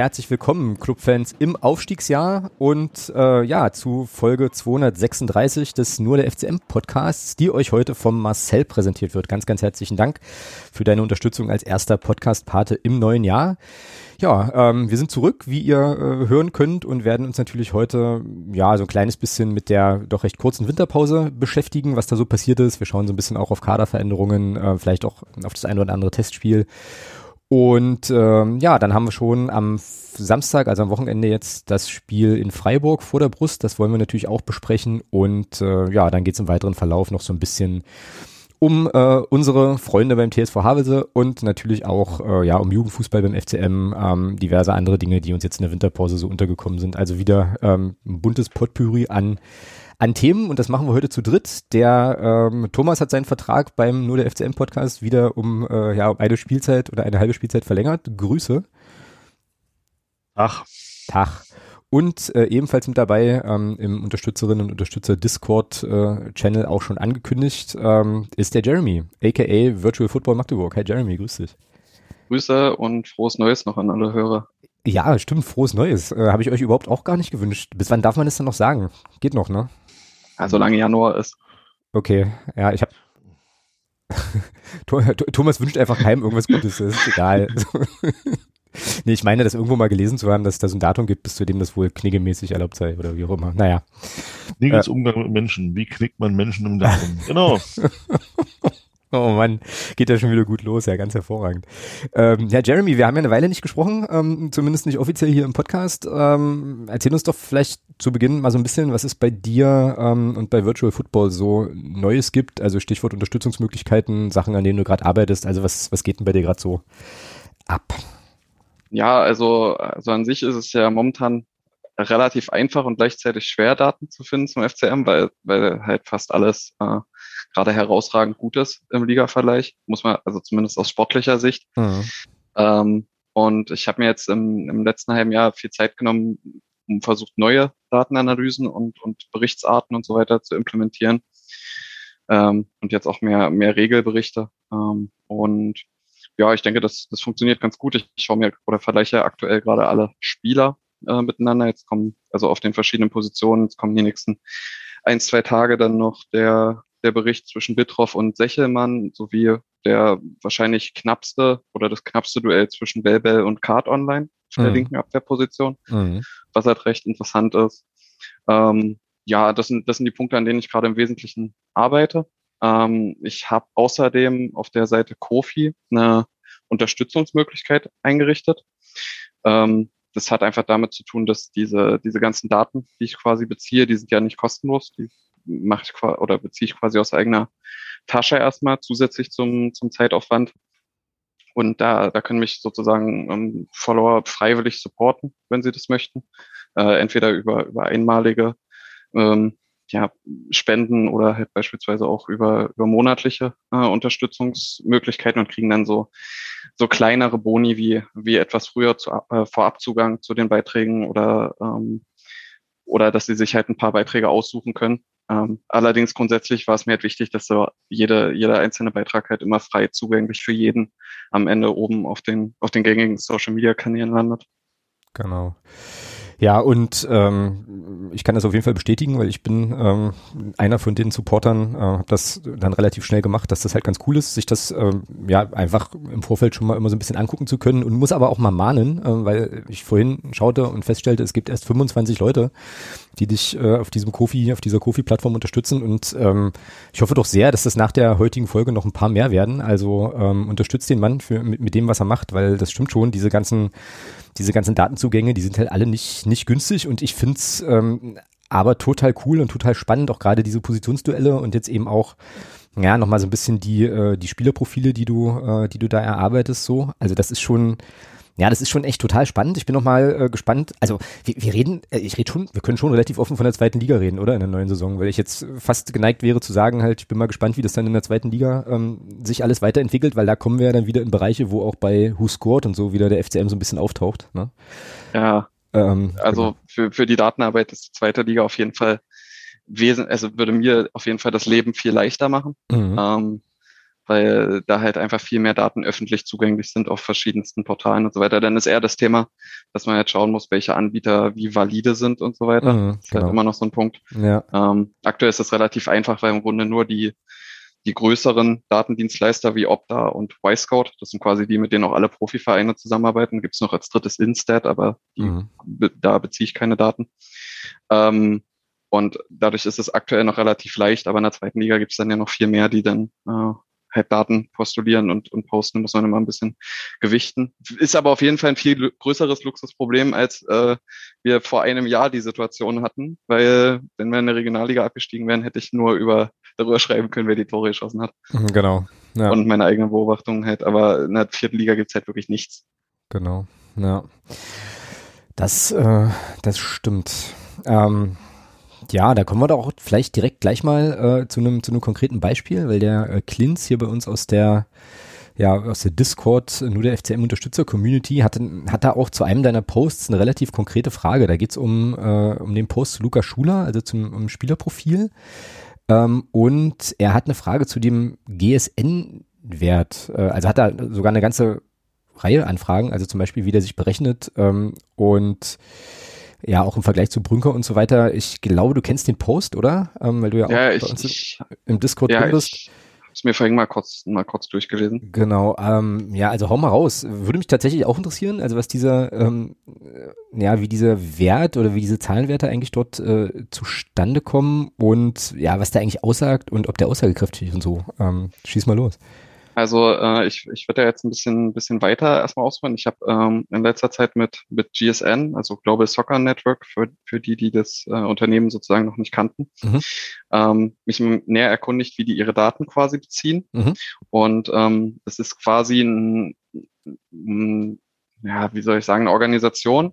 herzlich willkommen, Clubfans, im Aufstiegsjahr und äh, ja, zu Folge 236 des Nur der FCM Podcasts, die euch heute vom Marcel präsentiert wird. Ganz, ganz herzlichen Dank für deine Unterstützung als erster Podcast-Pate im neuen Jahr. Ja, ähm, wir sind zurück, wie ihr äh, hören könnt und werden uns natürlich heute ja so ein kleines bisschen mit der doch recht kurzen Winterpause beschäftigen, was da so passiert ist. Wir schauen so ein bisschen auch auf Kaderveränderungen, äh, vielleicht auch auf das eine oder andere Testspiel und ähm, ja, dann haben wir schon am Samstag, also am Wochenende jetzt das Spiel in Freiburg vor der Brust. Das wollen wir natürlich auch besprechen. Und äh, ja, dann geht es im weiteren Verlauf noch so ein bisschen um äh, unsere Freunde beim TSV Havelse und natürlich auch äh, ja um Jugendfußball beim FCM, ähm, diverse andere Dinge, die uns jetzt in der Winterpause so untergekommen sind. Also wieder ähm, ein buntes Potpourri an an Themen und das machen wir heute zu dritt. Der ähm, Thomas hat seinen Vertrag beim Nur der FCM Podcast wieder um äh, ja um eine Spielzeit oder eine halbe Spielzeit verlängert. Grüße. Tag. Tag. Und äh, ebenfalls mit dabei ähm, im Unterstützerinnen und Unterstützer Discord äh, Channel auch schon angekündigt ähm, ist der Jeremy, aka Virtual Football Magdeburg. Hi Jeremy, grüß dich. Grüße und frohes Neues noch an alle Hörer. Ja, stimmt, frohes Neues. Äh, Habe ich euch überhaupt auch gar nicht gewünscht. Bis wann darf man das dann noch sagen? Geht noch, ne? Ja, solange Januar ist. Okay, ja, ich habe Thomas wünscht einfach keinem irgendwas Gutes, das ist egal. nee, ich meine, das irgendwo mal gelesen zu haben, dass es da so ein Datum gibt, bis zu dem das wohl kniggemäßig erlaubt sei oder wie auch immer. Naja. Kniggels äh, Umgang mit Menschen. Wie knickt man Menschen im Datum? genau. Oh Mann, geht ja schon wieder gut los, ja, ganz hervorragend. Ähm, ja, Jeremy, wir haben ja eine Weile nicht gesprochen, ähm, zumindest nicht offiziell hier im Podcast. Ähm, erzähl uns doch vielleicht zu Beginn mal so ein bisschen, was es bei dir ähm, und bei Virtual Football so Neues gibt, also Stichwort Unterstützungsmöglichkeiten, Sachen, an denen du gerade arbeitest, also was, was geht denn bei dir gerade so ab? Ja, also, also an sich ist es ja momentan relativ einfach und gleichzeitig schwer, Daten zu finden zum FCM, weil, weil halt fast alles äh, gerade herausragend gut ist im Liga-Vergleich, muss man, also zumindest aus sportlicher Sicht. Mhm. Ähm, und ich habe mir jetzt im, im letzten halben Jahr viel Zeit genommen, um versucht, neue Datenanalysen und, und Berichtsarten und so weiter zu implementieren. Ähm, und jetzt auch mehr, mehr Regelberichte. Ähm, und ja, ich denke, das, das funktioniert ganz gut. Ich, ich schaue mir oder vergleiche aktuell gerade alle Spieler äh, miteinander. Jetzt kommen also auf den verschiedenen Positionen, jetzt kommen die nächsten ein, zwei Tage dann noch der der Bericht zwischen Bittroff und Sechelmann sowie der wahrscheinlich knappste oder das knappste Duell zwischen Bellbell und Card Online auf mhm. der linken Abwehrposition, mhm. was halt recht interessant ist. Ähm, ja, das sind, das sind die Punkte, an denen ich gerade im Wesentlichen arbeite. Ähm, ich habe außerdem auf der Seite Kofi eine Unterstützungsmöglichkeit eingerichtet. Ähm, das hat einfach damit zu tun, dass diese, diese ganzen Daten, die ich quasi beziehe, die sind ja nicht kostenlos, die mache ich oder beziehe ich quasi aus eigener Tasche erstmal zusätzlich zum, zum Zeitaufwand. Und da, da können mich sozusagen ähm, Follower freiwillig supporten, wenn sie das möchten. Äh, entweder über, über einmalige ähm, ja, Spenden oder halt beispielsweise auch über, über monatliche äh, Unterstützungsmöglichkeiten und kriegen dann so, so kleinere Boni wie, wie etwas früher zu, äh, Vorabzugang zu den Beiträgen oder, ähm, oder dass sie sich halt ein paar Beiträge aussuchen können ähm, allerdings grundsätzlich war es mir halt wichtig, dass so jede, jeder einzelne Beitrag halt immer frei zugänglich für jeden am Ende oben auf den, auf den gängigen Social Media Kanälen landet. Genau. Ja, und ähm, ich kann das auf jeden Fall bestätigen, weil ich bin ähm, einer von den Supportern, äh, habe das dann relativ schnell gemacht, dass das halt ganz cool ist, sich das ähm, ja einfach im Vorfeld schon mal immer so ein bisschen angucken zu können und muss aber auch mal mahnen, äh, weil ich vorhin schaute und feststellte, es gibt erst 25 Leute, die dich äh, auf diesem Kofi, auf dieser Kofi-Plattform unterstützen und ähm, ich hoffe doch sehr, dass das nach der heutigen Folge noch ein paar mehr werden. Also ähm, unterstützt den Mann für, mit, mit dem, was er macht, weil das stimmt schon, diese ganzen diese ganzen Datenzugänge, die sind halt alle nicht, nicht günstig und ich finde es ähm, aber total cool und total spannend, auch gerade diese Positionsduelle und jetzt eben auch ja, nochmal so ein bisschen die, äh, die Spielerprofile, die du, äh, die du da erarbeitest, so. Also das ist schon, ja, das ist schon echt total spannend. Ich bin noch mal äh, gespannt. Also wir, wir reden, äh, ich rede schon, wir können schon relativ offen von der zweiten Liga reden, oder in der neuen Saison, weil ich jetzt fast geneigt wäre zu sagen, halt, ich bin mal gespannt, wie das dann in der zweiten Liga ähm, sich alles weiterentwickelt, weil da kommen wir ja dann wieder in Bereiche, wo auch bei Who Scored und so wieder der FCM so ein bisschen auftaucht. Ne? Ja. Ähm, also genau. für, für die Datenarbeit ist die zweite Liga auf jeden Fall wesentlich, also würde mir auf jeden Fall das Leben viel leichter machen. Mhm. Ähm, weil da halt einfach viel mehr Daten öffentlich zugänglich sind auf verschiedensten Portalen und so weiter. Dann ist eher das Thema, dass man jetzt schauen muss, welche Anbieter wie valide sind und so weiter. Mhm, das ist halt genau. halt immer noch so ein Punkt. Ja. Ähm, aktuell ist das relativ einfach, weil im Grunde nur die die größeren Datendienstleister wie Opta und Y-Scout, das sind quasi die, mit denen auch alle Profivereine zusammenarbeiten. Gibt es noch als drittes Instat, aber die, mhm. be, da beziehe ich keine Daten. Ähm, und dadurch ist es aktuell noch relativ leicht, aber in der zweiten Liga gibt es dann ja noch viel mehr, die dann äh, halt Daten postulieren und, und posten, muss man immer ein bisschen gewichten. Ist aber auf jeden Fall ein viel größeres Luxusproblem, als äh, wir vor einem Jahr die Situation hatten, weil wenn wir in der Regionalliga abgestiegen wären, hätte ich nur über darüber schreiben können, wer die Tore geschossen hat. Mhm, genau. Ja. Und meine eigenen Beobachtungen halt. Aber in der vierten Liga gibt's halt wirklich nichts. Genau. Ja. Das, äh, das stimmt. Ähm, ja, da kommen wir doch auch vielleicht direkt gleich mal äh, zu einem zu einem konkreten Beispiel, weil der äh, Klins hier bei uns aus der ja, aus der Discord, nur der FCM-Unterstützer-Community, hat, hat da auch zu einem deiner Posts eine relativ konkrete Frage. Da geht's um, äh, um den Post zu Luca Schuler, also zum um Spielerprofil. Ähm, und er hat eine Frage zu dem GSN-Wert. Äh, also hat er sogar eine ganze Reihe an Fragen, also zum Beispiel, wie der sich berechnet ähm, und ja, auch im Vergleich zu Brünker und so weiter. Ich glaube, du kennst den Post, oder? Ähm, weil du ja, ja auch ich, bei uns ich, im Discord ja, drin bist. Ich, ist mir vorhin mal kurz, mal kurz durchgelesen. Genau, ähm, ja, also hau mal raus. Würde mich tatsächlich auch interessieren, also was dieser, ähm, ja, wie dieser Wert oder wie diese Zahlenwerte eigentlich dort äh, zustande kommen und ja, was der eigentlich aussagt und ob der aussagekräftig ist und so. Ähm, schieß mal los. Also äh, ich, ich würde ja jetzt ein bisschen, bisschen weiter erstmal ausholen. Ich habe ähm, in letzter Zeit mit, mit GSN, also Global Soccer Network, für, für die, die das äh, Unternehmen sozusagen noch nicht kannten, mhm. ähm, mich näher erkundigt, wie die ihre Daten quasi beziehen. Mhm. Und ähm, es ist quasi ein, ein, ja, wie soll ich sagen, eine Organisation.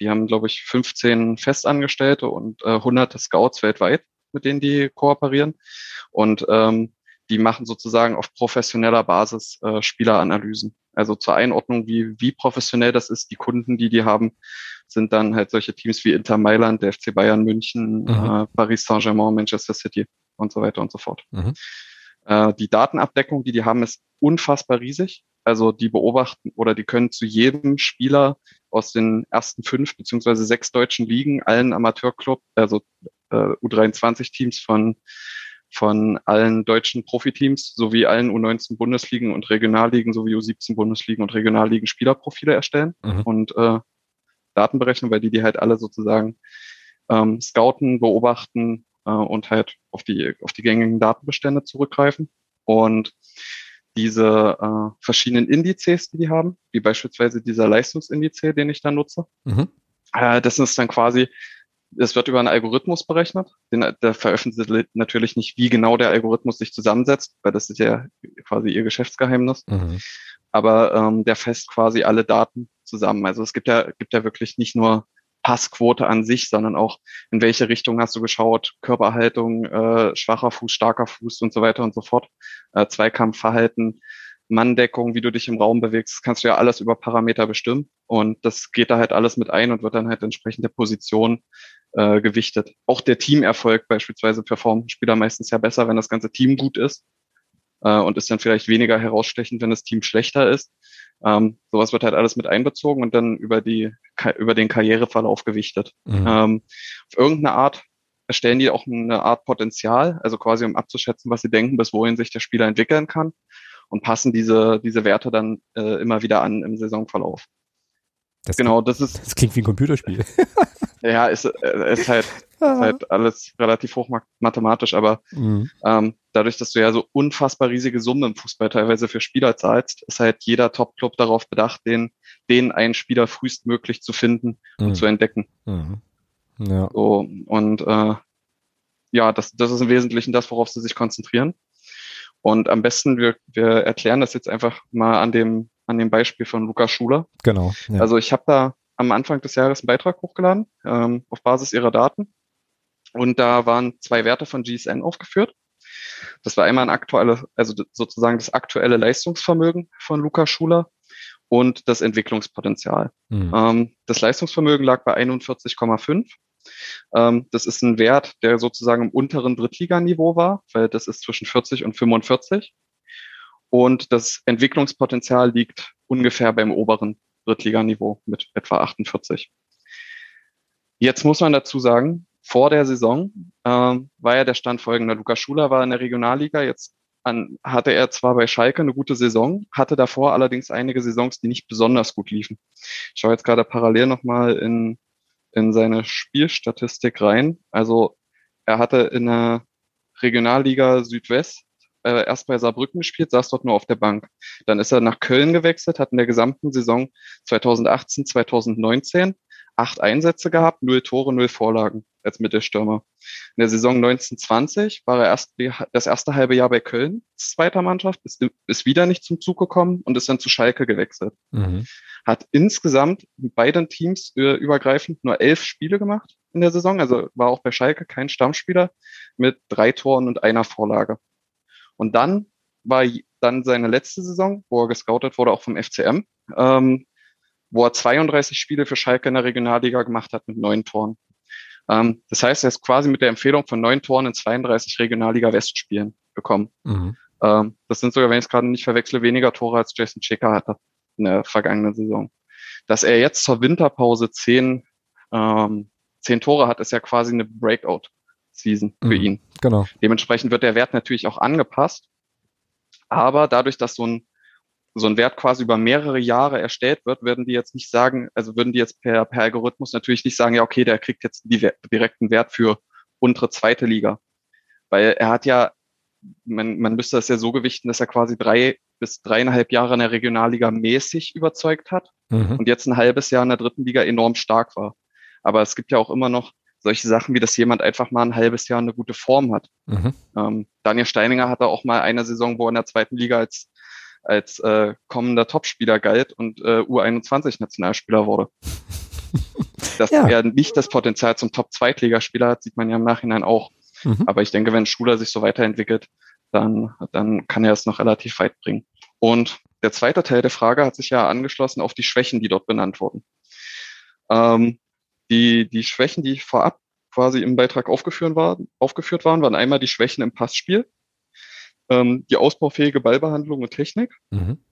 Die haben, glaube ich, 15 Festangestellte und äh, hunderte Scouts weltweit, mit denen die kooperieren. Und ähm, die machen sozusagen auf professioneller Basis äh, Spieleranalysen. Also zur Einordnung, wie, wie professionell das ist, die Kunden, die die haben, sind dann halt solche Teams wie Inter Mailand, der FC Bayern München, mhm. äh, Paris Saint-Germain, Manchester City und so weiter und so fort. Mhm. Äh, die Datenabdeckung, die die haben, ist unfassbar riesig. Also die beobachten oder die können zu jedem Spieler aus den ersten fünf beziehungsweise sechs deutschen Ligen, allen Amateurclub, also äh, U23-Teams von von allen deutschen Profiteams sowie allen U19 Bundesligen und Regionalligen sowie U17 Bundesligen und Regionalligen Spielerprofile erstellen mhm. und äh, Daten berechnen, weil die die halt alle sozusagen ähm, scouten, beobachten äh, und halt auf die auf die gängigen Datenbestände zurückgreifen und diese äh, verschiedenen Indizes, die die haben, wie beispielsweise dieser Leistungsindiz, den ich da nutze. Mhm. Äh, das ist dann quasi es wird über einen Algorithmus berechnet. Den, der veröffentlicht natürlich nicht, wie genau der Algorithmus sich zusammensetzt, weil das ist ja quasi ihr Geschäftsgeheimnis. Mhm. Aber ähm, der fest quasi alle Daten zusammen. Also es gibt ja, gibt ja wirklich nicht nur Passquote an sich, sondern auch in welche Richtung hast du geschaut, Körperhaltung, äh, schwacher Fuß, starker Fuß und so weiter und so fort, äh, Zweikampfverhalten, Manndeckung, wie du dich im Raum bewegst, das kannst du ja alles über Parameter bestimmen und das geht da halt alles mit ein und wird dann halt entsprechend der Position äh, gewichtet. Auch der Teamerfolg beispielsweise performt Spieler meistens ja besser, wenn das ganze Team gut ist äh, und ist dann vielleicht weniger herausstechend, wenn das Team schlechter ist. Ähm, sowas wird halt alles mit einbezogen und dann über die über den Karriereverlauf gewichtet. Mhm. Ähm, auf irgendeine Art erstellen die auch eine Art Potenzial, also quasi um abzuschätzen, was sie denken, bis wohin sich der Spieler entwickeln kann und passen diese diese Werte dann äh, immer wieder an im Saisonverlauf. Das genau, das ist. Das klingt wie ein Computerspiel. ja, ist, äh, ist, halt, ist halt alles relativ hoch mathematisch, aber mhm. ähm, dadurch, dass du ja so unfassbar riesige Summen im Fußball teilweise für Spieler zahlst, ist halt jeder Top-Club darauf bedacht, den, den einen Spieler frühestmöglich zu finden mhm. und zu entdecken. Mhm. Ja. So, und äh, ja, das, das ist im Wesentlichen das, worauf sie sich konzentrieren. Und am besten, wir, wir erklären das jetzt einfach mal an dem an dem Beispiel von Lukas Schuler. Genau. Ja. Also ich habe da am Anfang des Jahres einen Beitrag hochgeladen ähm, auf Basis ihrer Daten. Und da waren zwei Werte von GSN aufgeführt. Das war einmal ein aktuelles, also sozusagen das aktuelle Leistungsvermögen von Lukas Schuler und das Entwicklungspotenzial. Mhm. Ähm, das Leistungsvermögen lag bei 41,5. Ähm, das ist ein Wert, der sozusagen im unteren Drittliganiveau war, weil das ist zwischen 40 und 45. Und das Entwicklungspotenzial liegt ungefähr beim oberen Drittliganiveau mit etwa 48. Jetzt muss man dazu sagen, vor der Saison äh, war ja der Stand folgender. Lukas Schuler war in der Regionalliga, jetzt an, hatte er zwar bei Schalke eine gute Saison, hatte davor allerdings einige Saisons, die nicht besonders gut liefen. Ich schaue jetzt gerade parallel nochmal in, in seine Spielstatistik rein. Also er hatte in der Regionalliga Südwest äh, erst bei Saarbrücken gespielt, saß dort nur auf der Bank. Dann ist er nach Köln gewechselt, hat in der gesamten Saison 2018, 2019 acht Einsätze gehabt, null Tore, null Vorlagen als Mittelstürmer. In der Saison 1920 war er erst das erste halbe Jahr bei Köln, zweiter Mannschaft, ist, ist wieder nicht zum Zug gekommen und ist dann zu Schalke gewechselt. Mhm. Hat insgesamt mit beiden Teams äh, übergreifend nur elf Spiele gemacht in der Saison, also war auch bei Schalke kein Stammspieler mit drei Toren und einer Vorlage. Und dann war dann seine letzte Saison, wo er gescoutet wurde, auch vom FCM, ähm, wo er 32 Spiele für Schalke in der Regionalliga gemacht hat mit neun Toren. Ähm, das heißt, er ist quasi mit der Empfehlung von neun Toren in 32 Regionalliga Westspielen gekommen. Mhm. Ähm, das sind sogar, wenn ich es gerade nicht verwechsle, weniger Tore als Jason Checker hatte in der vergangenen Saison. Dass er jetzt zur Winterpause zehn, ähm, zehn Tore hat, ist ja quasi eine Breakout-Season für mhm. ihn. Genau. Dementsprechend wird der Wert natürlich auch angepasst. Aber dadurch, dass so ein so ein Wert quasi über mehrere Jahre erstellt wird, würden die jetzt nicht sagen, also würden die jetzt per, per Algorithmus natürlich nicht sagen, ja, okay, der kriegt jetzt direkten Wert für untere zweite Liga. Weil er hat ja, man, man müsste das ja so gewichten, dass er quasi drei bis dreieinhalb Jahre in der Regionalliga mäßig überzeugt hat mhm. und jetzt ein halbes Jahr in der dritten Liga enorm stark war. Aber es gibt ja auch immer noch solche Sachen, wie dass jemand einfach mal ein halbes Jahr eine gute Form hat. Mhm. Ähm, Daniel Steininger hatte auch mal eine Saison, wo er in der zweiten Liga als als äh, kommender Topspieler galt und äh, U21-Nationalspieler wurde. Dass ja. er nicht das Potenzial zum Top-Zweitligaspieler hat, sieht man ja im Nachhinein auch. Mhm. Aber ich denke, wenn Schuler sich so weiterentwickelt, dann, dann kann er es noch relativ weit bringen. Und der zweite Teil der Frage hat sich ja angeschlossen auf die Schwächen, die dort benannt wurden. Ähm, die, die Schwächen, die vorab quasi im Beitrag aufgeführt waren, aufgeführt waren, waren einmal die Schwächen im Passspiel, ähm, die ausbaufähige Ballbehandlung und Technik, mhm.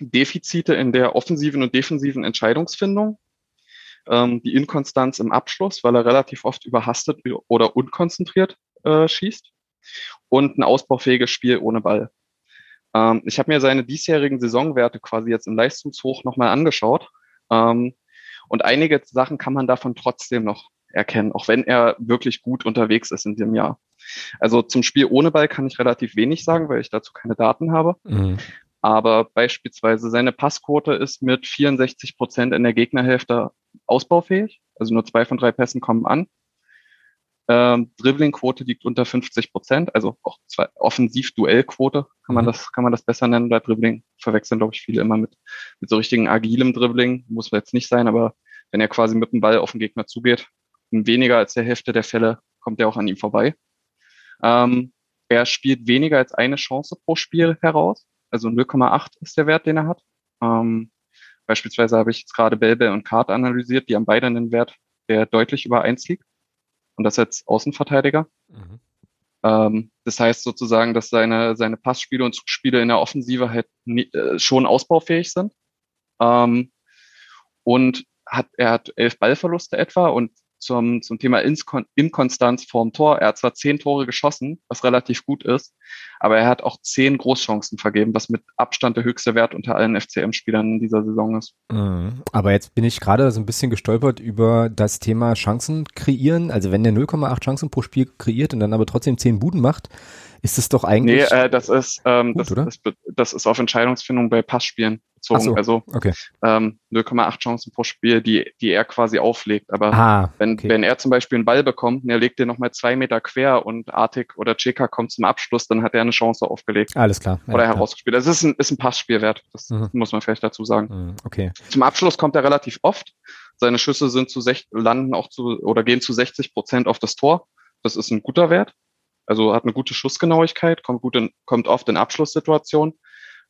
Defizite in der offensiven und defensiven Entscheidungsfindung, ähm, die Inkonstanz im Abschluss, weil er relativ oft überhastet oder unkonzentriert äh, schießt und ein ausbaufähiges Spiel ohne Ball. Ähm, ich habe mir seine diesjährigen Saisonwerte quasi jetzt im Leistungshoch nochmal angeschaut ähm, und einige Sachen kann man davon trotzdem noch erkennen, auch wenn er wirklich gut unterwegs ist in dem Jahr. Also zum Spiel ohne Ball kann ich relativ wenig sagen, weil ich dazu keine Daten habe. Mhm. Aber beispielsweise seine Passquote ist mit 64 Prozent in der Gegnerhälfte ausbaufähig. Also nur zwei von drei Pässen kommen an. Ähm, Dribblingquote liegt unter 50 Prozent, also auch zwei Offensiv-Duellquote kann man mhm. das kann man das besser nennen. Bei Dribbling verwechseln glaube ich viele immer mit mit so richtigen agilem Dribbling muss jetzt nicht sein, aber wenn er quasi mit dem Ball auf den Gegner zugeht, in weniger als der Hälfte der Fälle kommt er auch an ihm vorbei. Ähm, er spielt weniger als eine Chance pro Spiel heraus. Also 0,8 ist der Wert, den er hat. Ähm, beispielsweise habe ich jetzt gerade Belbe und Kart analysiert, die haben beide einen Wert, der deutlich über eins liegt. Und das als Außenverteidiger. Mhm. Ähm, das heißt sozusagen, dass seine, seine Passspiele und Zugspiele in der Offensive halt nie, äh, schon ausbaufähig sind. Ähm, und hat, er hat elf Ballverluste etwa und zum, zum Thema Inkon Inkonstanz vorm Tor. Er hat zwar zehn Tore geschossen, was relativ gut ist, aber er hat auch zehn Großchancen vergeben, was mit Abstand der höchste Wert unter allen FCM-Spielern in dieser Saison ist. Mhm. Aber jetzt bin ich gerade so ein bisschen gestolpert über das Thema Chancen kreieren. Also wenn der 0,8 Chancen pro Spiel kreiert und dann aber trotzdem zehn Buden macht, ist es doch eigentlich. Nee, äh, das ist, ähm, gut, das, das, das, ist auf Entscheidungsfindung bei Passspielen bezogen. So, also okay. ähm, 0,8 Chancen pro Spiel, die, die er quasi auflegt. Aber ah, wenn, okay. wenn er zum Beispiel einen Ball bekommt und er legt den nochmal zwei Meter quer und Artik oder Cheka kommt zum Abschluss, dann hat er eine Chance aufgelegt. Alles klar. Oder ja, herausgespielt. Das ist ein, ist ein Passspielwert. Das mhm. muss man vielleicht dazu sagen. Mhm, okay. Zum Abschluss kommt er relativ oft. Seine Schüsse sind zu sech, landen auch zu oder gehen zu 60 Prozent auf das Tor. Das ist ein guter Wert. Also hat eine gute Schussgenauigkeit, kommt gut in, kommt oft in Abschlusssituationen.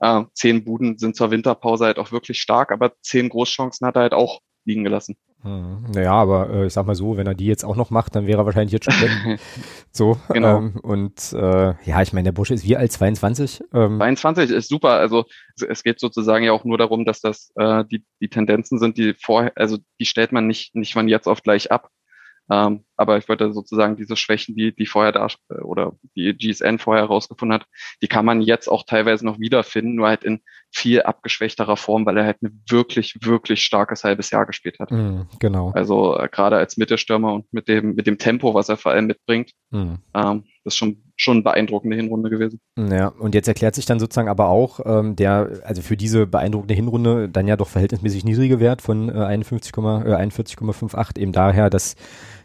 Äh, zehn Buden sind zur Winterpause halt auch wirklich stark, aber zehn Großchancen hat er halt auch liegen gelassen. Hm, naja, aber äh, ich sag mal so, wenn er die jetzt auch noch macht, dann wäre er wahrscheinlich jetzt schon weg. so, genau. Ähm, und äh, ja, ich meine, der Bursche ist wie alt, 22? Ähm, 22 ist super. Also es geht sozusagen ja auch nur darum, dass das äh, die, die Tendenzen sind, die vorher, also die stellt man nicht, nicht von jetzt auf gleich ab. Ähm, aber ich wollte sozusagen diese Schwächen, die, die vorher da oder die GSN vorher herausgefunden hat, die kann man jetzt auch teilweise noch wiederfinden, nur halt in viel abgeschwächterer Form, weil er halt ein wirklich, wirklich starkes halbes Jahr gespielt hat. Mm, genau. Also äh, gerade als Mittelstürmer und mit dem, mit dem Tempo, was er vor allem mitbringt, mm. ähm, das ist schon, schon beeindruckende Hinrunde gewesen. Ja, und jetzt erklärt sich dann sozusagen aber auch ähm, der, also für diese beeindruckende Hinrunde dann ja doch verhältnismäßig niedrige Wert von äh, 51, äh, 41,58 eben daher, dass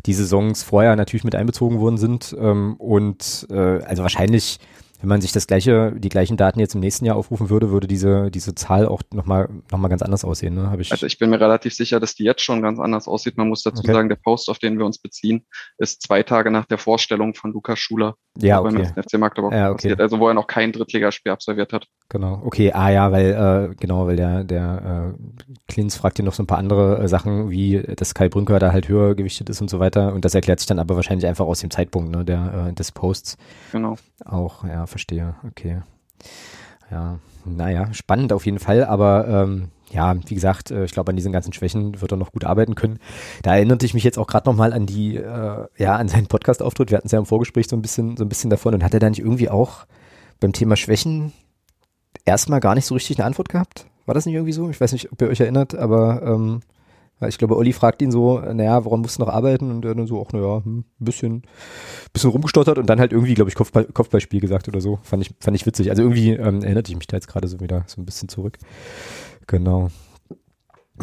die Saisons vorher natürlich mit einbezogen worden sind ähm, und äh, also wahrscheinlich wenn man sich das gleiche, die gleichen Daten jetzt im nächsten Jahr aufrufen würde, würde diese, diese Zahl auch nochmal noch mal ganz anders aussehen. Ne? Ich also ich bin mir relativ sicher, dass die jetzt schon ganz anders aussieht. Man muss dazu okay. sagen, der Post, auf den wir uns beziehen, ist zwei Tage nach der Vorstellung von Lukas Schuler. Ja, okay. beim FC Magdeburg ja, okay. passiert. Also wo er noch kein Drittligaspiel absolviert hat. Genau, okay, ah ja, weil, äh, genau, weil der, der äh, Klins fragt hier noch so ein paar andere äh, Sachen, wie dass Kai Brünker da halt höher gewichtet ist und so weiter. Und das erklärt sich dann aber wahrscheinlich einfach aus dem Zeitpunkt ne, der, äh, des Posts. Genau. Auch, ja, verstehe. Okay. Ja, naja, spannend auf jeden Fall, aber ähm, ja, wie gesagt, äh, ich glaube, an diesen ganzen Schwächen wird er noch gut arbeiten können. Da erinnerte ich mich jetzt auch gerade nochmal an die, äh, ja, an seinen Podcast-Auftritt. Wir hatten es ja im Vorgespräch so ein bisschen, so ein bisschen davon und hat er da nicht irgendwie auch beim Thema Schwächen erstmal gar nicht so richtig eine Antwort gehabt? War das nicht irgendwie so? Ich weiß nicht, ob ihr euch erinnert, aber ähm, ich glaube, Olli fragt ihn so, naja, woran musst du noch arbeiten? Und er dann so, ach naja, ein bisschen, bisschen rumgestottert und dann halt irgendwie, glaube ich, Kopfball, Kopfballspiel gesagt oder so. Fand ich, fand ich witzig. Also irgendwie ähm, erinnerte ich mich da jetzt gerade so wieder so ein bisschen zurück. Genau.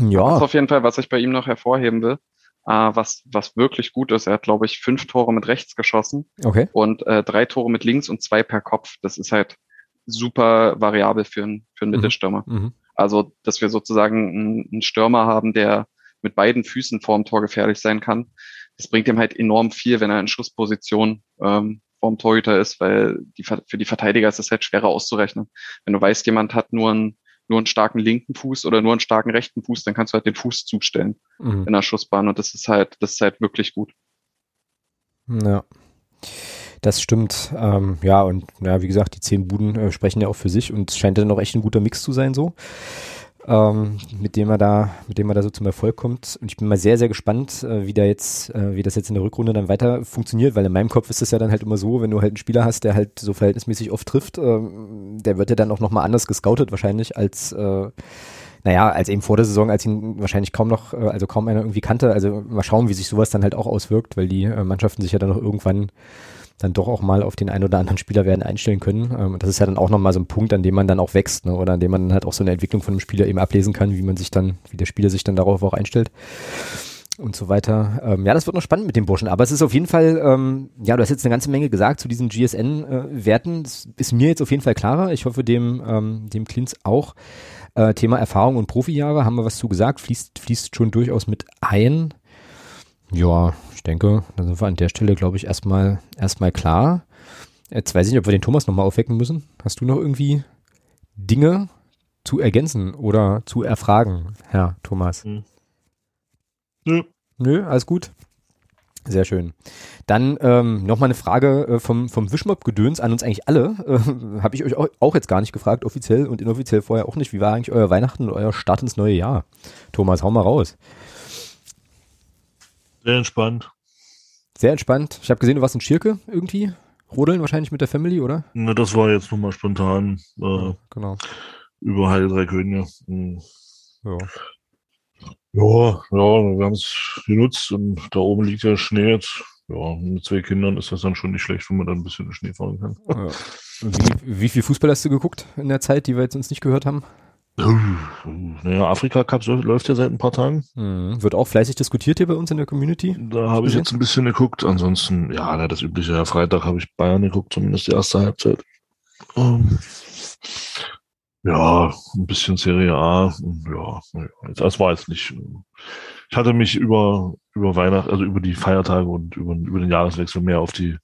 Ja. Das ist auf jeden Fall, was ich bei ihm noch hervorheben will. Uh, was, was wirklich gut ist. Er hat, glaube ich, fünf Tore mit rechts geschossen. Okay. Und äh, drei Tore mit links und zwei per Kopf. Das ist halt super variabel für, einen für einen mhm. Mittelstürmer. Mhm. Also, dass wir sozusagen einen, einen Stürmer haben, der mit beiden Füßen vorm Tor gefährlich sein kann. Das bringt ihm halt enorm viel, wenn er in Schussposition ähm, vorm Torhüter ist, weil die, für die Verteidiger ist es halt schwerer auszurechnen. Wenn du weißt, jemand hat nur einen, nur einen starken linken Fuß oder nur einen starken rechten Fuß, dann kannst du halt den Fuß zustellen mhm. in der Schussbahn und das ist halt, das ist halt wirklich gut. Ja. Das stimmt. Ähm, ja, und ja, wie gesagt, die zehn Buden äh, sprechen ja auch für sich und es scheint dann auch echt ein guter Mix zu sein so ähm, mit dem er da, mit dem er da so zum Erfolg kommt. Und ich bin mal sehr, sehr gespannt, äh, wie da jetzt, äh, wie das jetzt in der Rückrunde dann weiter funktioniert, weil in meinem Kopf ist es ja dann halt immer so, wenn du halt einen Spieler hast, der halt so verhältnismäßig oft trifft, äh, der wird ja dann auch nochmal anders gescoutet wahrscheinlich als äh, naja, als eben vor der Saison, als ihn wahrscheinlich kaum noch, äh, also kaum einer irgendwie kannte. Also mal schauen, wie sich sowas dann halt auch auswirkt, weil die äh, Mannschaften sich ja dann noch irgendwann dann doch auch mal auf den einen oder anderen Spieler werden einstellen können. Ähm, das ist ja dann auch nochmal so ein Punkt, an dem man dann auch wächst, ne? oder an dem man dann halt auch so eine Entwicklung von einem Spieler eben ablesen kann, wie man sich dann, wie der Spieler sich dann darauf auch einstellt und so weiter. Ähm, ja, das wird noch spannend mit dem Burschen. Aber es ist auf jeden Fall, ähm, ja, du hast jetzt eine ganze Menge gesagt zu diesen GSN-Werten. Äh, das ist mir jetzt auf jeden Fall klarer. Ich hoffe dem, ähm, dem Klins auch. Äh, Thema Erfahrung und Profijahre, haben wir was zu gesagt, fließt, fließt schon durchaus mit ein. Ja, ich denke, da sind wir an der Stelle, glaube ich, erstmal erstmal klar. Jetzt weiß ich nicht, ob wir den Thomas nochmal aufwecken müssen. Hast du noch irgendwie Dinge zu ergänzen oder zu erfragen, Herr Thomas? Hm. Nö. Nö, alles gut. Sehr schön. Dann ähm, nochmal eine Frage äh, vom, vom Wischmob-Gedöns an uns eigentlich alle. Äh, Habe ich euch auch, auch, jetzt gar nicht gefragt, offiziell und inoffiziell vorher auch nicht. Wie war eigentlich euer Weihnachten und euer Start ins neue Jahr? Thomas, hau mal raus. Sehr entspannt. Sehr entspannt. Ich habe gesehen, du warst in Schirke irgendwie. Rodeln wahrscheinlich mit der Family, oder? Ne, das war jetzt nochmal spontan. Äh, ja, genau. Über Heil drei Könige. Mhm. Ja. Ja, ja, wir haben es genutzt und da oben liegt ja Schnee jetzt. Ja, mit zwei Kindern ist das dann schon nicht schlecht, wenn man dann ein bisschen Schnee fahren kann. Ja. Wie, wie viel Fußball hast du geguckt in der Zeit, die wir jetzt uns nicht gehört haben? Naja, Afrika Cup läuft ja seit ein paar Tagen. Mhm. Wird auch fleißig diskutiert hier bei uns in der Community. Da habe ich jetzt ein bisschen geguckt. Ansonsten, ja, das übliche. Freitag habe ich Bayern geguckt, zumindest die erste Halbzeit. Um, ähm, ja, ein bisschen Serie A. Ja, das war jetzt nicht. Ich hatte mich über, über Weihnachten, also über die Feiertage und über, über den Jahreswechsel mehr auf die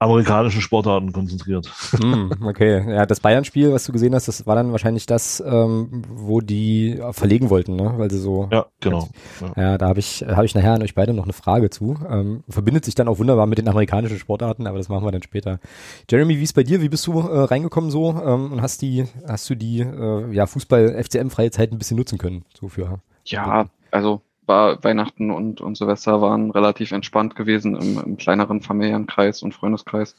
amerikanischen Sportarten konzentriert. Mm, okay, ja, das Bayern-Spiel, was du gesehen hast, das war dann wahrscheinlich das, ähm, wo die verlegen wollten, ne? Weil sie so. Ja, genau. Ja, ja da habe ich, habe ich nachher an euch beide noch eine Frage zu. Ähm, verbindet sich dann auch wunderbar mit den amerikanischen Sportarten, aber das machen wir dann später. Jeremy, wie ist bei dir? Wie bist du äh, reingekommen so ähm, und hast die, hast du die äh, ja Fußball-FCM-freie Zeit ein bisschen nutzen können? So für. Ja, also war Weihnachten und, und Silvester waren relativ entspannt gewesen im, im kleineren Familienkreis und Freundeskreis.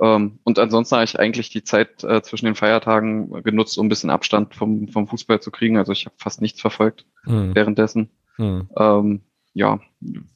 Ähm, und ansonsten habe ich eigentlich die Zeit äh, zwischen den Feiertagen genutzt, um ein bisschen Abstand vom, vom Fußball zu kriegen. Also ich habe fast nichts verfolgt mhm. währenddessen. Mhm. Ähm, ja,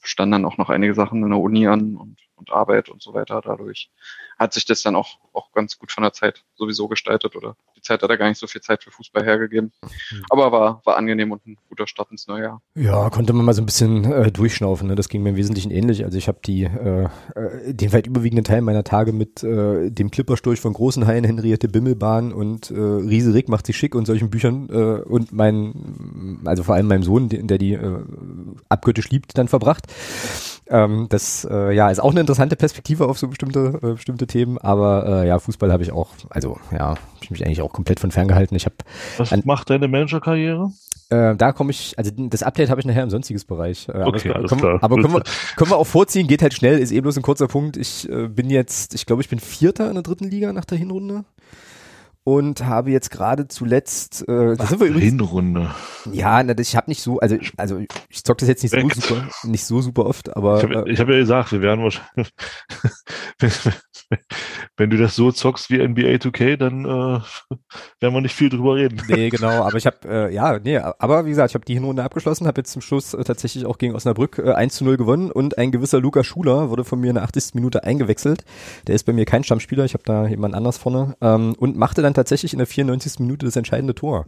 standen dann auch noch einige Sachen in der Uni an und, und Arbeit und so weiter. Dadurch hat sich das dann auch, auch ganz gut von der Zeit sowieso gestaltet oder Zeit hat er gar nicht so viel Zeit für Fußball hergegeben. Mhm. Aber war, war angenehm und ein guter Start ins neue Jahr. Ja, konnte man mal so ein bisschen äh, durchschnaufen. Ne? Das ging mir im Wesentlichen ähnlich. Also ich habe die äh, äh, den weit überwiegenden Teil meiner Tage mit äh, dem Clippersturch von großen Haien, Henriette Bimmelbahn und äh, Riese Rick macht sich schick und solchen Büchern äh, und mein, also vor allem meinem Sohn, der die äh, abgöttisch liebt, dann verbracht. Ähm, das äh, ja ist auch eine interessante Perspektive auf so bestimmte äh, bestimmte Themen, aber äh, ja Fußball habe ich auch, also ja, habe ich mich eigentlich auch komplett von ferngehalten. Ich habe Was an, macht deine Managerkarriere? Äh, da komme ich, also das Update habe ich nachher im sonstiges Bereich. Äh, okay, aber, alles können, klar. aber können wir, können wir auch vorziehen, geht halt schnell, ist eh bloß ein kurzer Punkt. Ich äh, bin jetzt, ich glaube, ich bin Vierter in der dritten Liga nach der Hinrunde und habe jetzt gerade zuletzt äh, da sind wir übrigens, Hinrunde. Ja, na, ich habe nicht so, also also ich zock das jetzt nicht so super, nicht so super oft, aber ich habe äh, hab ja gesagt, wir werden wahrscheinlich wenn du das so zockst wie NBA 2K, dann äh, werden wir nicht viel drüber reden. Nee, genau, aber ich habe, äh, ja, nee, aber wie gesagt, ich habe die Hinrunde abgeschlossen, habe jetzt zum Schluss äh, tatsächlich auch gegen Osnabrück äh, 1 zu 0 gewonnen und ein gewisser Luca Schuler wurde von mir in der 80. Minute eingewechselt. Der ist bei mir kein Stammspieler, ich habe da jemand anders vorne ähm, und machte dann tatsächlich in der 94. Minute das entscheidende Tor.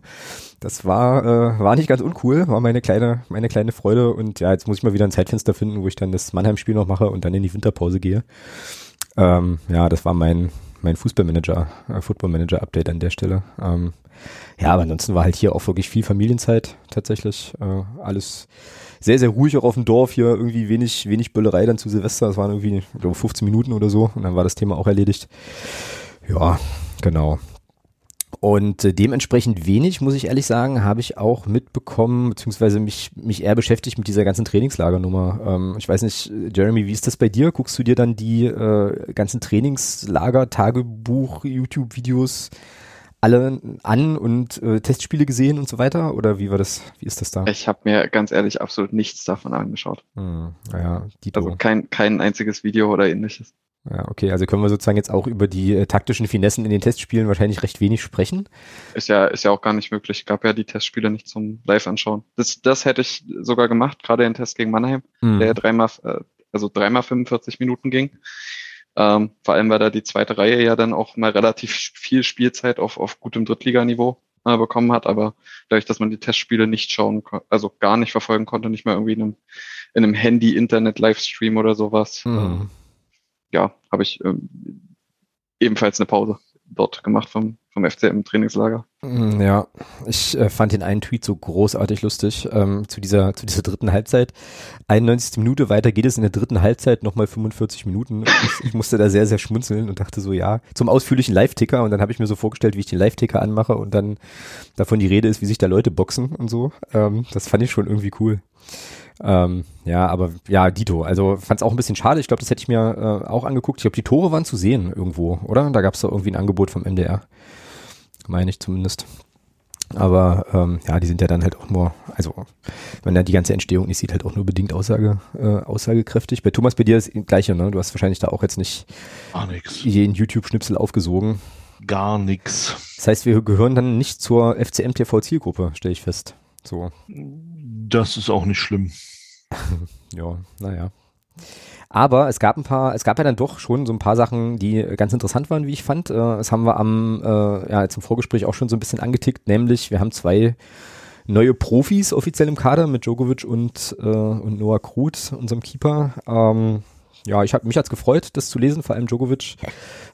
Das war, äh, war nicht ganz uncool, war meine kleine, meine kleine Freude und ja, jetzt muss ich mal wieder ein Zeitfenster finden, wo ich dann das Mannheim-Spiel noch mache und dann in die Winterpause gehe. Ähm, ja, das war mein, mein Fußballmanager, äh, Footballmanager-Update an der Stelle. Ähm, ja, aber ansonsten war halt hier auch wirklich viel Familienzeit tatsächlich. Äh, alles sehr, sehr ruhig auch auf dem Dorf hier, irgendwie wenig, wenig Böllerei dann zu Silvester. Das waren irgendwie, glaube, 15 Minuten oder so und dann war das Thema auch erledigt. Ja, genau. Und äh, dementsprechend wenig, muss ich ehrlich sagen, habe ich auch mitbekommen, beziehungsweise mich, mich eher beschäftigt mit dieser ganzen Trainingslagernummer. Ähm, ich weiß nicht, Jeremy, wie ist das bei dir? Guckst du dir dann die äh, ganzen Trainingslager, Tagebuch, YouTube-Videos alle an und äh, Testspiele gesehen und so weiter? Oder wie war das? Wie ist das da? Ich habe mir ganz ehrlich absolut nichts davon angeschaut. Hm, ja, also kein, kein einziges Video oder ähnliches. Ja, okay, also können wir sozusagen jetzt auch über die äh, taktischen Finessen in den Testspielen wahrscheinlich recht wenig sprechen. Ist ja, ist ja auch gar nicht möglich. Gab ja die Testspiele nicht zum Live-Anschauen. Das, das hätte ich sogar gemacht, gerade den Test gegen Mannheim, mhm. der dreimal, äh, also dreimal 45 Minuten ging. Ähm, vor allem, weil da die zweite Reihe ja dann auch mal relativ viel Spielzeit auf, auf gutem Drittliganiveau äh, bekommen hat, aber dadurch, dass man die Testspiele nicht schauen, also gar nicht verfolgen konnte, nicht mehr irgendwie in einem, in einem Handy-Internet-Livestream oder sowas, mhm. Ja, habe ich ähm, ebenfalls eine Pause dort gemacht vom, vom FCM Trainingslager. Mm, ja, ich äh, fand den einen Tweet so großartig lustig ähm, zu dieser zu dieser dritten Halbzeit. 91. Minute weiter geht es in der dritten Halbzeit nochmal 45 Minuten. Ich, ich, musste da sehr sehr schmunzeln und dachte so ja zum ausführlichen Live-Ticker und dann habe ich mir so vorgestellt, wie ich den Live-Ticker anmache und dann davon die Rede ist, wie sich da Leute boxen und so. Ähm, das fand ich schon irgendwie cool. Ähm, ja, aber ja, Dito. Also fand es auch ein bisschen schade. Ich glaube, das hätte ich mir äh, auch angeguckt. Ich glaube, die Tore waren zu sehen irgendwo, oder? Da gab es doch irgendwie ein Angebot vom MDR. Meine ich zumindest. Aber ähm, ja, die sind ja dann halt auch nur, also wenn da die ganze Entstehung nicht sieht, halt auch nur bedingt Aussage, äh, aussagekräftig. Bei Thomas bei dir ist das gleiche, ne? Du hast wahrscheinlich da auch jetzt nicht Gar nix. jeden YouTube-Schnipsel aufgesogen. Gar nix. Das heißt, wir gehören dann nicht zur FCM TV Zielgruppe, stelle ich fest. So. Das ist auch nicht schlimm. ja, naja. Aber es gab ein paar, es gab ja dann doch schon so ein paar Sachen, die ganz interessant waren, wie ich fand. Äh, das haben wir am, äh, ja, im Vorgespräch auch schon so ein bisschen angetickt, nämlich wir haben zwei neue Profis offiziell im Kader mit Djokovic und, äh, und Noah Krut, unserem Keeper. Ähm, ja, ich habe mich hat's gefreut, das zu lesen. Vor allem Djokovic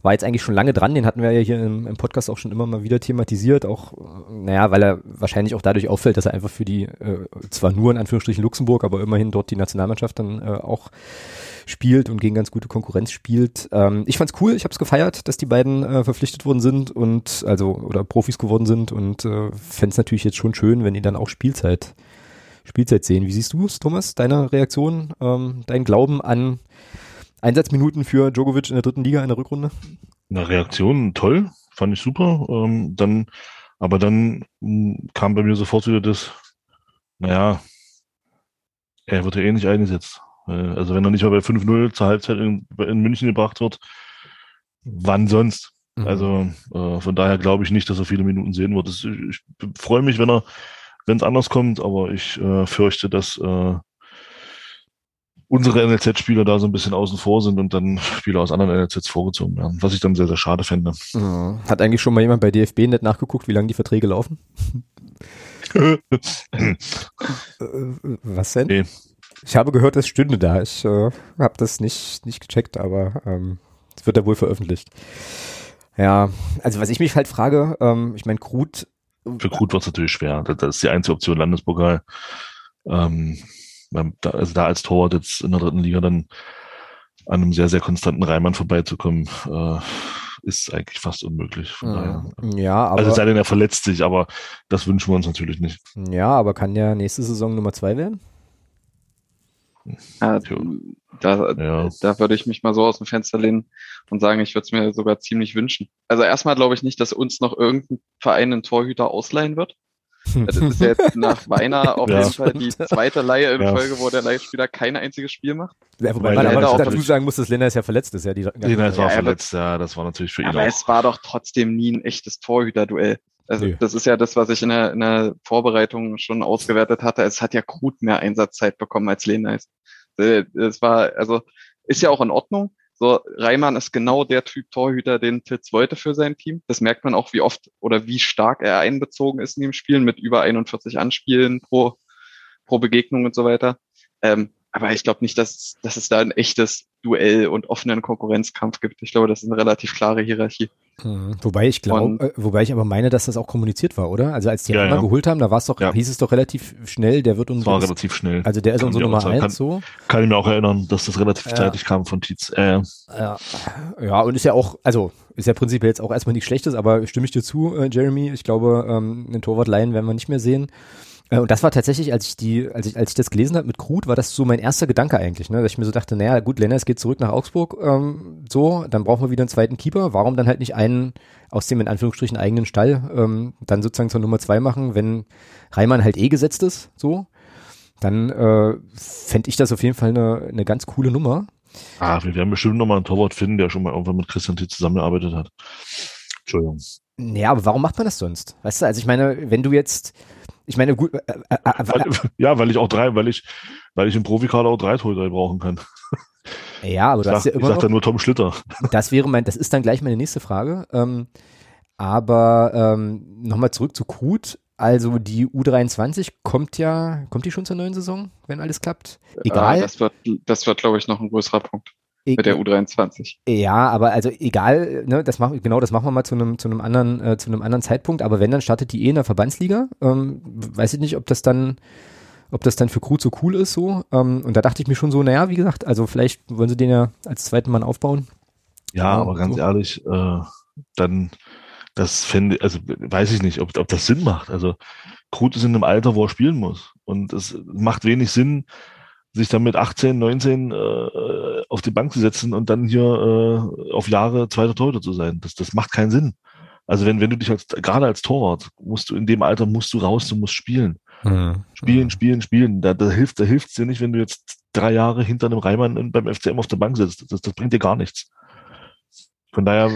war jetzt eigentlich schon lange dran. Den hatten wir ja hier im, im Podcast auch schon immer mal wieder thematisiert. Auch, äh, naja, weil er wahrscheinlich auch dadurch auffällt, dass er einfach für die, äh, zwar nur in Anführungsstrichen Luxemburg, aber immerhin dort die Nationalmannschaft dann äh, auch spielt und gegen ganz gute Konkurrenz spielt. Ähm, ich fand's cool, ich habe es gefeiert, dass die beiden äh, verpflichtet worden sind und also oder Profis geworden sind und äh, fände natürlich jetzt schon schön, wenn die dann auch Spielzeit Spielzeit sehen. Wie siehst du es, Thomas? Deine Reaktion, ähm, dein Glauben an Einsatzminuten für Djokovic in der dritten Liga in der Rückrunde? Eine Reaktion, toll, fand ich super. Ähm, dann, aber dann hm, kam bei mir sofort wieder das, naja, er wird ja eh nicht eingesetzt. Also wenn er nicht mal bei 5-0 zur Halbzeit in, in, München gebracht wird, wann sonst? Mhm. Also äh, von daher glaube ich nicht, dass er viele Minuten sehen wird. Das, ich, ich freue mich, wenn er wenn es anders kommt, aber ich äh, fürchte, dass äh, unsere NLZ-Spieler da so ein bisschen außen vor sind und dann Spieler aus anderen NLZs vorgezogen werden, was ich dann sehr, sehr schade fände. Mhm. Hat eigentlich schon mal jemand bei DFB nicht nachgeguckt, wie lange die Verträge laufen? Was denn? Nee. Ich habe gehört, es stünde da. Ich äh, habe das nicht, nicht gecheckt, aber ähm, es wird ja wohl veröffentlicht. Ja, also was ich mich halt frage, ähm, ich meine, Krut für Krut wird es natürlich schwer. Das ist die einzige Option Landespokal. Ähm, also da als Torwart jetzt in der dritten Liga dann an einem sehr, sehr konstanten Reimann vorbeizukommen, äh, ist eigentlich fast unmöglich. Von mhm. Ja, aber. Also sei denn, er verletzt sich, aber das wünschen wir uns natürlich nicht. Ja, aber kann der nächste Saison Nummer zwei werden? Ja, da, ja. da würde ich mich mal so aus dem Fenster lehnen und sagen, ich würde es mir sogar ziemlich wünschen. Also erstmal glaube ich nicht, dass uns noch irgendein Verein einen Torhüter ausleihen wird. Das ist jetzt nach Weiner auf ja. jeden Fall die zweite Leihe in ja. Folge, wo der Leihspieler kein einziges Spiel macht. Ja, wobei man aber auch dazu sagen muss, dass Lennart ist ja verletzt ist. Ja, die, Lennart war verletzt, ja, das war natürlich für ihn Aber auch. es war doch trotzdem nie ein echtes Torhüter-Duell. Also nee. das ist ja das, was ich in der, in der Vorbereitung schon ausgewertet hatte. Es hat ja Krut mehr Einsatzzeit bekommen als Lenais. Es war, also ist ja auch in Ordnung. So, Reimann ist genau der Typ Torhüter, den Titz wollte für sein Team. Das merkt man auch, wie oft oder wie stark er einbezogen ist in dem Spielen mit über 41 Anspielen pro, pro Begegnung und so weiter. Ähm, aber ich glaube nicht, dass, dass es da ein echtes Duell und offenen Konkurrenzkampf gibt. Ich glaube, das ist eine relativ klare Hierarchie. Mhm. Wobei ich glaube, äh, wobei ich aber meine, dass das auch kommuniziert war, oder? Also als die ja, ja. geholt haben, da war es doch, ja. hieß es doch relativ schnell, der wird uns. War relativ schnell. Also der ist unsere Nummer eins, kann, so. Kann ich mir auch erinnern, dass das relativ ja. zeitig kam von Tietz. Äh. Ja. ja, und ist ja auch, also ist ja prinzipiell jetzt auch erstmal nichts Schlechtes, aber stimme ich dir zu, äh, Jeremy. Ich glaube, ähm, einen Torwart-Laien werden wir nicht mehr sehen. Äh, und das war tatsächlich, als ich die, als ich, als ich das gelesen habe mit Krut, war das so mein erster Gedanke eigentlich, ne? Dass ich mir so dachte, naja, gut, Lenners geht zurück nach Augsburg, ähm, so, dann brauchen wir wieder einen zweiten Keeper. Warum dann halt nicht einen aus dem in Anführungsstrichen eigenen Stall ähm, dann sozusagen zur Nummer zwei machen, wenn Reimann halt eh gesetzt ist, so? Dann äh, fände ich das auf jeden Fall eine, eine ganz coole Nummer. Ah, wir werden bestimmt nochmal einen Torwart finden, der schon mal irgendwann mit Christian T. zusammengearbeitet hat. Entschuldigung. Ja, aber warum macht man das sonst? Weißt du, also ich meine, wenn du jetzt, ich meine, gut. Äh, äh, äh, weil, ja, weil ich auch drei, weil ich, weil ich im Profikader auch drei Torhüter brauchen kann. Ja, aber du ich hast ja immer. Ich sag da nur Tom Schlitter. Das wäre mein, das ist dann gleich meine nächste Frage. Ähm, aber ähm, nochmal zurück zu Krut. Also die U23 kommt ja, kommt die schon zur neuen Saison, wenn alles klappt? Egal. Äh, das wird, das wird, glaube ich, noch ein größerer Punkt. E mit der U23. Ja, aber also egal, ne, das machen genau, das machen wir mal zu einem zu einem anderen äh, zu einem anderen Zeitpunkt. Aber wenn dann startet die eh in der Verbandsliga, ähm, weiß ich nicht, ob das dann ob das dann für Krut so cool ist so. Ähm, und da dachte ich mir schon so, naja, wie gesagt, also vielleicht wollen sie den ja als zweiten Mann aufbauen. Ja, aber ganz so. ehrlich, äh, dann das fände, also weiß ich nicht, ob, ob das Sinn macht. Also Krut ist in einem Alter, wo er spielen muss. Und es macht wenig Sinn, sich dann mit 18, 19 äh, auf die Bank zu setzen und dann hier äh, auf Jahre zweiter Torhüter zu sein. Das, das macht keinen Sinn. Also wenn, wenn du dich als, gerade als Torwart, musst du in dem Alter musst du raus, du musst spielen. Mhm. Spielen, spielen, spielen. Da, da hilft, da hilft's dir nicht, wenn du jetzt drei Jahre hinter einem Reimann beim FCM auf der Bank sitzt. Das, das bringt dir gar nichts. Von daher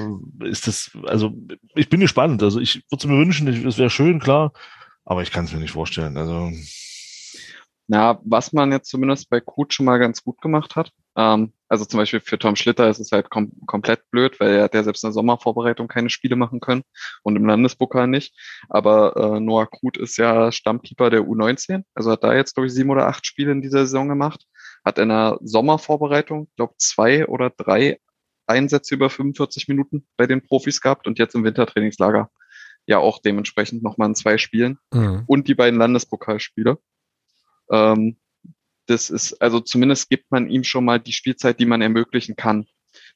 ist das, also ich bin gespannt. Also ich würde es mir wünschen, es wäre schön, klar, aber ich kann es mir nicht vorstellen. Also na, was man jetzt zumindest bei Kut schon mal ganz gut gemacht hat, ähm, also zum Beispiel für Tom Schlitter ist es halt kom komplett blöd, weil er hat ja selbst in der Sommervorbereitung keine Spiele machen können und im Landespokal nicht. Aber äh, Noah Kut ist ja Stammkeeper der U19, also hat da jetzt, glaube ich, sieben oder acht Spiele in dieser Saison gemacht. hat in der Sommervorbereitung, glaube zwei oder drei Einsätze über 45 Minuten bei den Profis gehabt und jetzt im Wintertrainingslager ja auch dementsprechend nochmal in zwei Spielen mhm. und die beiden Landespokalspiele. Ähm, das ist, also zumindest gibt man ihm schon mal die Spielzeit, die man ermöglichen kann.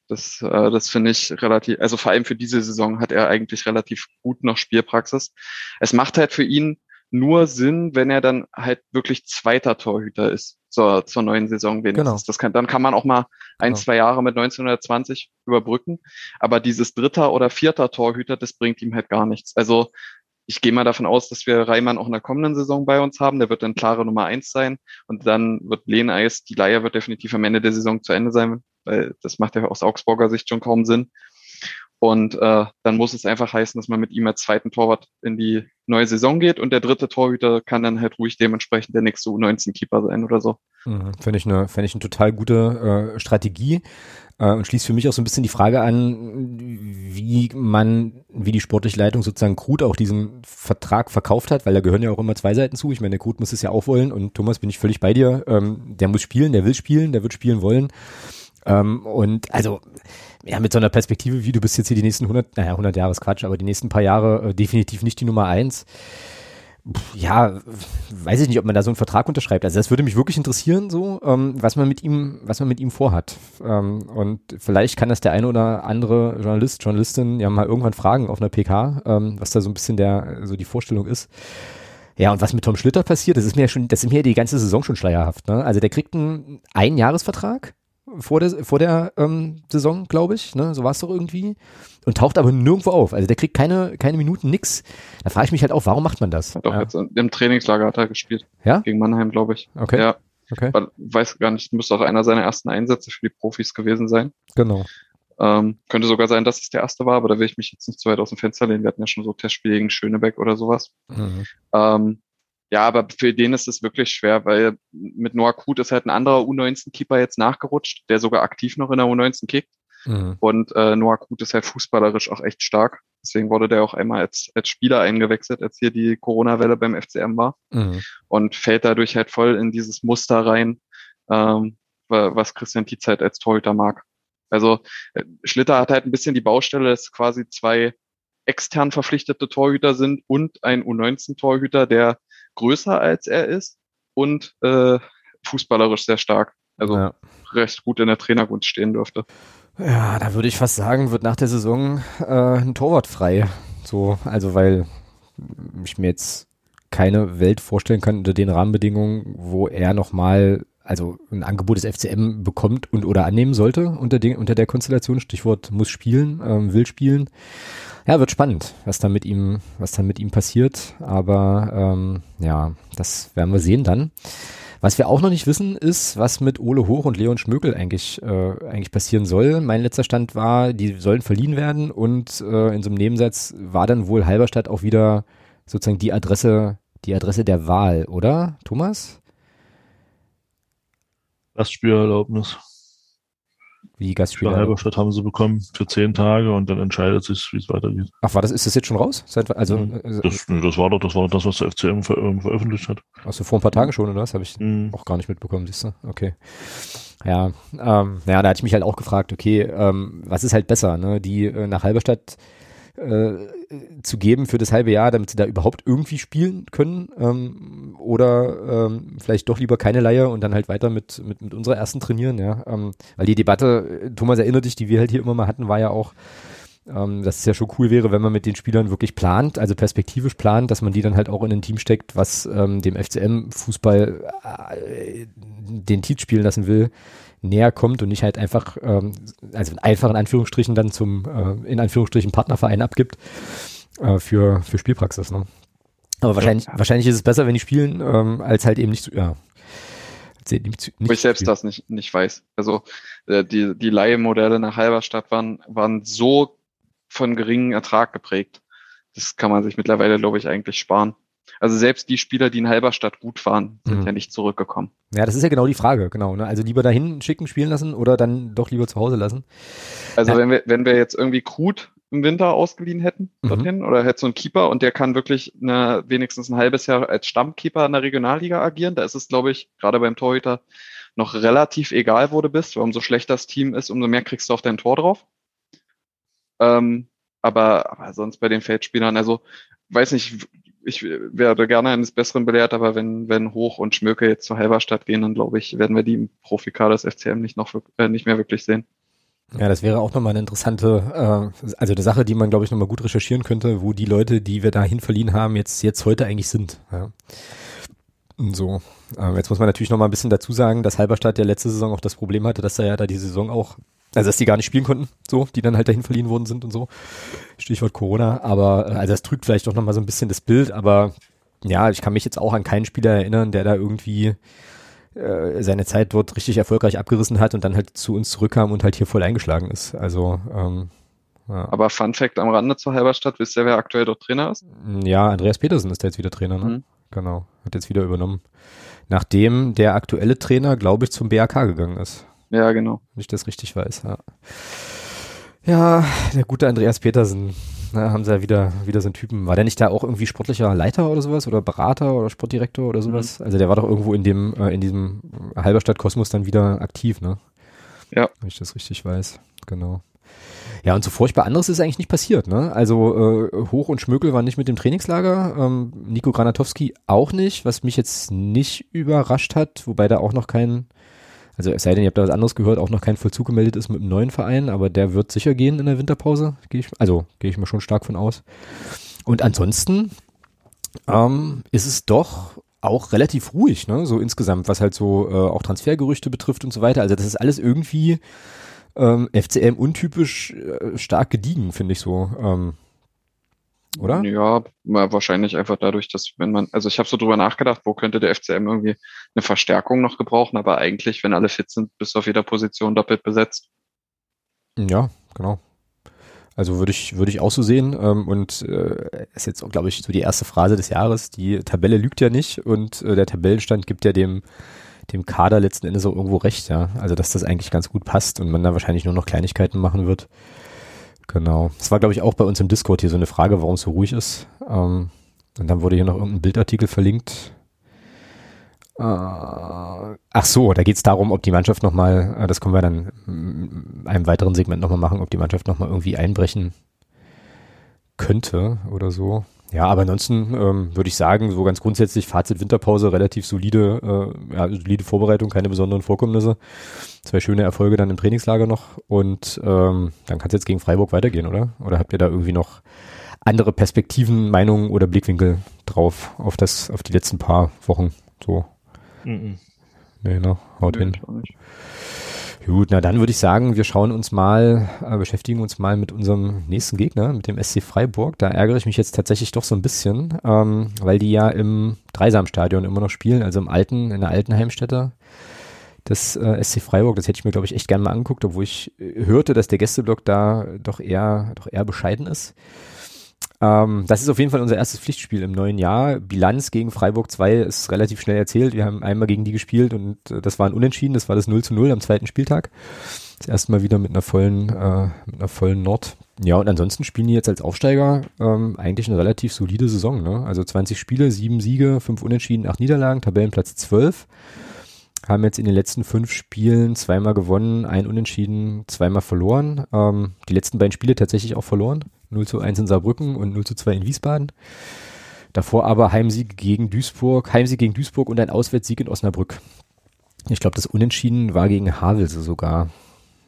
Das, äh, das finde ich relativ, also vor allem für diese Saison hat er eigentlich relativ gut noch Spielpraxis. Es macht halt für ihn nur Sinn, wenn er dann halt wirklich zweiter Torhüter ist zur, zur neuen Saison wenigstens. Genau. Das kann, dann kann man auch mal ein, genau. zwei Jahre mit 1920 überbrücken. Aber dieses dritter oder vierter Torhüter, das bringt ihm halt gar nichts. Also ich gehe mal davon aus, dass wir Reimann auch in der kommenden Saison bei uns haben. Der wird dann klare Nummer eins sein. Und dann wird Lehneis, die Leier wird definitiv am Ende der Saison zu Ende sein, weil das macht ja aus Augsburger Sicht schon kaum Sinn. Und äh, dann muss es einfach heißen, dass man mit ihm als zweiten Torwart in die neue Saison geht und der dritte Torhüter kann dann halt ruhig dementsprechend der nächste U19-Keeper sein oder so. Mhm, Finde ich eine, finde ich eine total gute äh, Strategie äh, und schließt für mich auch so ein bisschen die Frage an, wie man, wie die sportliche Leitung sozusagen Krut auch diesen Vertrag verkauft hat, weil da gehören ja auch immer zwei Seiten zu. Ich meine, der Krut muss es ja auch wollen und Thomas bin ich völlig bei dir. Ähm, der muss spielen, der will spielen, der wird spielen wollen. Ähm, und also ja, mit so einer Perspektive, wie du bist jetzt hier die nächsten 100, naja, 100 Jahre ist Quatsch, aber die nächsten paar Jahre äh, definitiv nicht die Nummer eins. Ja, weiß ich nicht, ob man da so einen Vertrag unterschreibt. Also das würde mich wirklich interessieren, so ähm, was man mit ihm, was man mit ihm vorhat. Ähm, und vielleicht kann das der eine oder andere Journalist, Journalistin ja mal irgendwann fragen auf einer PK, ähm, was da so ein bisschen der so die Vorstellung ist. Ja, und was mit Tom Schlitter passiert, das ist mir ja schon, das ist mir ja die ganze Saison schon schleierhaft. Ne? Also der kriegt einen Einjahresvertrag vor der, vor der ähm, Saison, glaube ich. Ne? So war es doch irgendwie. Und taucht aber nirgendwo auf. Also der kriegt keine, keine Minuten, nix. Da frage ich mich halt auch, warum macht man das? Doch, ja. jetzt im Trainingslager hat er gespielt. Ja? Gegen Mannheim, glaube ich. Okay. Ja. Okay. Weil, weiß gar nicht, müsste auch einer seiner ersten Einsätze für die Profis gewesen sein. Genau. Ähm, könnte sogar sein, dass es der erste war, aber da will ich mich jetzt nicht zu weit aus dem Fenster lehnen. Wir hatten ja schon so Testspiele gegen Schönebeck oder sowas. Mhm. Ähm, ja, aber für den ist es wirklich schwer, weil mit Noah Kut ist halt ein anderer U19-Keeper jetzt nachgerutscht, der sogar aktiv noch in der U19 kickt. Mhm. Und äh, Noah Kut ist halt fußballerisch auch echt stark. Deswegen wurde der auch einmal als, als Spieler eingewechselt, als hier die Corona-Welle beim FCM war. Mhm. Und fällt dadurch halt voll in dieses Muster rein, ähm, was Christian Tietz halt als Torhüter mag. Also äh, Schlitter hat halt ein bisschen die Baustelle, dass quasi zwei extern verpflichtete Torhüter sind und ein U19-Torhüter, der größer als er ist und äh, fußballerisch sehr stark. Also ja. recht gut in der Trainergunst stehen dürfte. Ja, da würde ich fast sagen, wird nach der Saison äh, ein Torwart frei. So, also weil ich mir jetzt keine Welt vorstellen kann unter den Rahmenbedingungen, wo er nochmal also ein Angebot des FCM bekommt und oder annehmen sollte unter, den, unter der Konstellation. Stichwort muss spielen, ähm, will spielen. Ja, wird spannend, was da mit ihm, was da mit ihm passiert. Aber ähm, ja, das werden wir sehen dann. Was wir auch noch nicht wissen, ist, was mit Ole Hoch und Leon Schmökel eigentlich, äh, eigentlich passieren soll. Mein letzter Stand war, die sollen verliehen werden und äh, in so einem Nebensatz war dann wohl Halberstadt auch wieder sozusagen die Adresse, die Adresse der Wahl, oder, Thomas? Gastspielerlaubnis. Wie Gastspieler? Halberstadt haben sie bekommen für zehn Tage und dann entscheidet sich, wie es weitergeht. Ach, war das, ist das jetzt schon raus? Seit, also, mhm. Äh, das, das war doch, das war das, was der FCM ver, äh, veröffentlicht hat. Also vor ein paar Tagen schon, oder was? Habe ich mhm. auch gar nicht mitbekommen, siehst du? Okay. Ja, ähm, ja, da hatte ich mich halt auch gefragt, okay, ähm, was ist halt besser, ne? Die äh, nach Halberstadt äh, zu geben für das halbe Jahr, damit sie da überhaupt irgendwie spielen können ähm, oder ähm, vielleicht doch lieber keine Leihe und dann halt weiter mit, mit, mit unserer ersten trainieren, ja, ähm, weil die Debatte, Thomas erinnert dich, die wir halt hier immer mal hatten, war ja auch, ähm, dass es ja schon cool wäre, wenn man mit den Spielern wirklich plant, also perspektivisch plant, dass man die dann halt auch in ein Team steckt, was ähm, dem FCM-Fußball äh, den Titel spielen lassen will, näher kommt und nicht halt einfach, ähm, also einfach in Anführungsstrichen dann zum, äh, in Anführungsstrichen Partnerverein abgibt äh, für, für Spielpraxis. Ne? Aber wahrscheinlich, ja. wahrscheinlich ist es besser, wenn die spielen, ähm, als halt eben nicht zu, ja. Nicht, nicht Wo ich selbst das nicht, nicht weiß. Also äh, die, die Leihmodelle nach Halberstadt waren, waren so von geringem Ertrag geprägt. Das kann man sich mittlerweile, glaube ich, eigentlich sparen. Also selbst die Spieler, die in Halberstadt gut waren, sind mhm. ja nicht zurückgekommen. Ja, das ist ja genau die Frage, genau. Ne? Also lieber dahin schicken, spielen lassen oder dann doch lieber zu Hause lassen. Also ja. wenn wir, wenn wir jetzt irgendwie Krut im Winter ausgeliehen hätten mhm. dorthin oder hätte so einen Keeper und der kann wirklich eine, wenigstens ein halbes Jahr als Stammkeeper in der Regionalliga agieren, da ist es, glaube ich, gerade beim Torhüter noch relativ egal, wo du bist, weil umso schlechter das Team ist, umso mehr kriegst du auf dein Tor drauf. Ähm, aber, aber sonst bei den Feldspielern, also weiß nicht, ich werde gerne eines Besseren belehrt, aber wenn, wenn Hoch und Schmöke jetzt zur Halberstadt gehen, dann glaube ich, werden wir die im Profikader des FCM nicht noch äh, nicht mehr wirklich sehen. Ja, das wäre auch nochmal eine interessante, äh, also eine Sache, die man, glaube ich, nochmal gut recherchieren könnte, wo die Leute, die wir dahin verliehen haben, jetzt, jetzt heute eigentlich sind. Ja. So. Ähm, jetzt muss man natürlich nochmal ein bisschen dazu sagen, dass Halberstadt ja letzte Saison auch das Problem hatte, dass er ja da die Saison auch, also dass die gar nicht spielen konnten, so, die dann halt dahin verliehen worden sind und so. Stichwort Corona. Aber, äh, also das trügt vielleicht doch nochmal so ein bisschen das Bild, aber ja, ich kann mich jetzt auch an keinen Spieler erinnern, der da irgendwie äh, seine Zeit dort richtig erfolgreich abgerissen hat und dann halt zu uns zurückkam und halt hier voll eingeschlagen ist. Also ähm, ja. Aber Fun Fact am Rande zur Halberstadt, wisst ihr, wer aktuell dort Trainer ist? Ja, Andreas Petersen ist jetzt wieder Trainer, ne? Mhm. Genau, hat jetzt wieder übernommen. Nachdem der aktuelle Trainer, glaube ich, zum BAK gegangen ist. Ja, genau. Wenn ich das richtig weiß, ja. Ja, der gute Andreas Petersen. Na, haben sie ja wieder, wieder so einen Typen. War der nicht da auch irgendwie sportlicher Leiter oder sowas? Oder Berater oder Sportdirektor oder sowas? Mhm. Also der war doch irgendwo in dem, äh, in diesem Halberstadt Kosmos dann wieder aktiv, ne? Ja. Wenn ich das richtig weiß. Genau. Ja, und so furchtbar anderes ist eigentlich nicht passiert, ne? Also äh, Hoch und Schmökel waren nicht mit dem Trainingslager, ähm, Nico Granatowski auch nicht, was mich jetzt nicht überrascht hat, wobei da auch noch kein also es sei denn, ihr habt da was anderes gehört, auch noch kein Vollzug gemeldet ist mit einem neuen Verein, aber der wird sicher gehen in der Winterpause, gehe ich, also gehe ich mal schon stark von aus. Und ansonsten ähm, ist es doch auch relativ ruhig, ne, so insgesamt, was halt so äh, auch Transfergerüchte betrifft und so weiter. Also das ist alles irgendwie ähm, FCM untypisch äh, stark gediegen, finde ich so. Ähm, oder? Ja, wahrscheinlich einfach dadurch, dass wenn man, also ich habe so drüber nachgedacht, wo könnte der FCM irgendwie eine Verstärkung noch gebrauchen, aber eigentlich, wenn alle fit sind, bist du auf jeder Position doppelt besetzt. Ja, genau. Also würde ich, würde ich auch so sehen. Ähm, und äh, ist jetzt, glaube ich, so die erste Phrase des Jahres. Die Tabelle lügt ja nicht und äh, der Tabellenstand gibt ja dem, dem Kader letzten Endes auch irgendwo recht, ja. Also dass das eigentlich ganz gut passt und man da wahrscheinlich nur noch Kleinigkeiten machen wird. Genau. Das war, glaube ich, auch bei uns im Discord hier so eine Frage, warum es so ruhig ist. Ähm, und dann wurde hier noch irgendein Bildartikel verlinkt. Äh, ach so, da geht es darum, ob die Mannschaft nochmal, äh, das können wir dann in einem weiteren Segment nochmal machen, ob die Mannschaft nochmal irgendwie einbrechen könnte oder so. Ja, aber ansonsten ähm, würde ich sagen, so ganz grundsätzlich Fazit Winterpause, relativ solide, äh, ja, solide Vorbereitung, keine besonderen Vorkommnisse. Zwei schöne Erfolge dann im Trainingslager noch und ähm, dann kann es jetzt gegen Freiburg weitergehen, oder? Oder habt ihr da irgendwie noch andere Perspektiven, Meinungen oder Blickwinkel drauf auf das, auf die letzten paar Wochen? So. Mhm. Nee, ne? Haut nee, hin. Gut, na dann würde ich sagen, wir schauen uns mal, äh, beschäftigen uns mal mit unserem nächsten Gegner, mit dem SC Freiburg. Da ärgere ich mich jetzt tatsächlich doch so ein bisschen, ähm, weil die ja im Dreisamstadion immer noch spielen, also im alten, in der alten Heimstätte des äh, SC Freiburg. Das hätte ich mir, glaube ich, echt gerne mal angeguckt, obwohl ich äh, hörte, dass der Gästeblock da doch eher, doch eher bescheiden ist. Ähm, das ist auf jeden Fall unser erstes Pflichtspiel im neuen Jahr. Bilanz gegen Freiburg 2 ist relativ schnell erzählt. Wir haben einmal gegen die gespielt und äh, das war ein Unentschieden. Das war das 0 zu 0 am zweiten Spieltag. Das erste Mal wieder mit einer vollen, äh, mit einer vollen Nord. Ja, und ansonsten spielen die jetzt als Aufsteiger ähm, eigentlich eine relativ solide Saison. Ne? Also 20 Spiele, 7 Siege, 5 Unentschieden, 8 Niederlagen, Tabellenplatz 12 haben jetzt in den letzten fünf Spielen zweimal gewonnen, ein Unentschieden, zweimal verloren. Ähm, die letzten beiden Spiele tatsächlich auch verloren. 0 zu 1 in Saarbrücken und 0 zu 2 in Wiesbaden. Davor aber Heimsieg gegen Duisburg, Heimsieg gegen Duisburg und ein Auswärtssieg in Osnabrück. Ich glaube, das Unentschieden war gegen Havelse sogar.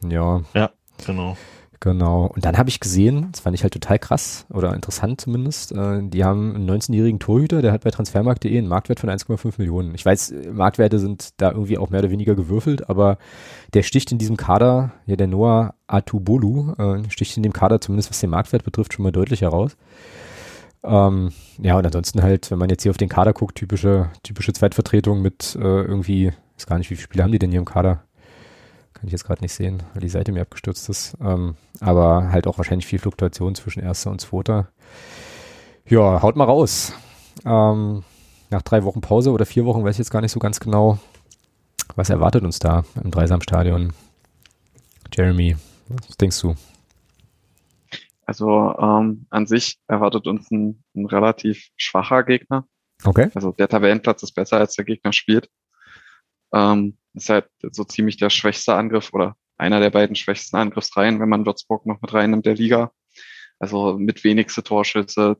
Ja. Ja, genau. Genau. Und dann habe ich gesehen, das fand ich halt total krass oder interessant zumindest, äh, die haben einen 19-jährigen Torhüter, der hat bei transfermarkt.de einen Marktwert von 1,5 Millionen. Ich weiß, Marktwerte sind da irgendwie auch mehr oder weniger gewürfelt, aber der sticht in diesem Kader, ja der Noah Atubolu, äh, sticht in dem Kader zumindest was den Marktwert betrifft schon mal deutlich heraus. Ähm, ja, und ansonsten halt, wenn man jetzt hier auf den Kader guckt, typische, typische Zweitvertretung mit äh, irgendwie, ich weiß gar nicht, wie viele Spiele haben die denn hier im Kader? Kann ich jetzt gerade nicht sehen, weil die Seite mir abgestürzt ist. Ähm, aber halt auch wahrscheinlich viel Fluktuation zwischen erster und zweiter. Ja, haut mal raus. Ähm, nach drei Wochen Pause oder vier Wochen weiß ich jetzt gar nicht so ganz genau, was erwartet uns da im Dreisamstadion. Jeremy, was denkst du? Also ähm, an sich erwartet uns ein, ein relativ schwacher Gegner. Okay. Also der Tabellenplatz ist besser, als der Gegner spielt. Ähm, ist halt so ziemlich der schwächste Angriff oder einer der beiden schwächsten Angriffsreihen, wenn man Würzburg noch mit reinnimmt der Liga. Also mit wenigste Torschüsse,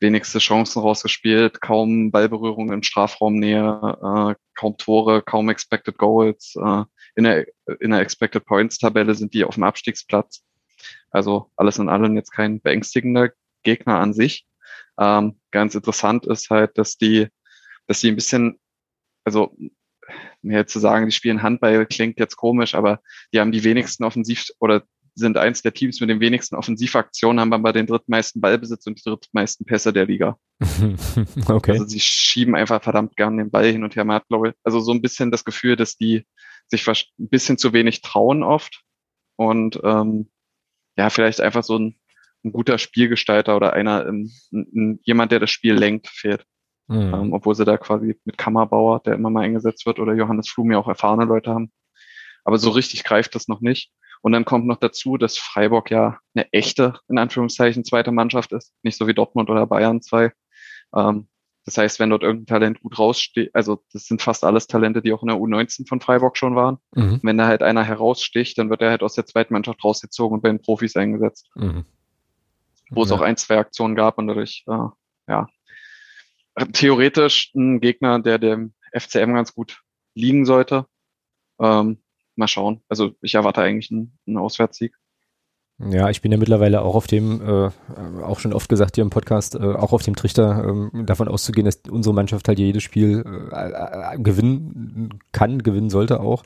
wenigste Chancen rausgespielt, kaum Ballberührung in Strafraumnähe, äh, kaum Tore, kaum Expected Goals. Äh, in, der, in der Expected Points Tabelle sind die auf dem Abstiegsplatz. Also alles in allem jetzt kein beängstigender Gegner an sich. Ähm, ganz interessant ist halt, dass die, dass die ein bisschen, also mir jetzt zu sagen, die spielen Handball klingt jetzt komisch, aber die haben die wenigsten Offensiv oder sind eins der Teams mit den wenigsten Offensivaktionen, haben aber den drittmeisten Ballbesitz und die drittmeisten Pässe der Liga. okay. Also sie schieben einfach verdammt gern den Ball hin und her. Man hat, glaube ich, also so ein bisschen das Gefühl, dass die sich ein bisschen zu wenig trauen oft und ähm, ja, vielleicht einfach so ein, ein guter Spielgestalter oder einer, ein, ein, jemand, der das Spiel lenkt, fehlt. Mhm. Ähm, obwohl sie da quasi mit Kammerbauer, der immer mal eingesetzt wird, oder Johannes Flum ja auch erfahrene Leute haben. Aber so richtig greift das noch nicht. Und dann kommt noch dazu, dass Freiburg ja eine echte, in Anführungszeichen, zweite Mannschaft ist. Nicht so wie Dortmund oder Bayern 2. Ähm, das heißt, wenn dort irgendein Talent gut raussteht, also das sind fast alles Talente, die auch in der U19 von Freiburg schon waren. Mhm. Wenn da halt einer heraussticht, dann wird er halt aus der zweiten Mannschaft rausgezogen und bei den Profis eingesetzt. Mhm. Wo ja. es auch ein, zwei Aktionen gab und dadurch, äh, ja, theoretisch ein Gegner, der dem FCM ganz gut liegen sollte. Ähm, mal schauen. Also ich erwarte eigentlich einen, einen Auswärtssieg. Ja, ich bin ja mittlerweile auch auf dem, äh, auch schon oft gesagt hier im Podcast, äh, auch auf dem Trichter äh, davon auszugehen, dass unsere Mannschaft halt jedes Spiel äh, äh, gewinnen kann, gewinnen sollte auch.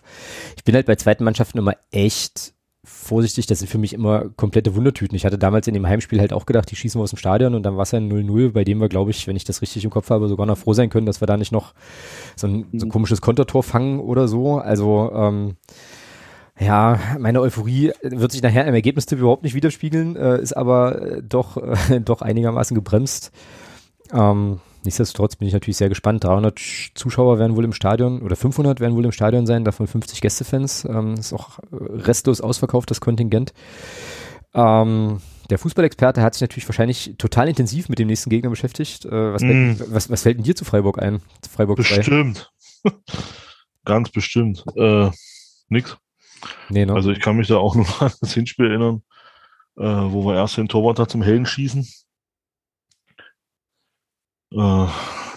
Ich bin halt bei zweiten Mannschaften immer echt vorsichtig, das sind für mich immer komplette Wundertüten. Ich hatte damals in dem Heimspiel halt auch gedacht, die schießen wir aus dem Stadion und dann war es ein 0-0, bei dem wir, glaube ich, wenn ich das richtig im Kopf habe, sogar noch froh sein können, dass wir da nicht noch so ein, so ein komisches Kontertor fangen oder so. Also ähm, ja, meine Euphorie wird sich nachher im Ergebnistipp überhaupt nicht widerspiegeln, äh, ist aber äh, doch, äh, doch einigermaßen gebremst. Ähm, nichtsdestotrotz bin ich natürlich sehr gespannt. 300 Zuschauer werden wohl im Stadion oder 500 werden wohl im Stadion sein, davon 50 Gästefans. Ähm, ist auch äh, restlos ausverkauft, das Kontingent. Ähm, der Fußballexperte hat sich natürlich wahrscheinlich total intensiv mit dem nächsten Gegner beschäftigt. Äh, was, mm. was, was, fällt denn dir zu Freiburg ein? Zu Freiburg bestimmt. Ganz bestimmt. Äh, nix. Nee, ne? Also ich kann mich da auch nur an das Hinspiel erinnern, äh, wo wir erst den Torwart zum Hellen schießen. Äh,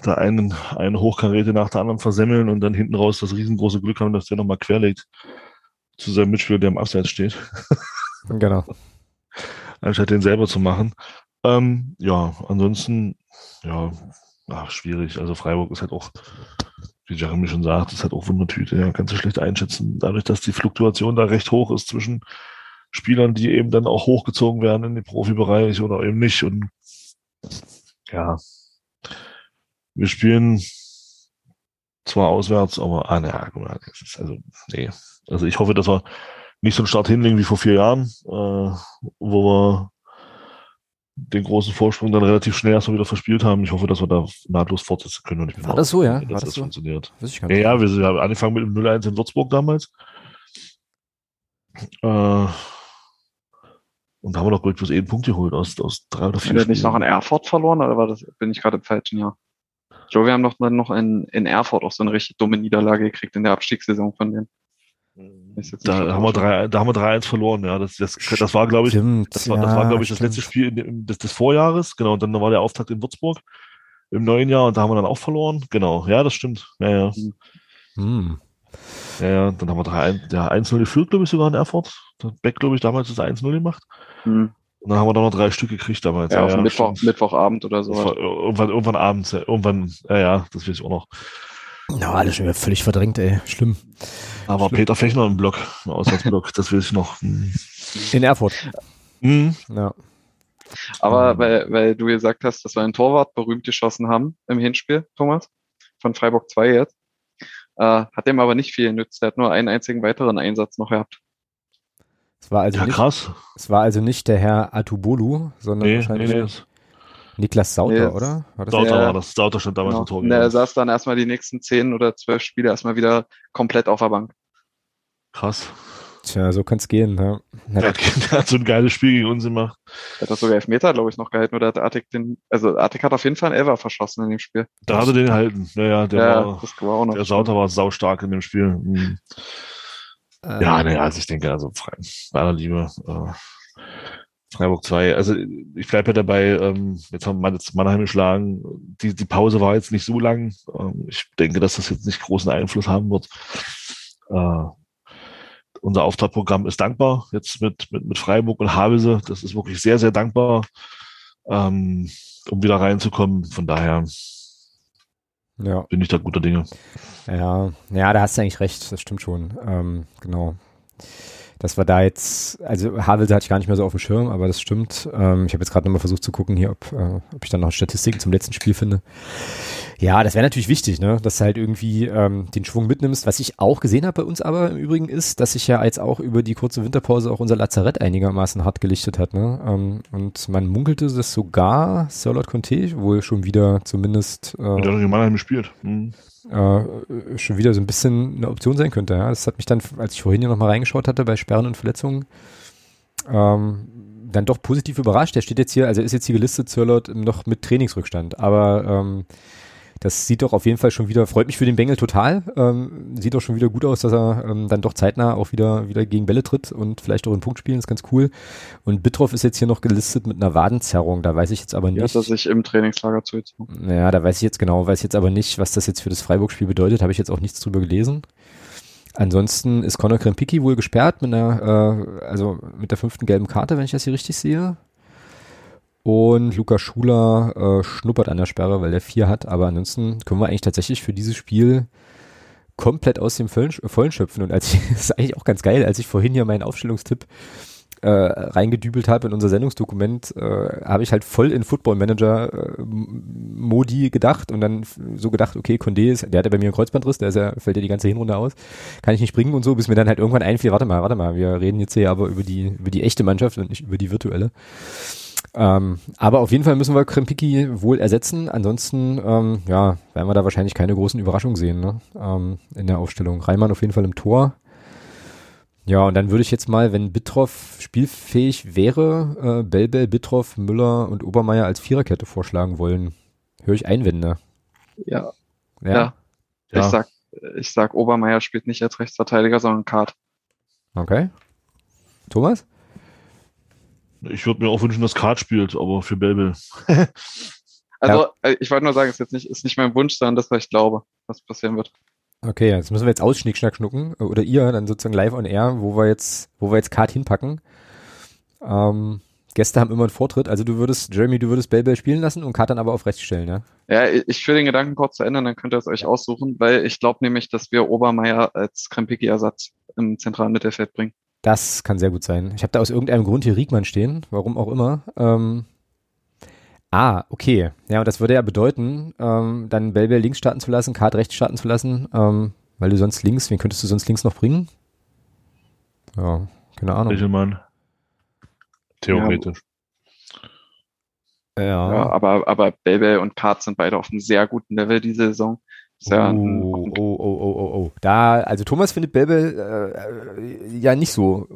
da einen, eine Hochkaräte nach der anderen versemmeln und dann hinten raus das riesengroße Glück haben, dass der nochmal querlegt zu seinem Mitspieler, der im Abseits steht. genau. Anstatt den selber zu machen. Ähm, ja, ansonsten, ja, ach, schwierig. Also Freiburg ist halt auch wie Jeremy schon sagt, ist halt auch Wundertüte. Ja, kannst du schlecht einschätzen. Dadurch, dass die Fluktuation da recht hoch ist zwischen Spielern, die eben dann auch hochgezogen werden in den Profibereich oder eben nicht. Und ja, wir spielen zwar auswärts, aber ah, ist also, nee. Also ich hoffe, dass wir nicht so einen Start hinlegen wie vor vier Jahren, äh, wo wir den großen Vorsprung dann relativ schnell erstmal wieder verspielt haben. Ich hoffe, dass wir da nahtlos fortsetzen können. Und ich bin War das so, ja? Dass War das, das so? funktioniert. Ja, ja, wir haben angefangen mit dem 0-1 in Würzburg damals. Äh, und da haben wir doch, bloß einen Punkt geholt aus, aus drei oder vier. Haben wir nicht noch in Erfurt verloren oder war das, bin ich gerade im falschen Jahr? Ich glaube, wir haben doch dann noch in, in Erfurt auch so eine richtig dumme Niederlage gekriegt in der Abstiegssaison von denen. Da haben, wir drei, da haben wir 3-1 verloren, ja. Das, das, das war, glaube ich, stimmt, das war, das war, glaube ich, das letzte Spiel in, des, des Vorjahres. Genau, und dann war der Auftakt in Würzburg im neuen Jahr und da haben wir dann auch verloren. Genau, ja, das stimmt. Ja, ja. Hm. Ja, ja, dann haben wir 3-1, ja, 1-0 geführt, glaube ich, sogar in Erfurt. Beck, glaube ich, damals das 1-0 gemacht. Hm. Und dann haben wir da noch drei Stück gekriegt damals. Ja, ja, ja Mittwoch, Mittwochabend oder so. Irgendwann, irgendwann abends, irgendwann, ja, ja, das weiß ich auch noch. Na, alles schon wieder völlig verdrängt, ey. Schlimm. Aber Schlimm. Peter Fechner im Block, im Auswärtsblock, das will ich noch. Hm. In Erfurt. Mhm. Ja. Aber weil, weil du gesagt hast, dass wir einen Torwart berühmt geschossen haben im Hinspiel, Thomas, von Freiburg 2 jetzt, äh, hat dem aber nicht viel genützt. Er hat nur einen einzigen weiteren Einsatz noch gehabt. Es war also ja, nicht, krass. Es war also nicht der Herr Atubolu, sondern nee, wahrscheinlich nee, nee, Niklas Sauter, nee, oder? War das Sauter war das. Sauter stand damals genau. im Tor. Und er saß dann erstmal die nächsten zehn oder zwölf Spiele erstmal wieder komplett auf der Bank. Krass. Tja, so kann's gehen. Ja. Der hat, der hat so ein geiles Spiel gegen uns gemacht. Er hat das sogar Elfmeter, glaube ich, noch gehalten. Oder hat Artik den, also Artik hat auf jeden Fall einen Elfer verschossen in dem Spiel. Da hat er den gehalten. Ja, ja, der ja, war, das war auch noch. der Sauter war saustark in dem Spiel. Mhm. Äh, Ja, naja, also ich denke, also bei aller Liebe. Äh, Freiburg 2, also ich bleibe ja dabei, ähm, jetzt haben wir jetzt Mannheim geschlagen, die, die Pause war jetzt nicht so lang. Ähm, ich denke, dass das jetzt nicht großen Einfluss haben wird. Äh, unser Auftragprogramm ist dankbar, jetzt mit, mit, mit Freiburg und Havelse, das ist wirklich sehr, sehr dankbar, ähm, um wieder reinzukommen. Von daher Ja, bin ich da guter Dinge. ja, ja, da hast du eigentlich recht, das stimmt schon. Ähm, genau. Das war da jetzt, also Havelse hatte ich gar nicht mehr so auf dem Schirm, aber das stimmt. Ähm, ich habe jetzt gerade nochmal versucht zu gucken hier, ob, äh, ob ich dann noch Statistiken zum letzten Spiel finde. Ja, das wäre natürlich wichtig, ne, dass du halt irgendwie ähm, den Schwung mitnimmst. Was ich auch gesehen habe bei uns aber im Übrigen ist, dass sich ja jetzt auch über die kurze Winterpause auch unser Lazarett einigermaßen hart gelichtet hat, ne? Ähm, und man munkelte, dass sogar Sirlot Conte wohl schon wieder zumindest äh, Und der hat gegen Mannheim gespielt. Mhm. Äh, schon wieder so ein bisschen eine Option sein könnte. Ja? Das hat mich dann, als ich vorhin hier nochmal reingeschaut hatte bei Sperren und Verletzungen, ähm, dann doch positiv überrascht. Der steht jetzt hier, also ist jetzt hier gelistet, Zerlot noch mit Trainingsrückstand. Aber ähm, das sieht doch auf jeden Fall schon wieder, freut mich für den Bengel total. Ähm, sieht doch schon wieder gut aus, dass er ähm, dann doch zeitnah auch wieder, wieder gegen Bälle tritt und vielleicht auch einen Punkt spielen, ist ganz cool. Und Bitroff ist jetzt hier noch gelistet mit einer Wadenzerrung, da weiß ich jetzt aber nicht. hat er sich im Trainingslager zugezogen. Naja, da weiß ich jetzt genau, weiß jetzt aber nicht, was das jetzt für das Freiburg-Spiel bedeutet, habe ich jetzt auch nichts drüber gelesen. Ansonsten ist Conor Krempicki wohl gesperrt mit einer, äh, also mit der fünften gelben Karte, wenn ich das hier richtig sehe. Und Luca Schuler äh, schnuppert an der Sperre, weil der vier hat. Aber ansonsten können wir eigentlich tatsächlich für dieses Spiel komplett aus dem Vollen, schöpfen. Und als ich, das ist eigentlich auch ganz geil, als ich vorhin hier meinen Aufstellungstipp äh, reingedübelt habe in unser Sendungsdokument, äh, habe ich halt voll in Football Manager äh, Modi gedacht und dann so gedacht, okay, Condé ist, der hat ja bei mir einen Kreuzbandriss, der ist ja, fällt ja die ganze Hinrunde aus, kann ich nicht bringen und so, bis mir dann halt irgendwann einfiel, warte mal, warte mal, wir reden jetzt hier aber über die, über die echte Mannschaft und nicht über die virtuelle. Ähm, aber auf jeden Fall müssen wir Krempicki wohl ersetzen. Ansonsten, ähm, ja, werden wir da wahrscheinlich keine großen Überraschungen sehen, ne? ähm, in der Aufstellung. Reimann auf jeden Fall im Tor. Ja, und dann würde ich jetzt mal, wenn Bittroff spielfähig wäre, äh, Belbel, Bittroff, Müller und Obermeier als Viererkette vorschlagen wollen. Höre ich Einwände. Ja. Ja. Ja. Ja. Ich sag, ich sag, Obermeier spielt nicht als Rechtsverteidiger, sondern Kart. Okay. Thomas? Ich würde mir auch wünschen, dass Kart spielt, aber für Belbel. Also, äh, ich wollte nur sagen, ist jetzt nicht, ist nicht mein Wunsch, sondern das, was ich glaube, was passieren wird. Okay, jetzt müssen wir jetzt ausschnick, schnack, schnucken. Oder ihr dann sozusagen live on air, wo wir jetzt, wo wir jetzt Kart hinpacken. Ähm, Gäste haben immer einen Vortritt. Also du würdest, Jeremy, du würdest Belbel spielen lassen und Kart dann aber auf rechts stellen, ja? Ja, ich führe den Gedanken kurz zu Ende, dann könnt ihr es euch aussuchen, weil ich glaube nämlich, dass wir Obermeier als Krempicki-Ersatz im zentralen Mittelfeld bringen. Das kann sehr gut sein. Ich habe da aus irgendeinem Grund hier Riegmann stehen, warum auch immer. Ähm, ah, okay. Ja, und das würde ja bedeuten, ähm, dann Belbel links starten zu lassen, Kart rechts starten zu lassen, ähm, weil du sonst links, wen könntest du sonst links noch bringen? Ja, keine Ahnung. Michelmann. Theoretisch. Ja. Ja, aber, aber Belbel und Kart sind beide auf einem sehr guten Level diese Saison. Ist ja ein, Oh, oh, oh, oh, oh, oh. Da, also Thomas findet Belbel äh, ja nicht so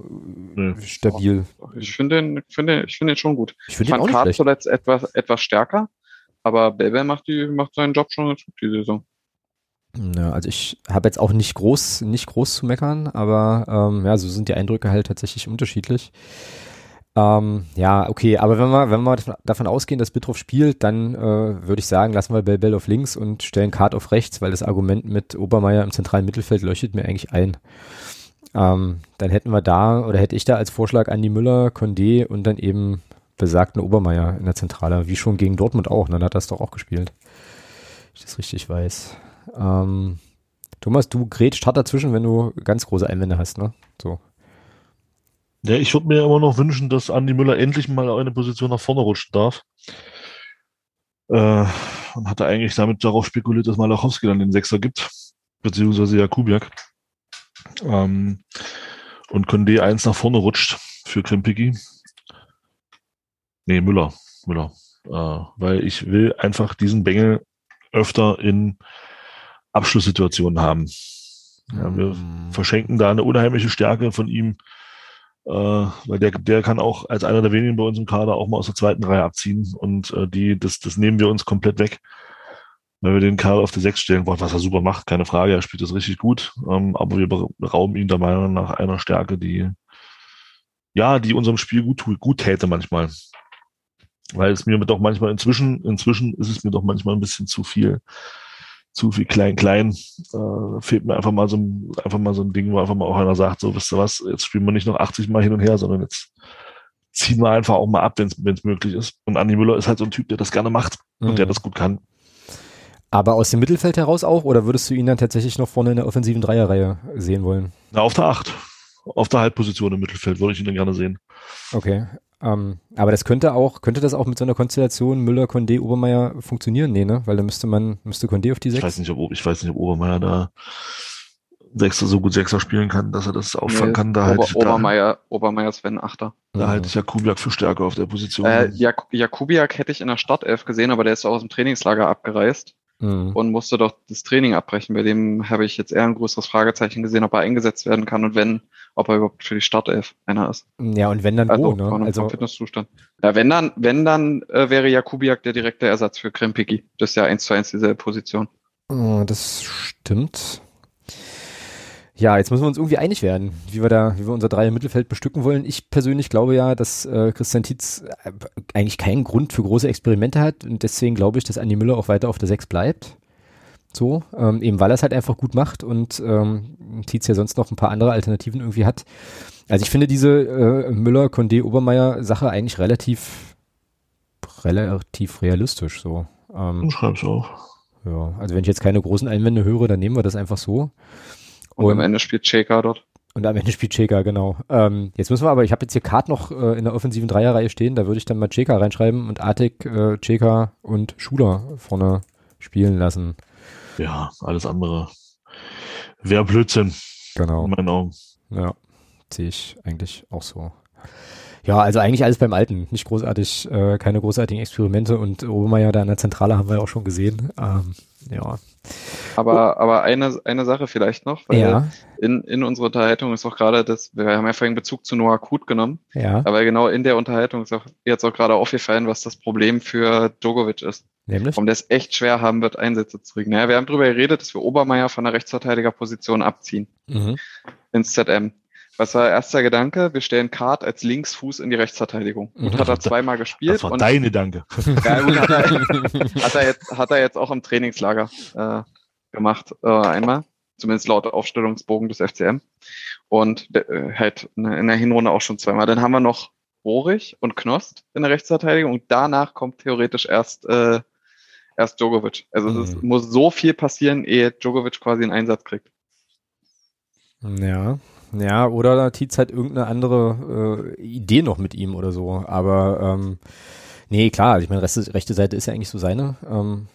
äh, Nee. stabil. ich finde den, ich finde, ich finde den schon gut. Ich Ich finde ihn auch fand schlecht. zuletzt etwas, etwas stärker, aber Belbel macht die, macht seinen Job schon ganz gut diese Saison. Ja, also ich habe jetzt auch nicht groß, nicht groß zu meckern, aber ähm, ja, so sind die Eindrücke halt tatsächlich unterschiedlich. Ähm, ja, okay, aber wenn wir, wenn wir davon- ausgehen, dass Bitroff spielt, dann äh, würde ich sagen, lassen wir Belbel auf links und stellen Kart auf rechts, weil das Argument mit Obermeier im zentralen Mittelfeld leuchtet mir eigentlich ein. Ähm, dann hätten wir da, oder hätte ich da als Vorschlag Andi Müller, Condé und dann eben besagten Obermeier in der Zentrale, wie schon gegen Dortmund auch, ne? dann hat das doch auch gespielt. Wenn ich das richtig weiß. Ähm, Thomas, du grätscht hart dazwischen, wenn du ganz große Einwände hast, ne? So. Ja, ich würde mir immer noch wünschen, dass Andi Müller endlich mal eine Position nach vorne rutschen darf. Äh, und hatte eigentlich damit darauf spekuliert, dass Malachowski dann den Sechser gibt, beziehungsweise Jakubiak. Ähm, und Condé eins nach vorne rutscht für Krempicki. Nee, Müller. Müller. Äh, weil ich will einfach diesen Bengel öfter in Abschlusssituationen haben. Ja, wir mm. verschenken da eine unheimliche Stärke von ihm, äh, weil der, der kann auch als einer der wenigen bei uns im Kader auch mal aus der zweiten Reihe abziehen und äh, die, das, das nehmen wir uns komplett weg, weil wir den Karl auf die Sechs stellen wollen, was er super macht, keine Frage, er spielt das richtig gut, ähm, aber wir rauben ihm da meiner nach einer Stärke, die ja, die unserem Spiel gut, gut täte manchmal. Weil es mir doch manchmal inzwischen, inzwischen ist es mir doch manchmal ein bisschen zu viel zu viel klein, klein. Äh, fehlt mir einfach mal so ein, einfach mal so ein Ding, wo einfach mal auch einer sagt, so, wisst ihr was, jetzt spielen wir nicht noch 80 Mal hin und her, sondern jetzt ziehen wir einfach auch mal ab, wenn es möglich ist. Und Andi Müller ist halt so ein Typ, der das gerne macht mhm. und der mhm. das gut kann. Aber aus dem Mittelfeld heraus auch, oder würdest du ihn dann tatsächlich noch vorne in der offensiven Dreierreihe sehen wollen? Na, auf der Acht. Auf der Halbposition im Mittelfeld würde ich ihn dann gerne sehen. Okay. Ähm, aber das könnte auch, könnte das auch mit so einer Konstellation Müller, Condé, Obermeier funktionieren? Nee, ne? Weil da müsste man, müsste Condé auf die sechs. Ich weiß nicht, ob, ich weiß nicht, ob Obermeier da Sechster, so gut Sechser spielen kann, dass er das auffangen nee, kann. Da Ober, halt, Obermeier, da, Obermeier wenn Achter. Da mhm. halte ich Jakubiak für stärker auf der Position. Äh, Jak Jakubiak hätte ich in der Startelf gesehen, aber der ist auch aus dem Trainingslager abgereist mhm. und musste doch das Training abbrechen. Bei dem habe ich jetzt eher ein größeres Fragezeichen gesehen, ob er eingesetzt werden kann und wenn, ob er überhaupt für die Startelf einer ist. Ja, und wenn dann also, wo, ne? Also Fitnesszustand. Ja, wenn dann, wenn dann äh, wäre Jakubiak der direkte Ersatz für Krempiki. Das ist ja eins zu eins dieselbe Position. Oh, das stimmt. Ja, jetzt müssen wir uns irgendwie einig werden, wie wir da, wie wir unser Dreier Mittelfeld bestücken wollen. Ich persönlich glaube ja, dass äh, Christian Tietz äh, eigentlich keinen Grund für große Experimente hat und deswegen glaube ich, dass Andi Müller auch weiter auf der Sechs bleibt. So, ähm, eben weil er es halt einfach gut macht und ähm, Tietz ja sonst noch ein paar andere Alternativen irgendwie hat. Also ich finde diese äh, Müller, Condé, Obermeier Sache eigentlich relativ relativ realistisch so. Ähm, schreib's auch. Ja, also wenn ich jetzt keine großen Einwände höre, dann nehmen wir das einfach so. Und, und am Ende spielt Cheka dort. Und am Ende spielt Cheka, genau. Ähm, jetzt müssen wir aber, ich habe jetzt hier Kart noch äh, in der offensiven Dreierreihe stehen, da würde ich dann mal Cheka reinschreiben und Artik, äh, Cheka und Schuler vorne spielen lassen. Ja, alles andere wäre Blödsinn. Genau. In meinen Augen. Ja, sehe ich eigentlich auch so. Ja, also eigentlich alles beim Alten. Nicht großartig, äh, keine großartigen Experimente und Obermeier da in der Zentrale haben wir auch schon gesehen. Ähm, ja. Aber, aber eine, eine Sache vielleicht noch, weil ja. in, in unserer Unterhaltung ist auch gerade das, wir haben ja vorhin Bezug zu Noah Kut genommen, ja. aber genau in der Unterhaltung ist auch jetzt auch gerade aufgefallen, was das Problem für Djokovic ist. Nämlich? Warum der es echt schwer haben wird, Einsätze zu kriegen. Naja, wir haben darüber geredet, dass wir Obermeier von der Rechtsverteidigerposition abziehen. Mhm. Ins ZM. Was war erster Gedanke? Wir stellen Kart als Linksfuß in die Rechtsverteidigung. Gut, hat er zweimal gespielt. Das war und, deine Danke. Ja, gut, hat, er, hat, er jetzt, hat er jetzt auch im Trainingslager äh, gemacht, äh, einmal. Zumindest laut Aufstellungsbogen des FCM. Und äh, halt in der Hinrunde auch schon zweimal. Dann haben wir noch Rohrig und Knost in der Rechtsverteidigung und danach kommt theoretisch erst äh, erst Djokovic. Also mhm. es muss so viel passieren, ehe Djokovic quasi einen Einsatz kriegt. Ja, ja, oder da Tietz halt irgendeine andere äh, Idee noch mit ihm oder so. Aber ähm, nee, klar, ich meine, rechte, Seite ist ja eigentlich so seine. Ähm,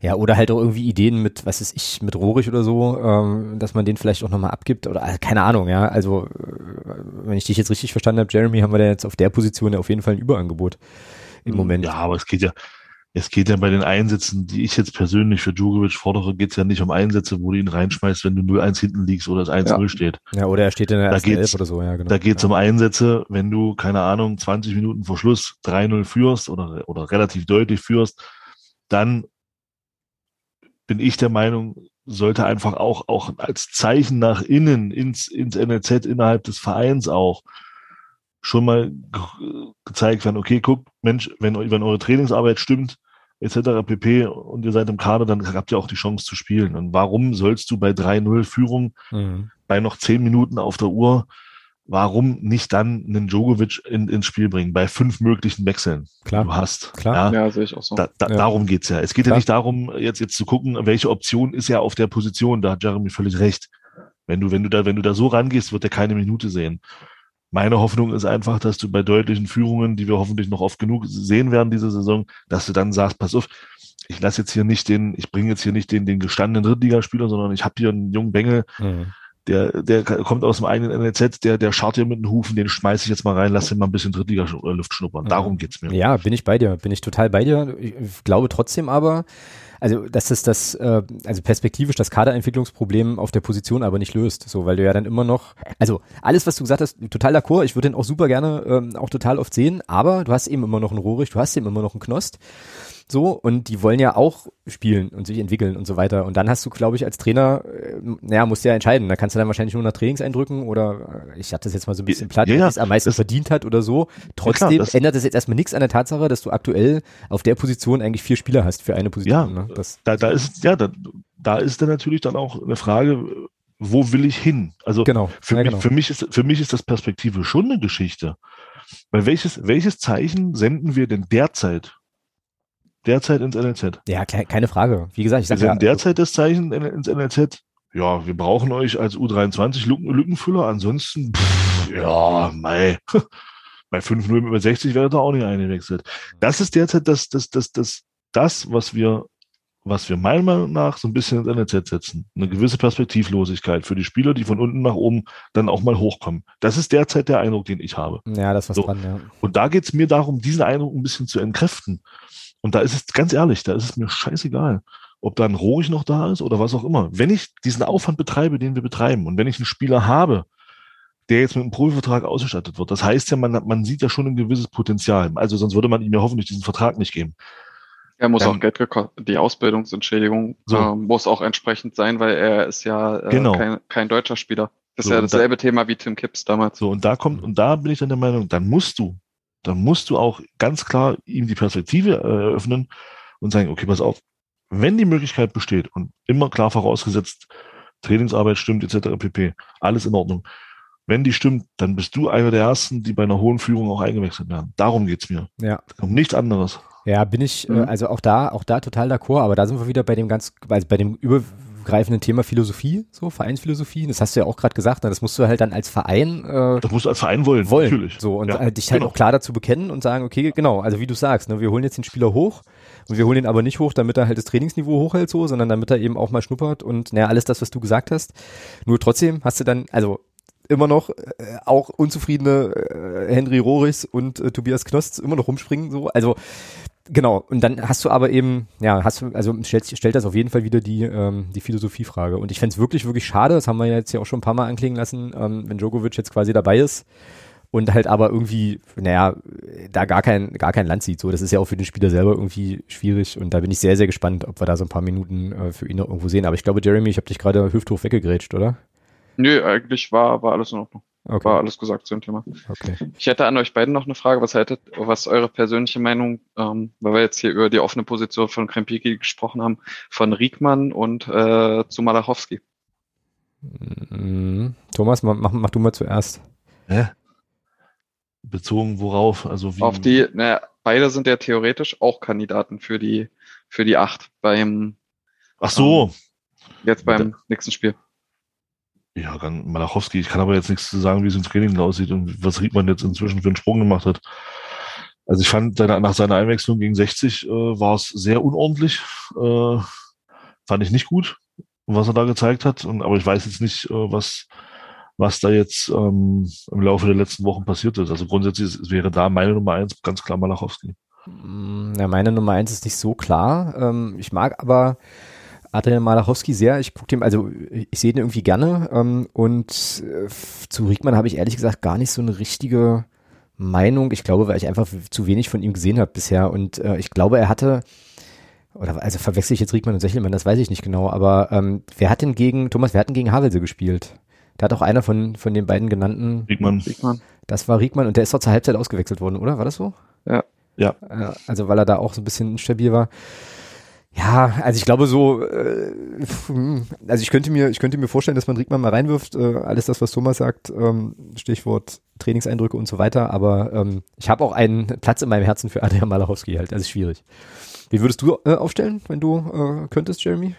ja, oder halt auch irgendwie Ideen mit, was ist ich, mit Rohrig oder so, ähm, dass man den vielleicht auch nochmal abgibt oder äh, keine Ahnung, ja. Also, äh, wenn ich dich jetzt richtig verstanden habe, Jeremy, haben wir da jetzt auf der Position ja auf jeden Fall ein Überangebot im hm, Moment. Ja, aber es geht ja, es geht ja bei den Einsätzen, die ich jetzt persönlich für Djokovic fordere, geht es ja nicht um Einsätze, wo du ihn reinschmeißt, wenn du 0-1 hinten liegst oder das 1-0 ja. steht. Ja, oder er steht in der da ersten Elf oder so, ja, genau. Da geht es ja. um Einsätze, wenn du, keine Ahnung, 20 Minuten vor Schluss 3-0 führst oder, oder relativ deutlich führst, dann bin ich der Meinung, sollte einfach auch, auch als Zeichen nach innen ins, ins NLZ innerhalb des Vereins auch schon mal gezeigt werden, okay, guck, Mensch, wenn, wenn eure Trainingsarbeit stimmt, etc. pp. und ihr seid im Kader, dann habt ihr auch die Chance zu spielen. Und warum sollst du bei 3-0 Führung, mhm. bei noch 10 Minuten auf der Uhr, warum nicht dann einen Djokovic in, ins Spiel bringen, bei fünf möglichen Wechseln, Klar. die du hast. Klar, ja, ja sehe ich auch so. Da, da, ja. Darum geht's ja. Es geht Klar. ja nicht darum, jetzt, jetzt zu gucken, welche Option ist ja auf der Position, da hat Jeremy völlig recht. Wenn du, wenn du da, wenn du da so rangehst, wird er keine Minute sehen. Meine Hoffnung ist einfach, dass du bei deutlichen Führungen, die wir hoffentlich noch oft genug sehen werden diese Saison, dass du dann sagst, pass auf, ich lasse jetzt hier nicht den, ich bringe jetzt hier nicht den, den gestandenen Drittligaspieler, sondern ich habe hier einen jungen Bengel, mhm. der, der kommt aus dem eigenen NLZ, der, der schaut hier mit den Hufen, den schmeiße ich jetzt mal rein, lass ihn mal ein bisschen Drittliga-Luft schnuppern. Mhm. Darum geht's mir. Ja, bin ich bei dir, bin ich total bei dir. Ich glaube trotzdem aber, also dass es das, äh, also perspektivisch das Kaderentwicklungsproblem auf der Position aber nicht löst, so, weil du ja dann immer noch, also alles, was du gesagt hast, total d'accord, ich würde den auch super gerne ähm, auch total oft sehen, aber du hast eben immer noch einen Rohrig, du hast eben immer noch einen Knost, so und die wollen ja auch spielen und sich entwickeln und so weiter und dann hast du glaube ich als Trainer äh, naja musst du ja entscheiden da kannst du dann wahrscheinlich nur nach Trainingseindrücken oder äh, ich hatte das jetzt mal so ein bisschen platt Ja, ja, es am meisten das- verdient hat oder so trotzdem das- ändert es jetzt erstmal nichts an der Tatsache dass du aktuell auf der Position eigentlich vier Spieler hast für eine Position Ja, ne? das Da, da ist, ja, da, da ist dann natürlich dann auch eine Frage, wo will ich hin? Also genau für, ja, mich, genau. für, mich ist, für mich ist das Perspektive schon eine Geschichte. Weil welches, welches Zeichen senden wir denn derzeit? Derzeit ins NLZ? ja ke keine Frage wie gesagt ich Wir sag ja, derzeit das Zeichen in- ins NLZ. Ja, wir brauchen euch als U23 Lücken, Lückenfüller. Ansonsten, pff, ja, mei. Bei 5-0 mit 60 wäre da auch nicht eingewechselt. Das ist derzeit das, das, das, das, das, was wir, was wir meiner Meinung nach so ein bisschen ins NLZ setzen. Eine gewisse Perspektivlosigkeit für die Spieler, die von unten nach oben dann auch mal hochkommen. Das ist derzeit der Eindruck, den ich habe. ja das was So. dran ja Und da geht es mir darum, diesen Eindruck ein bisschen zu entkräften. Und da ist es ganz ehrlich, da ist es mir scheißegal, ob da ein Rohrig noch da ist oder was auch immer. Wenn ich diesen Aufwand betreibe, den wir betreiben, und wenn ich einen Spieler habe, der jetzt mit einem Profivertrag ausgestattet wird, das heißt ja, man, man sieht ja schon ein gewisses Potenzial. Also sonst würde man ihm ja hoffentlich diesen Vertrag nicht geben. Er muss Dann- auch Geld gekostet. Die Ausbildungsentschädigung So. äh, muss auch entsprechend sein, weil er ist ja äh, Genau. kein, kein deutscher Spieler. Das ist So, ja und da- dasselbe Thema wie Tim Kipps damals. So, und da kommt, und da bin ich dann der Meinung, dann musst du, dann musst du auch ganz klar ihm die Perspektive äh, eröffnen und sagen, okay, pass auf, wenn die Möglichkeit besteht und immer klar vorausgesetzt, Trainingsarbeit stimmt, etc. pp, alles in Ordnung. Wenn die stimmt, dann bist du einer der Ersten, die bei einer hohen Führung auch eingewechselt werden. Darum geht's mir. ja Um nichts anderes. Ja, bin ich, äh, Mhm. also auch da, auch da total d'accord, aber da sind wir wieder bei dem ganz, also bei dem übergreifenden Thema Philosophie, so Vereinsphilosophie. Das hast du ja auch gerade gesagt, ne? das musst du halt dann als Verein äh, Das musst du als Verein wollen, wollen. natürlich. So und Ja, äh, dich halt genau. auch klar dazu bekennen und sagen, okay, genau, also wie du sagst, ne, wir holen jetzt den Spieler hoch und wir holen ihn aber nicht hoch, damit er halt das Trainingsniveau hochhält so, sondern damit er eben auch mal schnuppert und naja, alles das, was du gesagt hast. Nur trotzdem hast du dann, also immer noch äh, auch unzufriedene äh, Henry Rohrichs und äh, Tobias Knost immer noch rumspringen so. Also genau, und dann hast du aber eben, ja, hast du, also stellt, stellt das auf jeden Fall wieder die, ähm, die Philosophiefrage. Und ich fänd's wirklich, wirklich schade, das haben wir jetzt ja auch schon ein paar Mal anklingen lassen, ähm, wenn Djokovic jetzt quasi dabei ist und halt aber irgendwie, naja, da gar kein, gar kein Land sieht. So, das ist ja auch für den Spieler selber irgendwie schwierig und da bin ich sehr, sehr gespannt, ob wir da so ein paar Minuten äh, für ihn noch irgendwo sehen. Aber ich glaube, Jeremy, ich habe dich gerade hüfthoch weggegrätscht, oder? Nö, eigentlich war, war alles in Ordnung. Okay. War alles gesagt zu dem Thema. okay. Ich hätte an euch beiden noch eine Frage. Was haltet, was eure persönliche Meinung, ähm, weil wir jetzt hier über die offene Position von Krempiki gesprochen haben, von Riekmann und äh, zu Malachowski? Mhm. Thomas, mach, mach, mach du mal zuerst. Hä? Bezogen worauf? Also wie, Auf die, naja, beide sind ja theoretisch auch Kandidaten für die, für die acht beim, Ach so. jetzt beim nächsten Spiel. Ja, dann Malachowski. Ich kann aber jetzt nichts zu sagen, wie es im Training aussieht und was Riedmann jetzt inzwischen für einen Sprung gemacht hat. Also ich fand, seine, nach seiner Einwechslung gegen 60 äh, war es sehr unordentlich. Äh, fand ich nicht gut, was er da gezeigt hat. Und, aber ich weiß jetzt nicht, äh, was, was da jetzt ähm, im Laufe der letzten Wochen passiert ist. Also grundsätzlich wäre da meine Nummer eins ganz klar Malachowski. Mm, Ja, meine Nummer eins ist nicht so klar. Ähm, ich mag aber Adrian Malachowski sehr. Ich gucke dem, also ich sehe den irgendwie gerne. Ähm, und äh, zu Riekmann habe ich ehrlich gesagt gar nicht so eine richtige Meinung. Ich glaube, weil ich einfach zu wenig von ihm gesehen habe bisher. Und äh, ich glaube, er hatte, oder also verwechsel ich jetzt Riekmann und Sechelmann, das weiß ich nicht genau, aber ähm, wer hat denn gegen, Thomas, wer hat denn gegen Havelse gespielt? Da hat auch einer von, von den beiden genannten, Riedmann. Riekmann. das war Riekmann und der ist doch zur Halbzeit ausgewechselt worden, oder? War das so? Ja. Ja. Äh, Also weil er da auch so ein bisschen instabil war. Ja, also ich glaube so, äh, also ich könnte mir, ich könnte mir vorstellen, dass man Riekmann mal reinwirft, äh, alles das, was Thomas sagt, ähm, Stichwort Trainingseindrücke und so weiter, aber ähm, ich habe auch einen Platz in meinem Herzen für Adrian Malachowski halt, ist schwierig. Wie würdest du äh, aufstellen, wenn du äh, könntest, Jeremy?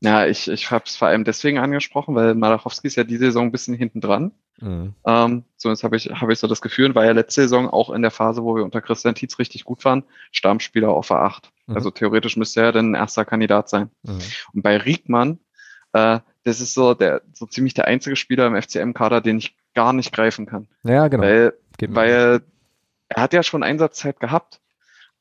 Ja, ich, ich habe es vor allem deswegen angesprochen, weil Malachowski ist ja die Saison ein bisschen hinten dran. Mhm. Ähm, zumindest habe ich, habe ich so das Gefühl, war ja letzte Saison auch in der Phase, wo wir unter Christian Tietz richtig gut waren, Stammspieler auf der 8. Mhm. Also theoretisch müsste er dann ein erster Kandidat sein. Mhm. Und bei Riekmann, äh, das ist so der, so ziemlich der einzige Spieler im FCM-Kader, den ich gar nicht greifen kann. Ja, genau. Weil, weil er hat ja schon Einsatzzeit gehabt,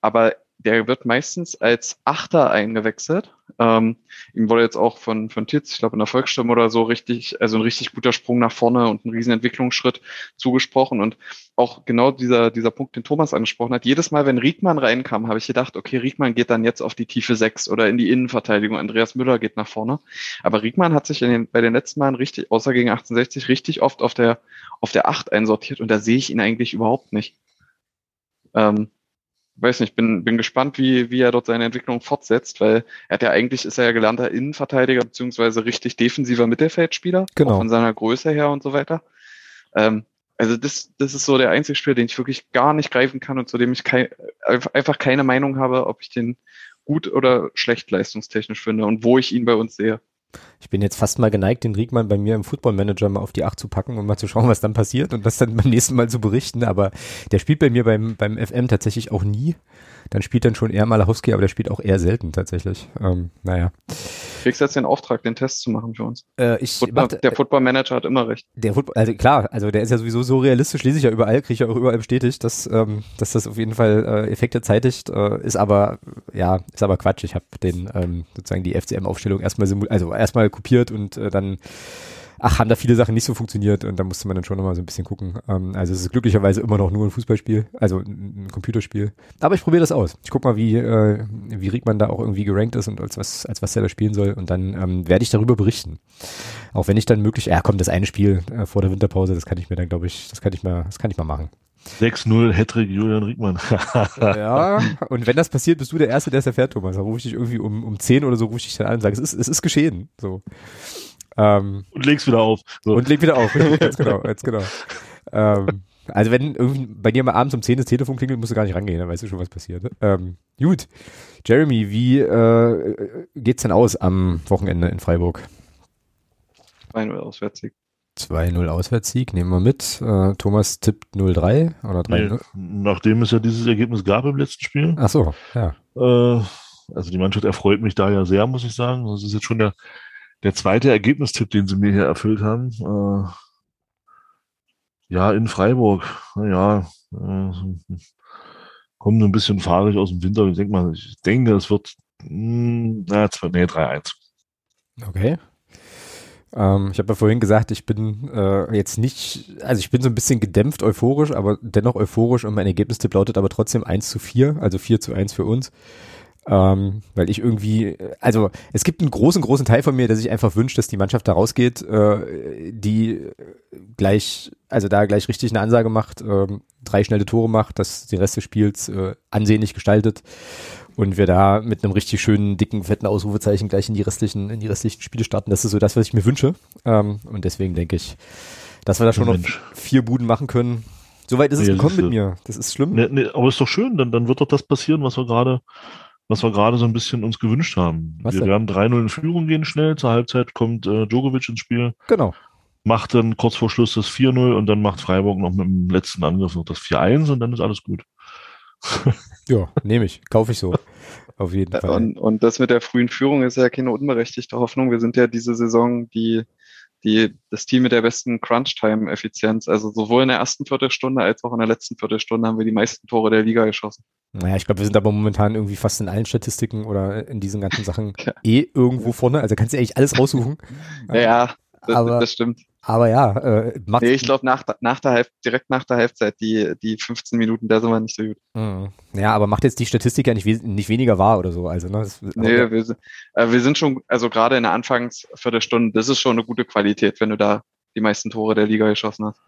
aber der wird meistens als Achter eingewechselt. Ähm, ihm wurde jetzt auch von, von Titz, ich glaube in der Volksstimme oder so, richtig, also ein richtig guter Sprung nach vorne und ein riesen Entwicklungsschritt zugesprochen. Und auch genau dieser, dieser Punkt, den Thomas angesprochen hat, jedes Mal, wenn Riekmann reinkam, habe ich gedacht, okay, Riekmann geht dann jetzt auf die tiefe Sechs oder in die Innenverteidigung. Andreas Müller geht nach vorne. Aber Riekmann hat sich in den, bei den letzten Malen richtig, außer gegen 1860, richtig oft auf der, auf der Acht einsortiert und da sehe ich ihn eigentlich überhaupt nicht. Ähm, weiß nicht, bin, bin gespannt, wie, wie er dort seine Entwicklung fortsetzt, weil er hat ja eigentlich, ist er ja gelernter Innenverteidiger beziehungsweise richtig defensiver Mittelfeldspieler, genau. von seiner Größe her und so weiter. Ähm, also das, das ist so der einzige Spieler, den ich wirklich gar nicht greifen kann und zu dem ich kein, einfach keine Meinung habe, ob ich den gut oder schlecht leistungstechnisch finde und wo ich ihn bei uns sehe. Ich bin jetzt fast mal geneigt, den Riegmann bei mir im Football Manager mal auf die 8 zu packen und mal zu schauen, was dann passiert und das dann beim nächsten Mal zu berichten. Aber der spielt bei mir beim, beim FM tatsächlich auch nie. Dann spielt dann schon eher Malachowski, aber der spielt auch eher selten tatsächlich. Ähm, naja. Kriegst jetzt den Auftrag, den Test zu machen für uns. Äh, ich Football, mach, der Football Manager hat immer recht. Der Football, also klar, also der ist ja sowieso so realistisch, lese ich ja überall, kriege ich ja auch überall bestätigt, dass, ähm, dass das auf jeden Fall äh, Effekte zeitigt, äh, ist aber, ja, ist aber Quatsch. Ich habe den ähm, sozusagen die FCM-Aufstellung erstmal also erstmal kopiert und äh, dann ach, haben da viele Sachen nicht so funktioniert und da musste man dann schon nochmal so ein bisschen gucken. Ähm, also es ist glücklicherweise immer noch nur ein Fußballspiel, also ein, Computerspiel. Aber ich probiere das aus. Ich guck mal, wie, äh, wie Riegmann da auch irgendwie gerankt ist und als was, als was er da spielen soll und dann ähm, werde ich darüber berichten. Auch wenn ich dann möglich, ja komm, das eine Spiel äh, vor der Winterpause, das kann ich mir dann, glaube ich, das kann ich mal, das kann ich mal machen. 6-0 Hattrick Julian Riegmann. ja, und wenn das passiert, bist du der Erste, der es erfährt, Thomas. Da rufe ich dich irgendwie um, um 10 oder so, rufe ich dich dann an und sage, es ist, es ist geschehen. So. Ähm, und legst wieder auf. So. Und leg wieder auf, ganz genau, ganz genau. Ähm, also wenn irgendwie bei dir mal abends um 10 das Telefon klingelt, musst du gar nicht rangehen, dann weißt du schon, was passiert. Ähm, gut. Jeremy, wie äh, geht's denn aus am Wochenende in Freiburg? 2-0 Auswärtssieg. 2-0 Auswärtssieg, nehmen wir mit. Äh, Thomas tippt 0-3 oder 3 nee, Nachdem es ja dieses Ergebnis gab im letzten Spiel. Ach so, ja. Äh, also die Mannschaft erfreut mich da ja sehr, muss ich sagen. Das ist jetzt schon der der zweite Ergebnistipp, den sie mir hier erfüllt haben, äh, ja, in Freiburg, naja, äh, kommen ein bisschen fahrig aus dem Winter. Ich denke mal, ich denke, es wird, mh, hm, na, nee, 3-1. Okay. Ähm, ich habe ja vorhin gesagt, ich bin äh, jetzt nicht, also ich bin so ein bisschen gedämpft euphorisch, aber dennoch euphorisch und mein Ergebnistipp lautet aber trotzdem 1 zu 4, also 4 zu 1 für uns. Ähm, weil ich irgendwie, also es gibt einen großen, großen Teil von mir, der sich einfach wünscht, dass die Mannschaft da rausgeht, äh, die gleich, also da gleich richtig eine Ansage macht, äh, drei schnelle Tore macht, dass den Rest des Spiels äh, ansehnlich gestaltet und wir da mit einem richtig schönen, dicken, fetten Ausrufezeichen gleich in die restlichen, in die restlichen Spiele starten. Das ist so das, was ich mir wünsche. Ähm, und deswegen denke ich, dass wir da schon noch vier Buden machen können. Soweit ist es nee, gekommen mit mir. Das ist schlimm. Nee, nee, aber ist doch schön, dann, dann wird doch das passieren, was wir gerade was wir gerade so ein bisschen uns gewünscht haben. Was wir denn? werden 3-0 in Führung gehen schnell, zur Halbzeit kommt äh, Djokovic ins Spiel. Genau. Macht dann kurz vor Schluss das 4-0 und dann macht Freiburg noch mit dem letzten Angriff noch das 4-1 und dann ist alles gut. ja, nehme ich, kaufe ich so. Auf jeden Fall. Und, und das mit der frühen Führung ist ja keine unberechtigte Hoffnung. Wir sind ja diese Saison die die, das Team mit der besten Crunch-Time-Effizienz. Also sowohl in der ersten Viertelstunde als auch in der letzten Viertelstunde haben wir die meisten Tore der Liga geschossen. Naja, ich glaube, wir sind aber momentan irgendwie fast in allen Statistiken oder in diesen ganzen Sachen ja. eh irgendwo vorne. Also kannst du eigentlich alles raussuchen. Ja, das, aber, das stimmt. Aber ja, äh, macht. Nee, ich glaube, nach, nach der Halb, direkt nach der Halbzeit, die, die 15 Minuten, da sind wir nicht so gut. Mhm. Ja, aber macht jetzt die Statistik ja nicht, nicht weniger wahr oder so. Also, ne, das, nee, ja. wir, sind, äh, wir sind schon, also gerade in der Anfangsviertelstunde, das ist schon eine gute Qualität, wenn du da die meisten Tore der Liga geschossen hast.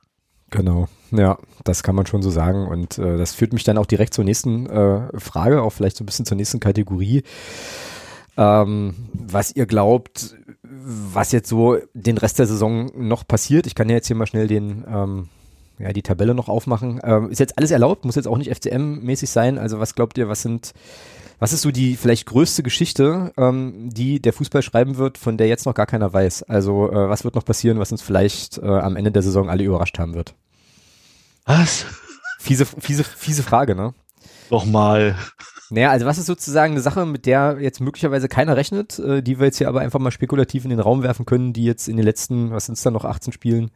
Genau, ja, das kann man schon so sagen. Und äh, das führt mich dann auch direkt zur nächsten äh, Frage, auch vielleicht so ein bisschen zur nächsten Kategorie. Ähm, was ihr glaubt, was jetzt so den Rest der Saison noch passiert. Ich kann ja jetzt hier mal schnell den, ähm, ja, die Tabelle noch aufmachen. Ähm, ist jetzt alles erlaubt, muss jetzt auch nicht FCM-mäßig sein. Also was glaubt ihr, was sind, was ist so die vielleicht größte Geschichte, ähm, die der Fußball schreiben wird, von der jetzt noch gar keiner weiß? Also äh, was wird noch passieren, was uns vielleicht äh, am Ende der Saison alle überrascht haben wird? Was? Fiese, fiese, fiese Frage, ne? Nochmal. Naja, also was ist sozusagen eine Sache, mit der jetzt möglicherweise keiner rechnet, äh, die wir jetzt hier aber einfach mal spekulativ in den Raum werfen können, die jetzt in den letzten, was sind es dann noch, 18 Spielen,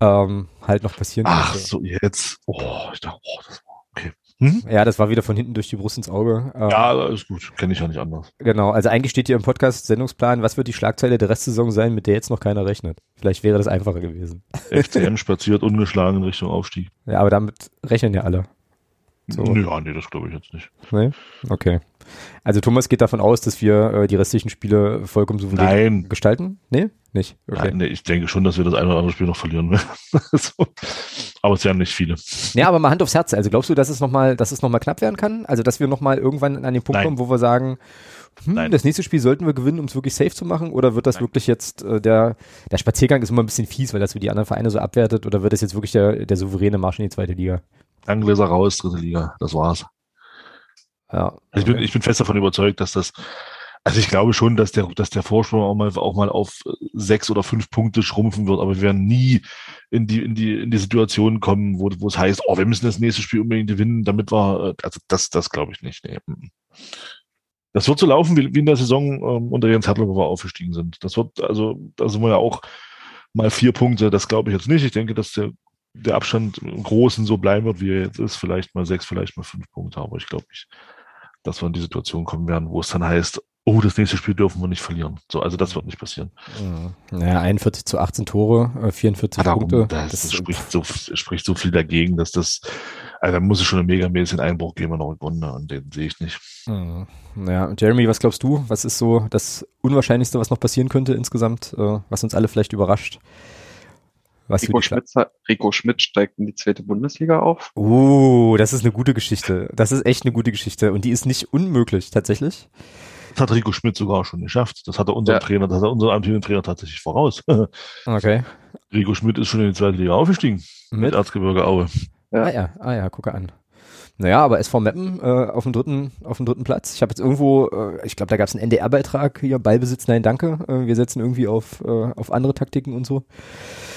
ähm, halt noch passieren Ach könnte. so, jetzt. Oh, ich dachte, oh, das war okay. Hm? Ja, das war wieder von hinten durch die Brust ins Auge. Ähm, ja, ist gut, kenne ich ja nicht anders. Genau, also eigentlich steht hier im Podcast Sendungsplan, was wird die Schlagzeile der Restsaison sein, mit der jetzt noch keiner rechnet. Vielleicht wäre das einfacher gewesen. FCM spaziert ungeschlagen in Richtung Aufstieg. Ja, aber damit rechnen ja alle. So. Ja, nee, das glaube ich jetzt nicht. Nee? Okay. Also Thomas geht davon aus, dass wir äh, die restlichen Spiele vollkommen souverän Nein. gestalten? Nee? Nicht? Okay. Nein, nee, ich denke schon, dass wir das eine oder andere Spiel noch verlieren. so. Aber es werden nicht viele. Ja, aber mal Hand aufs Herz. Also glaubst du, dass es nochmal, dass es nochmal knapp werden kann? Also dass wir nochmal irgendwann an den Punkt Nein. kommen, wo wir sagen, hm, das nächste Spiel sollten wir gewinnen, um es wirklich safe zu machen? Oder wird das Nein. wirklich jetzt äh, der, der Spaziergang ist immer ein bisschen fies, weil das für die anderen Vereine so abwertet? Oder wird das jetzt wirklich der, der souveräne Marsch in die zweite Liga? Angläser raus, dritte Liga. Das war's. Ja. Okay. Also ich, bin, ich bin fest davon überzeugt, dass das, also ich glaube schon, dass der, dass der Vorsprung auch mal, auch mal auf sechs oder fünf Punkte schrumpfen wird, aber wir werden nie in die, in die, in die Situation kommen, wo, wo es heißt, oh, wir müssen das nächste Spiel unbedingt gewinnen, damit wir, also das, das glaube ich nicht. Nee. Das wird so laufen wie, wie in der Saison ähm, unter Jens Hertler, wo wir aufgestiegen sind. Das wird, also, da sind wir ja auch mal vier Punkte, das glaube ich jetzt nicht. Ich denke, dass der, der Abstand im Großen so bleiben wird, wie er jetzt ist. Vielleicht mal sechs, vielleicht mal fünf Punkte, aber ich glaube nicht, dass wir in die Situation kommen werden, wo es dann heißt, oh, das nächste Spiel dürfen wir nicht verlieren. So, also das wird nicht passieren. Naja, 41 zu 18 Tore, 44 äh, Darum, Punkte. Das, das spricht, so, spricht so viel dagegen, dass das, also da muss es schon einen megamäßigen Einbruch geben in der Runde und den sehe ich nicht. Mhm. Naja, Jeremy, was glaubst du? Was ist so das Unwahrscheinlichste, was noch passieren könnte insgesamt, äh, was uns alle vielleicht überrascht? Was Rico, Schmidt, Rico Schmidt steigt in die zweite Bundesliga auf. Uh, das ist eine gute Geschichte. Das ist echt eine gute Geschichte. Und die ist nicht unmöglich, tatsächlich. Das hat Rico Schmidt sogar schon geschafft. Das hat er unserem ja. Trainer, das hat er unserem amtierenden Trainer tatsächlich voraus. okay. Rico Schmidt ist schon in die zweite Liga aufgestiegen. Mit, mit Erzgebirge Aue. Ja. Ah ja, ah ja, gucke an. Naja, aber SV Meppen äh, auf, dem dritten, auf dem dritten Platz. Ich habe jetzt irgendwo, äh, ich glaube, da gab es einen NDR-Beitrag hier, Ballbesitz, nein, danke. Äh, wir setzen irgendwie auf, äh, auf andere Taktiken und so.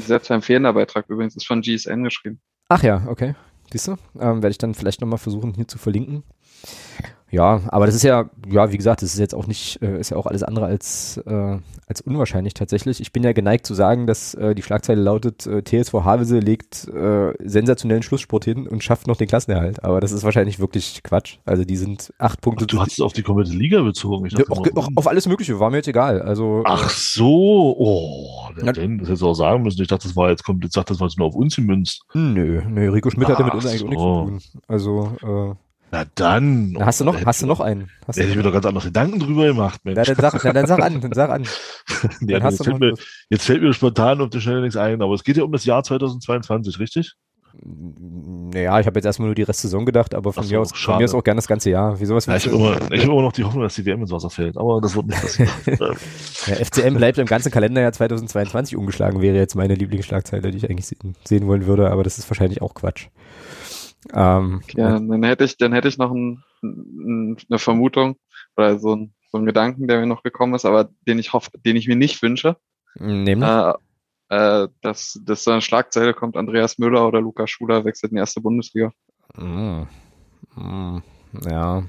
Selbst ein fehlender Beitrag übrigens ist von GSN geschrieben. Ach ja, okay. Siehst du? Ähm, Werde ich dann vielleicht nochmal versuchen, hier zu verlinken. Ja, aber das ist ja, ja, wie gesagt, das ist jetzt auch nicht, äh, ist ja auch alles andere als, äh, als unwahrscheinlich tatsächlich. Ich bin ja geneigt zu sagen, dass äh, die Schlagzeile lautet, äh, TSV Havelse legt äh, sensationellen Schlusssport hin und schafft noch den Klassenerhalt. Aber das ist wahrscheinlich wirklich Quatsch. Also die sind acht Punkte. Ach, du hast es auf die komplette Liga bezogen. Ich dachte, auch, auch, auf alles Mögliche, war mir jetzt egal. Also, Ach so, oh, ja, denn, das hättest du auch sagen müssen. Ich dachte, das war jetzt kommt, jetzt sagt das war jetzt nur auf uns gemünzt. Nö, nö, Rico Schmidt Ach hatte mit uns eigentlich so. auch nichts zu tun. Also, äh, na dann. Na, hast du noch, hast du noch einen? Hast hätte ich mir doch ganz andere Gedanken drüber gemacht, Mensch. Na, dann sag, na, dann sag an, dann sag an. Dann ja, jetzt, fällt mir, jetzt, fällt mir, spontan auf der Stelle nichts ein, aber es geht ja um das Jahr 2022, richtig? Naja, ich habe jetzt erstmal nur die Restsaison gedacht, aber von, so, mir, aus, von mir ist auch gerne das ganze Jahr. Wie sowas ja, ich habe immer, hab immer noch die Hoffnung, dass die WM ins Wasser fällt, aber das wird nicht passieren. ja, FCM bleibt im ganzen Kalenderjahr 2022 umgeschlagen, wäre jetzt meine Lieblingsschlagzeile, die ich eigentlich sehen, sehen wollen würde, aber das ist wahrscheinlich auch Quatsch. Ähm, ja, dann hätte ich, dann hätte ich noch ein, ein, eine Vermutung oder so ein, so ein Gedanken, der mir noch gekommen ist, aber den ich hoffe, den ich mir nicht wünsche. Nämlich? Äh, äh, dass, dass so eine Schlagzeile kommt, Andreas Müller oder Lukas Schuler wechselt in die erste Bundesliga. Mm. Mm. Ja.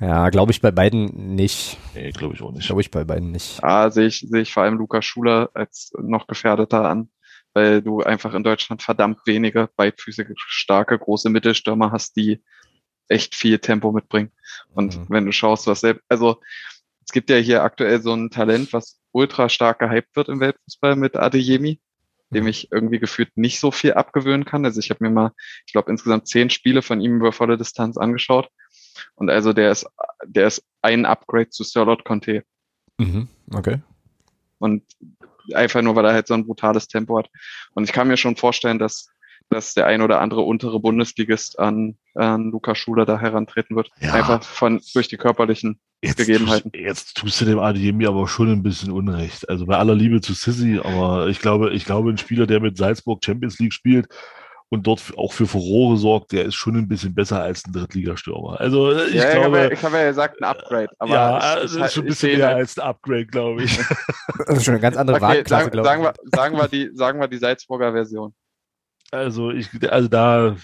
Ja, glaube ich bei beiden nicht. Nee, glaube ich auch nicht. Glaube ich bei beiden nicht. Ah, sehe ich, sehe ich vor allem Lukas Schuler als noch gefährdeter an weil du einfach in Deutschland verdammt wenige beidfüßige, starke, große Mittelstürmer hast, die echt viel Tempo mitbringen. Und mhm. wenn du schaust, was selbst, also es gibt ja hier aktuell so ein Talent, was ultra stark gehypt wird im Weltfußball mit Adeyemi, dem mhm. ich irgendwie gefühlt nicht so viel abgewöhnen kann. Also ich habe mir mal, ich glaube, insgesamt zehn Spiele von ihm über volle Distanz angeschaut. Und also der ist, der ist ein Upgrade zu Sirlot Conte. Mhm, okay. Und einfach nur, weil er halt so ein brutales Tempo hat. Und ich kann mir schon vorstellen, dass, dass der ein oder andere untere Bundesligist an, an Lukas Schuler da herantreten wird. Ja. Einfach von, durch die körperlichen jetzt Gegebenheiten. Tust, jetzt tust du dem Adeyemi aber schon ein bisschen Unrecht. Also bei aller Liebe zu Sissy, aber ich glaube, ich glaube, ein Spieler, der mit Salzburg Champions League spielt, und dort auch für Furore sorgt, der ist schon ein bisschen besser als ein Drittligastürmer. Also ich ja, glaube, ich habe ja, gesagt ein Upgrade, aber ja, es, ist schon ein bisschen mehr als ein Upgrade, glaube ich. das ist schon eine ganz andere okay, Wagenklasse, sagen, sagen, wir, sagen wir die, sagen wir die Salzburger Version. Also ich, also da,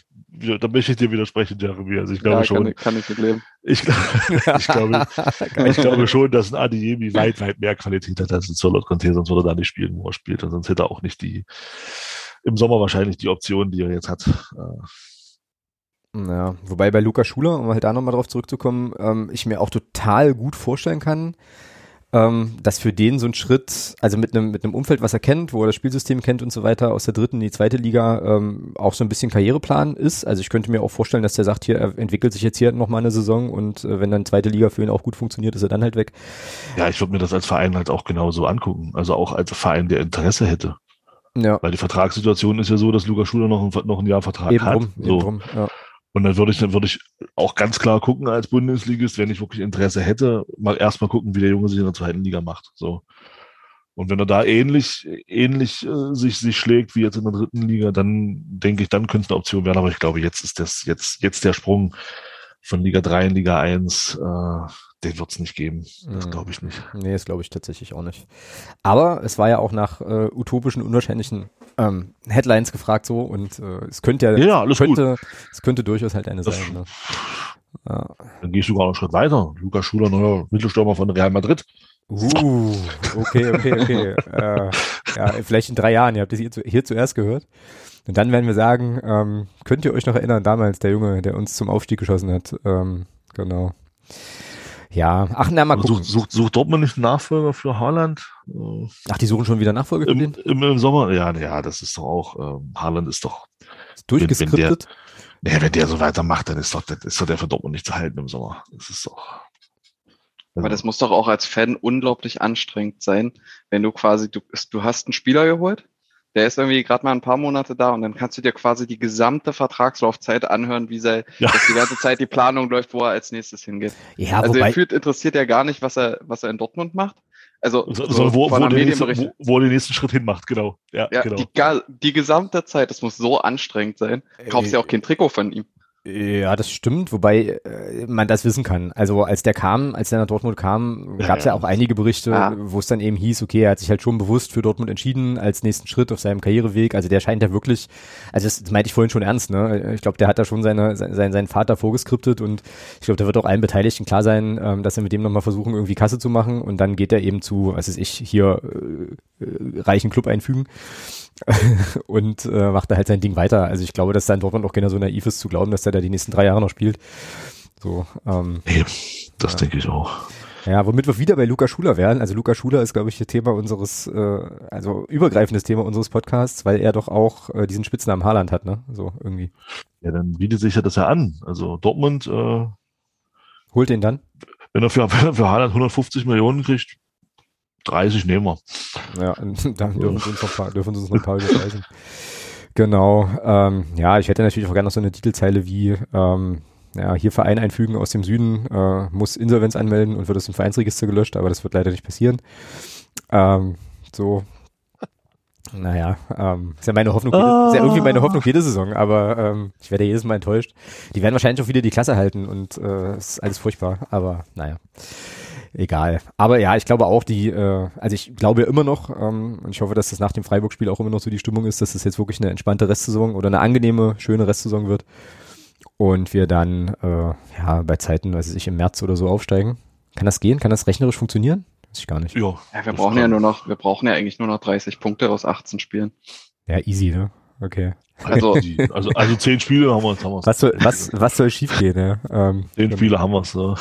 da möchte ich dir widersprechen, Jeremy. Also ich glaube ja, schon. Kann, kann ich nicht leben. Ich, ich, glaube, ich glaube schon, dass ein Adiemi weit, weit mehr Qualität hat als ein Solot Conte, sonst würde er da nicht spielen, wo er spielt. Und sonst hätte er auch nicht die, im Sommer wahrscheinlich die Option, die er jetzt hat. Ja, wobei bei Luca Schuler, um halt da nochmal drauf zurückzukommen, ähm, ich mir auch total gut vorstellen kann, ähm, dass für den so ein Schritt, also mit einem mit einem Umfeld, was er kennt, wo er das Spielsystem kennt und so weiter, aus der dritten in die zweite Liga ähm, auch so ein bisschen Karriereplan ist. Also ich könnte mir auch vorstellen, dass der sagt, hier er entwickelt sich jetzt hier nochmal eine Saison und äh, wenn dann zweite Liga für ihn auch gut funktioniert, ist er dann halt weg. Ja, ich würde mir das als Verein halt auch genauso angucken. Also auch als Verein, der Interesse hätte. Ja. Weil die Vertragssituation ist ja so, dass Luca Schuler noch ein, noch ein Jahr Vertrag eben hat. Rum, so. Rum, ja. Und dann würde ich, dann würde ich auch ganz klar gucken als Bundesligist, wenn ich wirklich Interesse hätte, mal erstmal gucken, wie der Junge sich in der zweiten Liga macht. So. Und wenn er da ähnlich, ähnlich äh, sich, sich schlägt wie jetzt in der dritten Liga, dann denke ich, dann könnte es eine Option werden. Aber ich glaube, jetzt ist das, jetzt, jetzt der Sprung von Liga 3 in Liga 1, äh, den wird es nicht geben. Das mhm. glaube ich nicht. Nee, das glaube ich tatsächlich auch nicht. Aber es war ja auch nach äh, utopischen, unwahrscheinlichen ähm, Headlines gefragt so und äh, es könnte ja, ja alles könnte, gut. es könnte durchaus halt eine das, sein. Ne? Ja. Dann gehst du sogar einen Schritt weiter. Lukas Schuler, neuer Mittelstürmer von Real Madrid. Uh, okay, okay, okay. äh, ja, vielleicht in drei Jahren. Ihr habt das hier, zu, hier zuerst gehört. Und dann werden wir sagen, ähm, könnt ihr euch noch erinnern, damals der Junge, der uns zum Aufstieg geschossen hat. Ähm, genau. Ja, ach, na, mal gucken. Sucht, sucht, sucht Dortmund nicht einen Nachfolger für Haaland? Ach, die suchen schon wieder Nachfolger für Im, im, Im, Sommer? Ja, ja, das ist doch auch, ähm, Haaland ist doch. Ist durchgeskriptet? Wenn, der, nee, wenn der so weitermacht, dann ist doch, das ist doch der für Dortmund nicht zu halten im Sommer. Das ist doch. Also Aber das muss doch auch als Fan unglaublich anstrengend sein, wenn du quasi, du, du hast einen Spieler geholt, der ist irgendwie gerade mal ein paar Monate da und dann kannst du dir quasi die gesamte Vertragslaufzeit anhören, wie sei, ja. dass die ganze Zeit die Planung läuft, wo er als nächstes hingeht. Ja, also er fühlt, interessiert ja gar nicht, was er, was er in Dortmund macht. Also so, so wo, wo, der nächste, wo, wo er den nächsten Schritt hinmacht, genau. Ja, ja genau. Die, die gesamte Zeit, das muss so anstrengend sein. Kaufst ja auch kein Trikot von ihm. Ja, das stimmt, wobei äh, man das wissen kann. Also als der kam, als der nach Dortmund kam, gab es ja, ja, auch einige Berichte, ja. wo es dann eben hieß, okay, er hat sich halt schon bewusst für Dortmund entschieden als nächsten Schritt auf seinem Karriereweg. Also der scheint ja wirklich, also das, das meinte ich vorhin schon ernst, ne? Ich glaube, der hat da schon seine, sein, seinen Vater vorgeskriptet und ich glaube, da wird auch allen Beteiligten klar sein, ähm, dass er mit dem nochmal versuchen, irgendwie Kasse zu machen und dann geht er eben zu, was ist ich, hier äh, äh, reichen Club einfügen. und äh, macht da halt sein Ding weiter. Also ich glaube, dass da in Dortmund auch keiner so naiv ist zu glauben, dass er da die nächsten drei Jahre noch spielt. So, ähm, nee, das ja. denke ich auch. Ja, womit wir wieder bei Luca Schuler werden. Also Luca Schuler ist, glaube ich, das Thema unseres, äh, also übergreifendes Thema unseres Podcasts, weil er doch auch äh, diesen Spitznamen Haaland hat, ne? So irgendwie. Ja, dann bietet sich ja das ja an. Also Dortmund äh, holt ihn dann. Wenn er für, für Haaland 150 Millionen kriegt, 30 nehmen wir. Ja, dann dürfen sie uns noch, dürfen sie uns noch ein paar überweisen. Genau. Ähm, ja, ich hätte natürlich auch gerne noch so eine Titelzeile wie ähm, ja, hier Verein einfügen aus dem Süden, äh, muss Insolvenz anmelden und wird aus dem Vereinsregister gelöscht, aber das wird leider nicht passieren. Ähm, so, naja, ähm, ist ja meine Hoffnung, jede, ist ja irgendwie meine Hoffnung jede Saison, aber ähm, ich werde jedes Mal enttäuscht. Die werden wahrscheinlich auch wieder die Klasse halten und äh, ist alles furchtbar, aber naja egal. Aber ja, ich glaube auch die, äh, also ich glaube ja immer noch, ähm, und ich hoffe, dass das nach dem Freiburg-Spiel auch immer noch so die Stimmung ist, dass das jetzt wirklich eine entspannte Restsaison oder eine angenehme, schöne Restsaison wird. Und wir dann, äh, ja, bei Zeiten, weiß ich, im März oder so aufsteigen. Kann das gehen? Kann das rechnerisch funktionieren? Weiß ich gar nicht. Ja, ja wir brauchen ja nur noch, wir brauchen ja eigentlich nur noch 30 Punkte aus 18 Spielen. Ja, easy, ne? Okay. Also, also, also zehn Spiele haben wir uns. Was soll, was, was soll schief gehen, ja? Ähm, zehn Spiele haben wir es. So.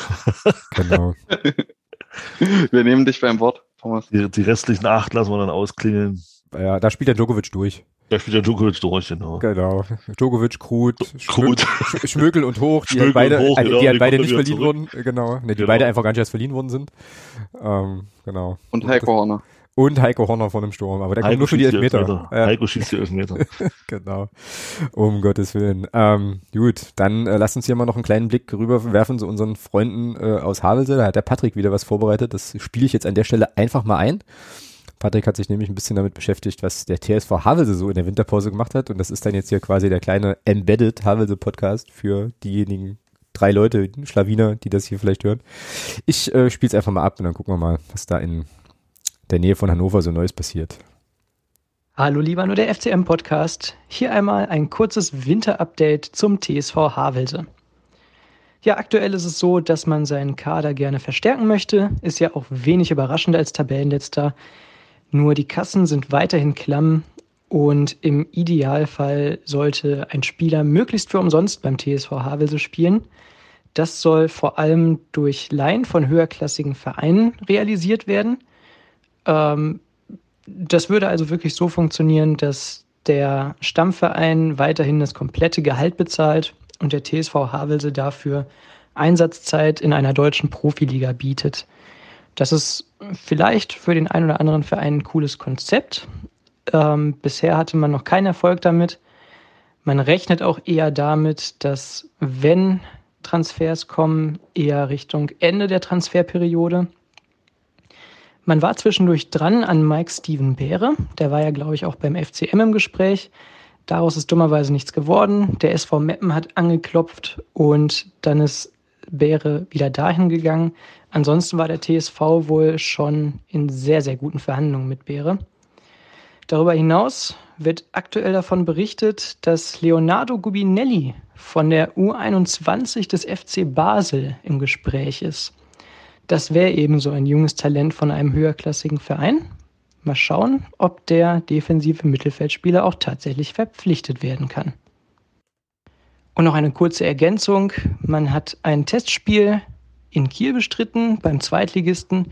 Genau. Wir nehmen dich beim Wort, Thomas. Die, die restlichen acht lassen wir dann ausklingeln. Ja, da spielt der Djokovic durch. Da spielt der Djokovic durch, genau. Genau. Djokovic, Krut, Krut. Schmökel und Hoch, die halt beide, hoch, genau, die halt beide nicht verliehen zurück. wurden. Genau. Ne, die genau. beide einfach gar nicht erst verliehen worden sind. Ähm, genau. Und Heiko Horner. Und Heiko Horner von dem Sturm, aber der Heiko kommt nur für die Elfmeter. Elfmeter. Ja. Heiko schießt die Elfmeter. genau. Um Gottes Willen. Ähm, gut, dann äh, lasst uns hier mal noch einen kleinen Blick rüberwerfen zu unseren Freunden äh, aus Havelse. Da hat der Patrick wieder was vorbereitet. Das spiele ich jetzt an der Stelle einfach mal ein. Patrick hat sich nämlich ein bisschen damit beschäftigt, was der TSV Havelse so in der Winterpause gemacht hat. Und das ist dann jetzt hier quasi der kleine Embedded Havelse Podcast für diejenigen drei Leute, Schlawiner, die das hier vielleicht hören. Ich äh, spiele es einfach mal ab und dann gucken wir mal, was da in der Nähe von Hannover so Neues passiert. Hallo lieber nur der FCM Podcast. Hier einmal ein kurzes Winterupdate zum TSV Havelse. Ja, aktuell ist es so, dass man seinen Kader gerne verstärken möchte. Ist ja auch wenig überraschend als Tabellenletzter. Nur die Kassen sind weiterhin klamm Und im Idealfall sollte ein Spieler möglichst für umsonst beim TSV Havelse spielen. Das soll vor allem durch Laien von höherklassigen Vereinen realisiert werden. Ähm, das würde also wirklich so funktionieren, dass der Stammverein weiterhin das komplette Gehalt bezahlt und der TSV Havelse dafür Einsatzzeit in einer deutschen Profiliga bietet. Das ist vielleicht für den einen oder anderen Verein ein cooles Konzept. Ähm, bisher hatte man noch keinen Erfolg damit. Man rechnet auch eher damit, dass wenn Transfers kommen, eher Richtung Ende der Transferperiode. Man war zwischendurch dran an Mike Steven Beere. Der war ja, glaube ich, auch beim FCM im Gespräch. Daraus ist dummerweise nichts geworden. Der SV Meppen hat angeklopft und dann ist Beere wieder dahin gegangen. Ansonsten war der TSV wohl schon in sehr, sehr guten Verhandlungen mit Beere. Darüber hinaus wird aktuell davon berichtet, dass Leonardo Gubinelli von der U21 des FC Basel im Gespräch ist. Das wäre ebenso ein junges Talent von einem höherklassigen Verein. Mal schauen, ob der defensive Mittelfeldspieler auch tatsächlich verpflichtet werden kann. Und noch eine kurze Ergänzung. Man hat ein Testspiel in Kiel bestritten beim Zweitligisten,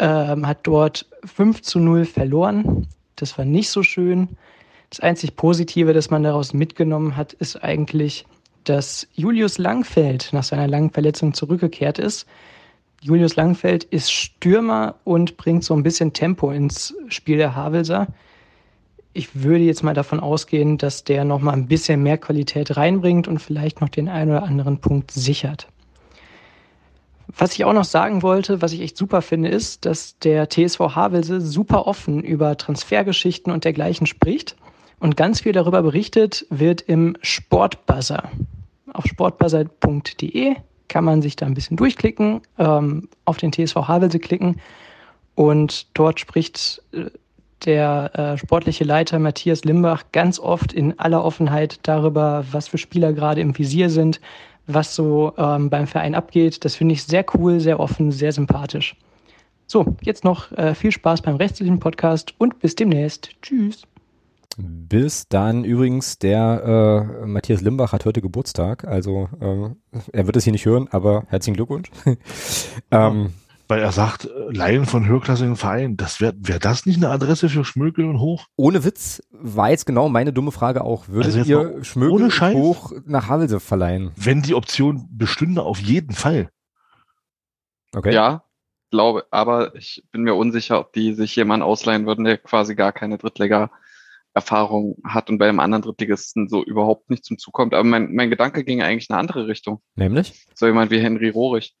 ähm, hat dort 5 zu 0 verloren. Das war nicht so schön. Das einzig Positive, das man daraus mitgenommen hat, ist eigentlich, dass Julius Langfeld nach seiner langen Verletzung zurückgekehrt ist. Julius Langfeld ist Stürmer und bringt so ein bisschen Tempo ins Spiel der Havelser. Ich würde jetzt mal davon ausgehen, dass der noch mal ein bisschen mehr Qualität reinbringt und vielleicht noch den einen oder anderen Punkt sichert. Was ich auch noch sagen wollte, was ich echt super finde, ist, dass der TSV Havelse super offen über Transfergeschichten und dergleichen spricht und ganz viel darüber berichtet wird im Sportbuzzer. Auf sportbuzzer.de kann man sich da ein bisschen durchklicken, ähm, auf den TSV Havelse klicken und dort spricht äh, der äh, sportliche Leiter Matthias Limbach ganz oft in aller Offenheit darüber, was für Spieler gerade im Visier sind, was so ähm, beim Verein abgeht. Das finde ich sehr cool, sehr offen, sehr sympathisch. So, jetzt noch äh, viel Spaß beim restlichen Podcast und bis demnächst. Tschüss. Bis dann übrigens, der äh, Matthias Limbach hat heute Geburtstag, also äh, er wird es hier nicht hören, aber herzlichen Glückwunsch. ähm, weil er sagt, Laien von höherklassigen Vereinen, das wäre wär das nicht eine Adresse für Schmökel und Hoch? Ohne Witz war jetzt genau meine dumme Frage auch. Würdet also ihr Schmökel und Hoch nach Havelse verleihen? Wenn die Option bestünde, auf jeden Fall. Okay. Ja, glaube, aber ich bin mir unsicher, ob die sich jemand ausleihen würden, der quasi gar keine Drittliga Erfahrung hat und bei einem anderen Drittligisten so überhaupt nicht zum Zug kommt. Aber mein, mein Gedanke ging eigentlich in eine andere Richtung. Nämlich? So jemand wie Henry Rohrig.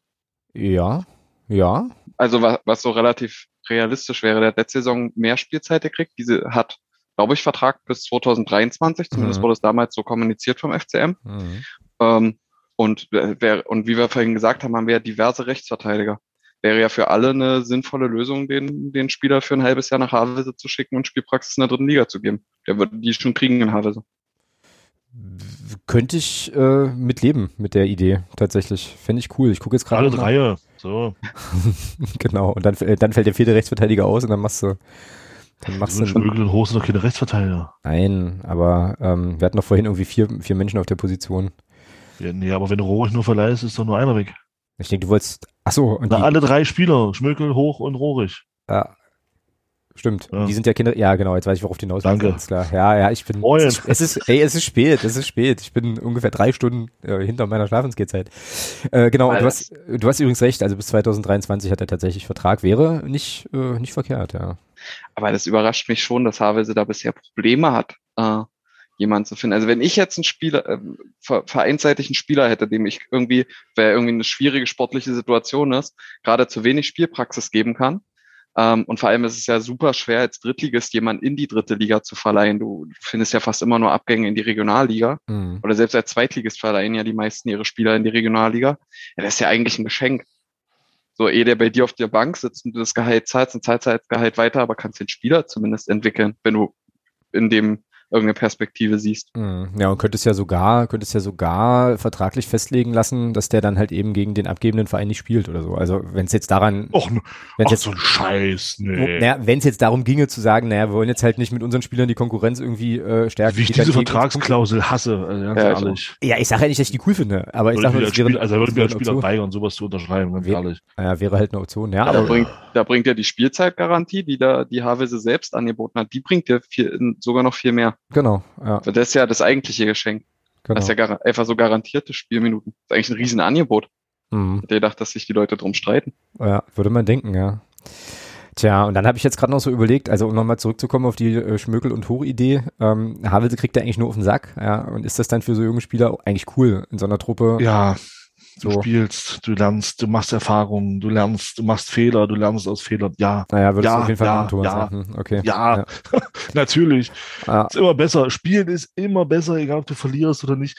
Ja, ja. Also was, was so relativ realistisch wäre, der hat letzte Saison mehr Spielzeit gekriegt. Diese hat, glaube ich, Vertrag bis 2023, zumindest mhm. wurde es damals so kommuniziert vom FCM. Mhm. Ähm, und, wer, und wie wir vorhin gesagt haben, haben wir ja diverse Rechtsverteidiger wäre ja für alle eine sinnvolle Lösung, den, den Spieler für ein halbes Jahr nach Havelse zu schicken und Spielpraxis in der dritten Liga zu geben. Der würde die schon kriegen in Havelse. Könnte ich äh, mitleben mit der Idee, tatsächlich. Fände ich cool. Ich gucke jetzt gerade. Alle Dreier, so. genau, und dann, äh, dann fällt der vierte Rechtsverteidiger aus und dann machst du. Dann machst du. Schmögel und Hoch sind doch keine Rechtsverteidiger. Nein, aber ähm, wir hatten doch vorhin irgendwie vier, vier Menschen auf der Position. Ja, nee, aber wenn du Rohrig nur verleihst, ist doch nur einer weg. Ich denke, du wolltest. Achso, und Na, die, alle drei Spieler, Schmökel, Hoch und Rohrig. Ja. Stimmt. Ja. Die sind ja Kinder. Ja, genau, jetzt weiß ich, worauf die hinaus Danke. Ganz klar. Ja, ja, ich bin. Moin. Es ist, es ist, ey, es ist spät, es ist spät. Ich bin ungefähr drei Stunden äh, hinter meiner Schlafensgehzeit. Äh, genau, du hast, du hast übrigens recht, also bis 2023 hat er tatsächlich Vertrag. Wäre nicht, äh, nicht verkehrt, ja. Aber das überrascht mich schon, dass Havelse da bisher Probleme hat. Äh, jemanden zu finden. Also wenn ich jetzt einen Spieler, äh, vereinsseitig einen Spieler hätte, dem ich irgendwie, wer irgendwie eine schwierige sportliche Situation ist, gerade zu wenig Spielpraxis geben kann. Ähm, und vor allem ist es ja super schwer, als Drittligist jemanden in die dritte Liga zu verleihen. Du findest ja fast immer nur Abgänge in die Regionalliga. Mhm. Oder selbst als Zweitligist verleihen ja die meisten ihre Spieler in die Regionalliga. Ja, das ist ja eigentlich ein Geschenk. So, eh der bei dir auf der Bank sitzt und du das Gehalt zahlst, dann zahlst als Gehalt weiter, aber kannst den Spieler zumindest entwickeln, wenn du in dem irgendeine Perspektive siehst. Mhm. Ja, und könntest ja sogar, könntest ja sogar vertraglich festlegen lassen, dass der dann halt eben gegen den abgebenden Verein nicht spielt oder so. Also wenn es jetzt daran, Och, n- wenn ach, jetzt so ein Scheiß, nee. Naja, wenn es jetzt darum ginge zu sagen, naja, wir wollen jetzt halt nicht mit unseren Spielern die Konkurrenz irgendwie äh, stärken. Wie ich dann diese Vertragsklausel hasse, also ganz Ja, ich ehrlich. Ja, ich sage ja nicht, dass ich die cool finde, aber ich sage nur, als das wäre, Spieler, also würde mir als Spieler Option. weigern, sowas zu unterschreiben, ganz We- ehrlich. Ja, wäre halt eine Option, ja. Ja, da aber, bringt, da bringt ja die Spielzeitgarantie, die da die Havelse selbst angeboten hat, die bringt ja viel, sogar noch viel mehr. Genau, ja, Weil Das ist ja das eigentliche Geschenk. genau. Das ist ja gar, einfach so garantierte Spielminuten. Das ist eigentlich ein Riesenangebot. Mhm. Hätte gedacht, dass sich die Leute drum streiten. Ja, würde man denken, ja. Tja, und dann habe ich jetzt gerade noch so überlegt, also um nochmal zurückzukommen auf die äh, Schmökel- und Tore-Idee, ähm, Havelse kriegt er eigentlich nur auf den Sack, ja, und ist das dann für so junge Spieler eigentlich cool in so einer Truppe? Ja, du So. spielst, du lernst, du machst Erfahrungen, du lernst, du machst Fehler, du lernst aus Fehlern. Ja, Naja, würdest Ja, du auf jeden Fall ja, machen, Thomas. ja. Hm, Okay. ja, natürlich. Ja. Ist immer besser. Spielen ist immer besser, egal ob du verlierst oder nicht.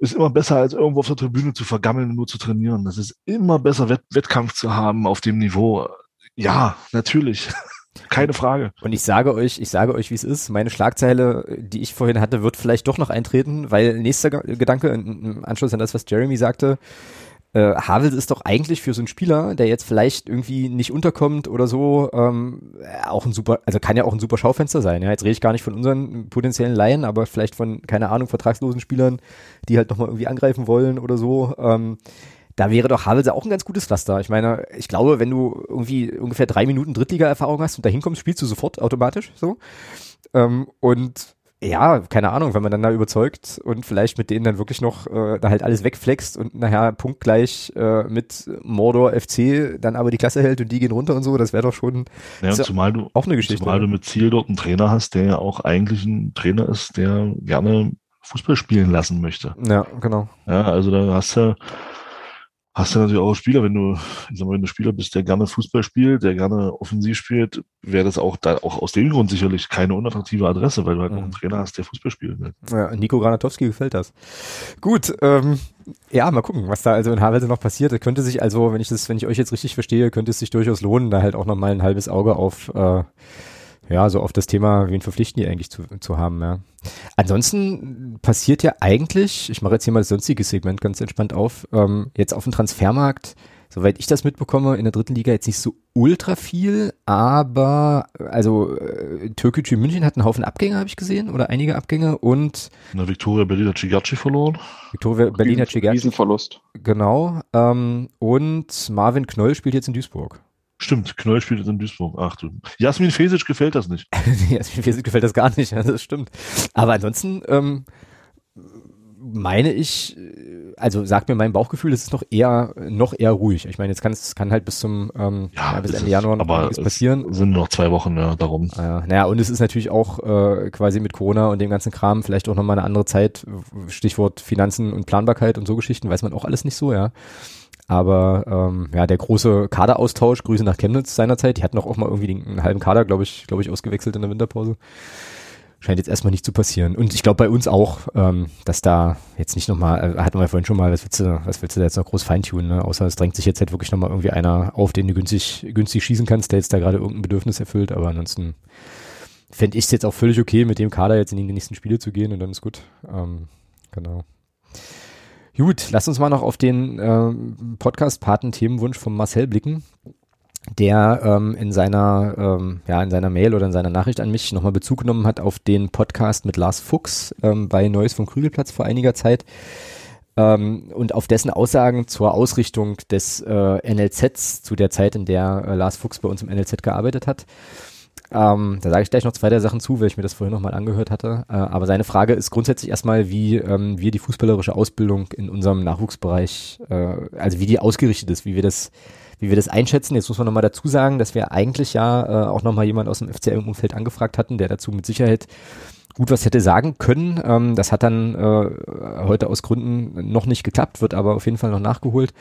Ist immer besser, als irgendwo auf der Tribüne zu vergammeln und nur zu trainieren. Das ist immer besser, Wett Wettkampf zu haben auf dem Niveau. Ja, natürlich. Keine Frage. Und ich sage euch, ich sage euch, wie es ist. Meine Schlagzeile, die ich vorhin hatte, wird vielleicht doch noch eintreten, weil nächster Ge- Gedanke im im Anschluss an das, was Jeremy sagte, äh, Havels ist doch eigentlich für so einen Spieler, der jetzt vielleicht irgendwie nicht unterkommt oder so, ähm, auch ein super, also kann ja auch ein super Schaufenster sein. Ja, jetzt rede ich gar nicht von unseren potenziellen Laien, aber vielleicht von, keine Ahnung, vertragslosen Spielern, die halt nochmal irgendwie angreifen wollen oder so. Ähm, da wäre doch Havelse auch ein ganz gutes Pflaster. Ich meine, ich glaube, wenn du irgendwie ungefähr drei Minuten Drittliga-Erfahrung hast und da hinkommst, spielst du sofort automatisch so. Ähm, und ja, keine Ahnung, wenn man dann da überzeugt und vielleicht mit denen dann wirklich noch äh, da halt alles wegflext und nachher punktgleich äh, mit Mordor FC dann aber die Klasse hält und die gehen runter und so, das wäre doch schon Ja, zumal du, auch eine Geschichte. zumal du mit Ziel dort einen Trainer hast, der ja auch eigentlich ein Trainer ist, der gerne Fußball spielen lassen möchte. ja, genau. Ja, also da hast du, hast du natürlich auch Spieler, wenn du, ich sag mal, wenn du Spieler bist, der gerne Fußball spielt, der gerne offensiv spielt, wäre das auch da auch aus dem Grund sicherlich keine unattraktive Adresse, weil du halt noch Mhm. einen Trainer hast, der Fußball spielen will. Ja, Nico Granatowski gefällt das. Gut, ähm, ja, mal gucken, was da also in Havelse noch passiert. Es könnte sich also, wenn ich das, wenn ich euch jetzt richtig verstehe, könnte es sich durchaus lohnen, da halt auch noch mal ein halbes Auge auf, äh, ja, so auf das Thema, wen verpflichten die eigentlich zu, zu haben, ja. Ansonsten passiert ja eigentlich, ich mache jetzt hier mal das sonstige Segment ganz entspannt auf, ähm, jetzt auf dem Transfermarkt, soweit ich das mitbekomme, in der dritten Liga jetzt nicht so ultra viel, aber also äh, Türkgücü München hat einen Haufen Abgänge, habe ich gesehen, oder einige Abgänge und der Victoria Berlin hat Cigarci verloren. Viktoria Berliner Riesen- Cigarci, Riesenverlust. genau, ähm, und Marvin Knoll spielt jetzt in Duisburg. Stimmt, Knoll spielt jetzt in Duisburg. Ach du. Jasmin Fesic gefällt das nicht. ja, mir gefällt das gar nicht, ja, das stimmt. Aber ansonsten ähm, meine ich, äh, also sagt mir mein Bauchgefühl, es ist noch eher noch eher ruhig. Ich meine, jetzt kann es kann halt bis zum ähm, ja, bis es Ende Januar noch aber es passieren. Sind noch zwei Wochen, ja, darum. Ah Ja, naja, und es ist natürlich auch äh, quasi mit Corona und dem ganzen Kram vielleicht auch nochmal eine andere Zeit. Stichwort Finanzen und Planbarkeit und so Geschichten weiß man auch alles nicht so, ja. Aber ähm, ja, der große Kaderaustausch, Grüße nach Chemnitz seinerzeit, die hatten doch auch mal irgendwie den, einen halben Kader, glaube ich, glaube ich, ausgewechselt in der Winterpause. Scheint jetzt erstmal nicht zu passieren. Und ich glaube bei uns auch, ähm, dass da jetzt nicht nochmal, äh, hatten wir vorhin schon mal, was willst du, was willst du da jetzt noch groß feintunen, ne? Außer es drängt sich jetzt halt wirklich nochmal irgendwie einer auf, den du günstig, günstig schießen kannst, der jetzt da gerade irgendein Bedürfnis erfüllt. Aber ansonsten fände ich es jetzt auch völlig okay, mit dem Kader jetzt in die nächsten Spiele zu gehen und dann ist gut. Ähm, genau. Gut, lass uns mal noch auf den ähm, Podcast-Paten-Themenwunsch von Marcel blicken, der ähm, in seiner ähm, ja in seiner Mail oder in seiner Nachricht an mich nochmal Bezug genommen hat auf den Podcast mit Lars Fuchs ähm, bei Neues vom Krügelplatz vor einiger Zeit ähm, und auf dessen Aussagen zur Ausrichtung des äh, NLZs zu der Zeit, in der äh, Lars Fuchs bei uns im NLZ gearbeitet hat. Ähm, da sage ich gleich noch zwei der Sachen zu, weil ich mir das vorhin nochmal angehört hatte. Äh, aber seine Frage ist grundsätzlich erstmal, wie ähm, wir die fußballerische Ausbildung in unserem Nachwuchsbereich, äh, also wie die ausgerichtet ist, wie wir das, wie wir das einschätzen. Jetzt muss man nochmal dazu sagen, dass wir eigentlich ja äh, auch nochmal jemand aus dem FCM-Umfeld angefragt hatten, der dazu mit Sicherheit gut was hätte sagen können. Ähm, das hat dann äh, heute aus Gründen noch nicht geklappt, wird aber auf jeden Fall noch nachgeholt.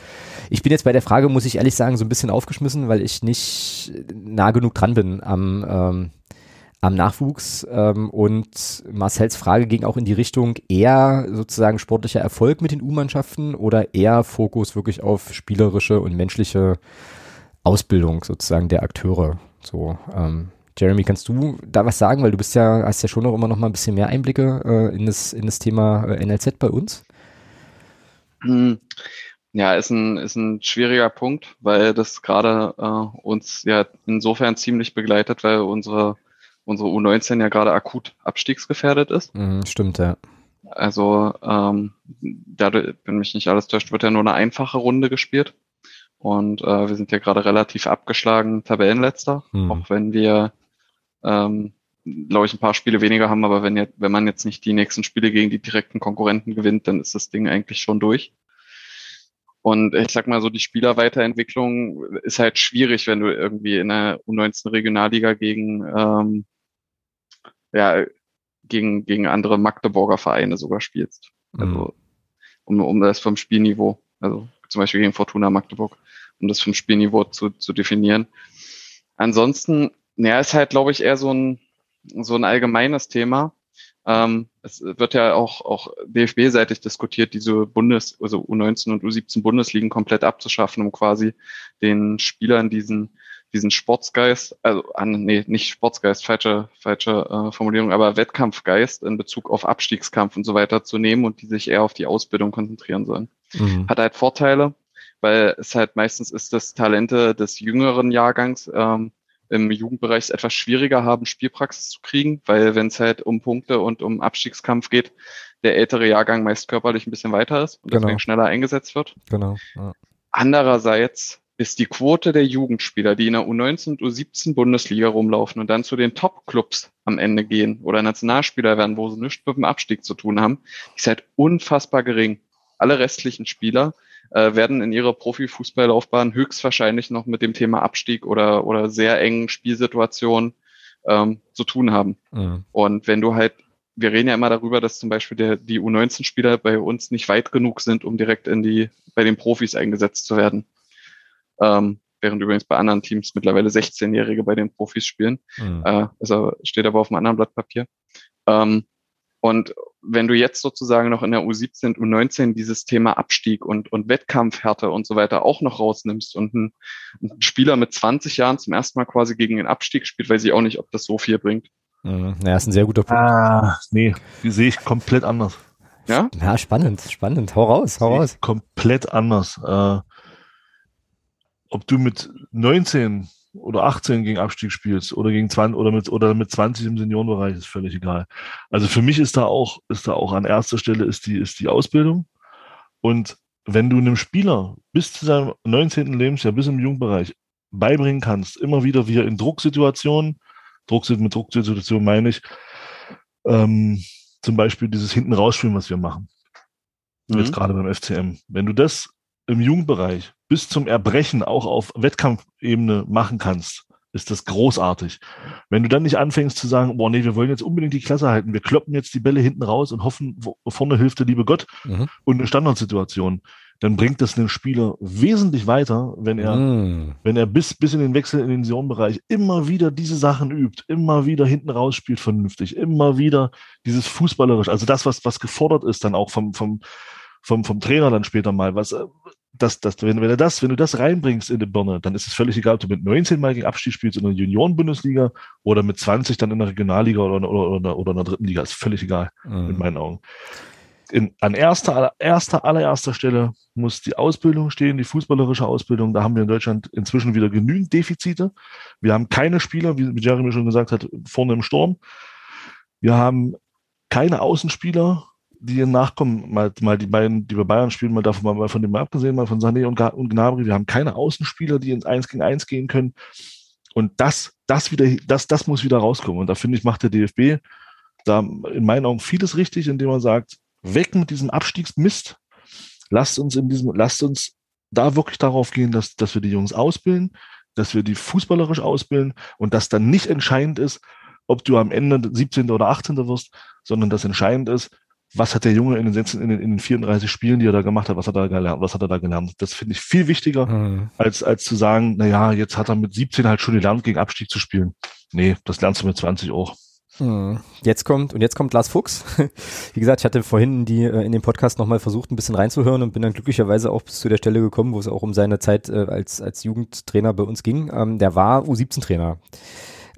Ich bin jetzt bei der Frage, muss ich ehrlich sagen, so ein bisschen aufgeschmissen, weil ich nicht nah genug dran bin am, ähm, am Nachwuchs. Ähm, und Marcells Frage ging auch in die Richtung eher sozusagen sportlicher Erfolg mit den U-Mannschaften oder eher Fokus wirklich auf spielerische und menschliche Ausbildung sozusagen der Akteure. So, ähm, Jeremy, kannst du da was sagen? Weil du bist ja, hast ja schon noch immer noch mal ein bisschen mehr Einblicke äh, in, das, in das Thema äh, NLZ bei uns. Hm. Ja, ist ein, ist ein schwieriger Punkt, weil das gerade äh, uns ja insofern ziemlich begleitet, weil unsere, unsere U19 ja gerade akut abstiegsgefährdet ist. Mhm, stimmt, ja. Also ähm, dadurch, wenn mich nicht alles täuscht, wird ja nur eine einfache Runde gespielt. Und äh, wir sind ja gerade relativ abgeschlagen, Tabellenletzter, Mhm. auch wenn wir, ähm, glaube ich, ein paar Spiele weniger haben, aber wenn, jetzt, wenn man jetzt nicht die nächsten Spiele gegen die direkten Konkurrenten gewinnt, dann ist das Ding eigentlich schon durch. Und ich sag mal so, die Spielerweiterentwicklung ist halt schwierig, wenn du irgendwie in der U19 Regionalliga gegen, ähm, ja, gegen, gegen andere Magdeburger Vereine sogar spielst. Also, um, um das vom Spielniveau, also zum Beispiel gegen Fortuna Magdeburg, um das vom Spielniveau zu, zu definieren. Ansonsten, ja, ist halt, glaube ich, eher so ein, so ein allgemeines Thema. Ähm, es wird ja auch, auch DFB-seitig diskutiert, diese Bundes-, also U19 und U17 Bundesligen komplett abzuschaffen, um quasi den Spielern diesen, diesen Sportsgeist, also an, nee, nicht Sportsgeist, falsche, falsche äh, Formulierung, aber Wettkampfgeist in Bezug auf Abstiegskampf und so weiter zu nehmen und die sich eher auf die Ausbildung konzentrieren sollen. Mhm. Hat halt Vorteile, weil es halt meistens ist, dass Talente des jüngeren Jahrgangs ähm, im Jugendbereich es etwas schwieriger haben, Spielpraxis zu kriegen, weil wenn es halt um Punkte und um Abstiegskampf geht, der ältere Jahrgang meist körperlich ein bisschen weiter ist und Genau. deswegen schneller eingesetzt wird. Genau. Ja. Andererseits ist die Quote der Jugendspieler, die in der U19 und U17 Bundesliga rumlaufen und dann zu den Top-Clubs am Ende gehen oder Nationalspieler werden, wo sie nichts mit dem Abstieg zu tun haben, ist halt unfassbar gering. Alle restlichen Spieler äh, werden in ihrer Profifußballlaufbahn höchstwahrscheinlich noch mit dem Thema Abstieg oder, oder sehr engen Spielsituationen ähm, zu tun haben. Mhm. Und wenn du halt, wir reden ja immer darüber, dass zum Beispiel der, die U19-Spieler bei uns nicht weit genug sind, um direkt in die, bei den Profis eingesetzt zu werden. Ähm, während übrigens bei anderen Teams mittlerweile 16-Jährige bei den Profis spielen. Mhm. Äh, also steht aber auf einem anderen Blatt Papier. Ähm, und wenn du jetzt sozusagen noch in der U17 und U19 dieses Thema Abstieg und, und Wettkampfhärte und so weiter auch noch rausnimmst und ein, ein Spieler mit 20 Jahren zum ersten Mal quasi gegen den Abstieg spielt, weiß ich auch nicht, ob das so viel bringt. Mhm. Ja, ist ein sehr guter Punkt. Ah, nee, die sehe ich komplett anders. Ja? Ja, spannend, spannend. Hau raus, hau raus. komplett anders. Äh, ob du mit 19 oder 18 gegen Abstieg spielst oder gegen 20 oder mit oder mit 20 im Seniorenbereich ist völlig egal. Also für mich ist da auch ist da auch an erster Stelle ist die ist die Ausbildung und wenn du einem Spieler bis zu seinem 19. Lebensjahr bis im Jugendbereich beibringen kannst, immer wieder wie er in Drucksituationen, Druck mit Drucksituationen meine ich, ähm, zum Beispiel dieses hinten rausspielen, was wir machen jetzt Mhm. gerade beim FCM. Wenn du das im Jugendbereich bis zum Erbrechen auch auf Wettkampfebene machen kannst, ist das großartig. Wenn du dann nicht anfängst zu sagen, boah, nee, wir wollen jetzt unbedingt die Klasse halten, wir kloppen jetzt die Bälle hinten raus und hoffen, wo, vorne hilft der liebe Gott Mhm. und eine Standardsituation, dann bringt das einem Spieler wesentlich weiter, wenn er Mhm. wenn er bis, bis in den Wechsel in den Seniorenbereich immer wieder diese Sachen übt, immer wieder hinten raus spielt vernünftig, immer wieder dieses fußballerisch, also das, was, was gefordert ist, dann auch vom, vom, vom, vom Trainer dann später mal, was, das, das, wenn, wenn er das, wenn du das reinbringst in die Birne, dann ist es völlig egal, ob du mit 19 mal gegen Abstieg spielst in der Junioren-Bundesliga oder mit 20 dann in der Regionalliga oder, oder, oder, oder in der dritten Liga, ist völlig egal in Mhm. meinen Augen. In, an erster, aller- erster, allererster Stelle muss die Ausbildung stehen, die fußballerische Ausbildung. Da haben wir in Deutschland inzwischen wieder genügend Defizite. Wir haben keine Spieler, wie Jeremy schon gesagt hat, vorne im Sturm. Wir haben keine Außenspieler, die nachkommen. Mal, mal die beiden, die bei Bayern spielen, mal davon mal von dem mal abgesehen, mal von Sané und, und Gnabry. Wir haben keine Außenspieler, die ins Eins gegen Eins gehen können. Und das, das wieder, das, das muss wieder rauskommen. Und da finde ich, macht der DFB da in meinen Augen vieles richtig, indem man sagt, weg mit diesem Abstiegsmist. Lasst uns in diesem, lasst uns da wirklich darauf gehen, dass, dass wir die Jungs ausbilden, dass wir die fußballerisch ausbilden und dass dann nicht entscheidend ist, ob du am Ende 17. oder 18. wirst, sondern das entscheidend ist, was hat der Junge in den, 16, in den, in den 34 Spielen, die er da gemacht hat, was hat er da gelernt, was hat er da gelernt. Das finde ich viel wichtiger, Mhm. als, als zu sagen, na ja, jetzt hat er mit 17 halt schon gelernt, gegen Abstieg zu spielen. Nee, das lernst du mit 20 auch. Mhm. Jetzt kommt, und jetzt kommt Lars Fuchs. Wie gesagt, ich hatte vorhin die, äh, in den Podcast nochmal versucht, ein bisschen reinzuhören und bin dann glücklicherweise auch bis zu der Stelle gekommen, wo es auch um seine Zeit äh, als, als Jugendtrainer bei uns ging. Ähm, der war U17-Trainer.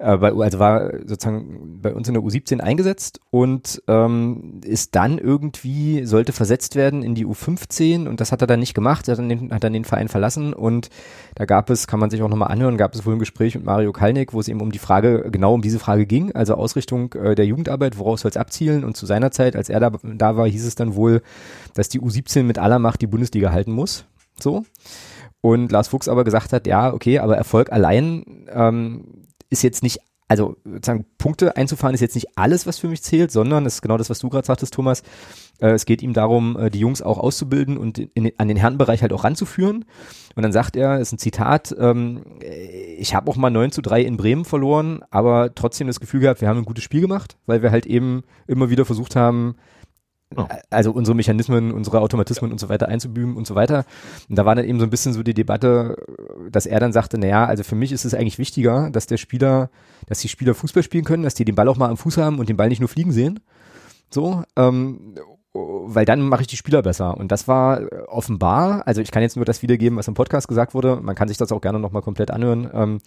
Äh, bei, also war sozusagen bei uns in der U17 eingesetzt und ähm, ist dann irgendwie, sollte versetzt werden in die U15 und das hat er dann nicht gemacht, er hat dann den, hat dann den Verein verlassen und da gab es, kann man sich auch nochmal anhören, gab es wohl ein Gespräch mit Mario Kalnick, wo es eben um die Frage, genau um diese Frage ging, also Ausrichtung äh, der Jugendarbeit, woraus soll es abzielen und zu seiner Zeit, als er da, da war, hieß es dann wohl, dass die U17 mit aller Macht die Bundesliga halten muss, so. Und Lars Fuchs aber gesagt hat, ja, okay, aber Erfolg allein ähm, ist jetzt nicht, also sozusagen Punkte einzufahren ist jetzt nicht alles, was für mich zählt, sondern es ist genau das, was du gerade sagtest, Thomas. Äh, es geht ihm darum, äh, die Jungs auch auszubilden und in, an den Herrenbereich halt auch ranzuführen. Und dann sagt er, ist ein Zitat, ähm, ich habe auch mal 9 zu 3 in Bremen verloren, aber trotzdem das Gefühl gehabt, wir haben ein gutes Spiel gemacht, weil wir halt eben immer wieder versucht haben, Oh. Also unsere Mechanismen, unsere Automatismen und so weiter einzubüben und so weiter. Und da war dann eben so ein bisschen so die Debatte, dass er dann sagte, naja, also für mich ist es eigentlich wichtiger, dass der Spieler, dass die Spieler Fußball spielen können, dass die den Ball auch mal am Fuß haben und den Ball nicht nur fliegen sehen. So, ähm, weil dann mache ich die Spieler besser. Und das war offenbar, also ich kann jetzt nur das wiedergeben, was im Podcast gesagt wurde, man kann sich das auch gerne nochmal komplett anhören. Ähm,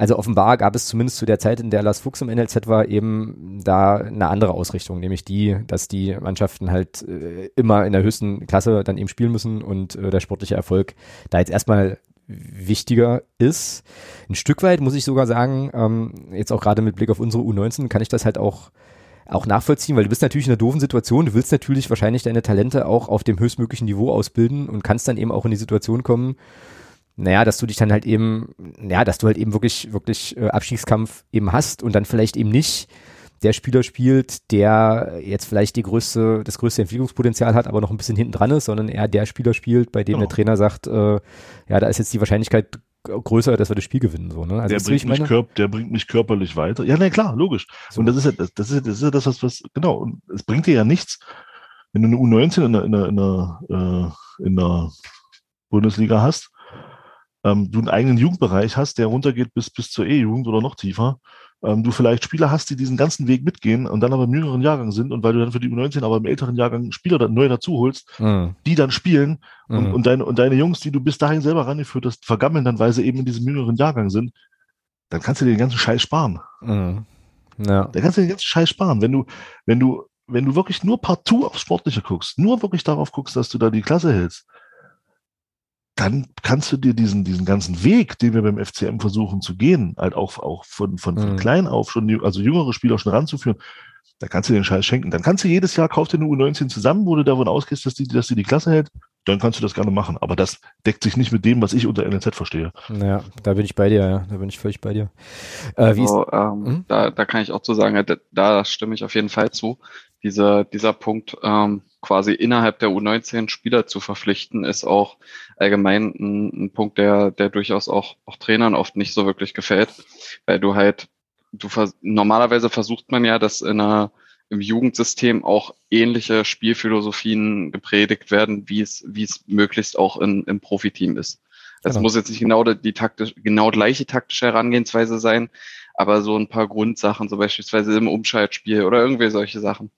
also offenbar gab es zumindest zu der Zeit, in der Lars Fuchs im NLZ war, eben da eine andere Ausrichtung, nämlich die, dass die Mannschaften halt äh, immer in der höchsten Klasse dann eben spielen müssen und äh, der sportliche Erfolg da jetzt erstmal wichtiger ist. Ein Stück weit muss ich sogar sagen, ähm, jetzt auch gerade mit Blick auf unsere U19 kann ich das halt auch auch nachvollziehen, weil du bist natürlich in einer doofen Situation. Du willst natürlich wahrscheinlich deine Talente auch auf dem höchstmöglichen Niveau ausbilden und kannst dann eben auch in die Situation kommen, naja, dass du dich dann halt eben, ja, dass du halt eben wirklich, wirklich äh, Abstiegskampf eben hast und dann vielleicht eben nicht der Spieler spielt, der jetzt vielleicht die größte, das größte Entwicklungspotenzial hat, aber noch ein bisschen hinten dran ist, sondern eher der Spieler spielt, bei dem oh. der Trainer sagt, äh, ja, da ist jetzt die Wahrscheinlichkeit größer, dass wir das Spiel gewinnen. So, ne? also der, bringt mich körp der bringt mich körperlich weiter. Ja, na klar, logisch. So. Und das ist ja das, das, ist, das ist ja das, was, was, genau, und es bringt dir ja nichts, wenn du eine U19 in der, in der, in der, äh, in der Bundesliga hast ähm, du einen eigenen Jugendbereich hast, der runtergeht bis, bis zur E-Jugend oder noch tiefer, ähm, du vielleicht Spieler hast, die diesen ganzen Weg mitgehen und dann aber im jüngeren Jahrgang sind und weil du dann für die U19 aber im älteren Jahrgang Spieler dann neu dazu holst, mhm. die dann spielen mhm. und, und, deine, und deine Jungs, die du bis dahin selber rangeführt hast, vergammeln dann, weil sie eben in diesem jüngeren Jahrgang sind, dann kannst du dir den ganzen Scheiß sparen. Mhm. Ja. Da kannst du den ganzen Scheiß sparen. Wenn du, wenn du, wenn du wirklich nur partout aufs Sportliche guckst, nur wirklich darauf guckst, dass du da die Klasse hältst, dann kannst du dir diesen, diesen ganzen Weg, den wir beim FCM versuchen zu gehen, halt auch, auch von, von, von mhm. klein auf schon, also jüngere Spieler schon ranzuführen, da kannst du den Scheiß schenken. Dann kannst du jedes Jahr kauf dir eine U19 zusammen, wo du davon ausgehst, dass die, dass die die Klasse hält. Dann kannst du das gerne machen. Aber das deckt sich nicht mit dem, was ich unter NLZ verstehe. Ja, da bin ich bei dir, ja. Da bin ich völlig bei dir. Äh, wie also, ist, ähm, hm? da, da kann ich auch zu sagen, da, da stimme ich auf jeden Fall zu. Dieser, dieser Punkt, ähm, quasi innerhalb der U19 Spieler zu verpflichten, ist auch allgemein ein, ein Punkt, der, der durchaus auch, auch Trainern oft nicht so wirklich gefällt, weil du halt, du vers normalerweise versucht man ja, dass in einer, im Jugendsystem auch ähnliche Spielphilosophien gepredigt werden, wie es, wie es möglichst auch in, im Profiteam ist. Es genau. muss jetzt nicht genau die taktisch, genau gleiche taktische Herangehensweise sein, aber so ein paar Grundsachen, so beispielsweise im Umschaltspiel oder irgendwie solche Sachen.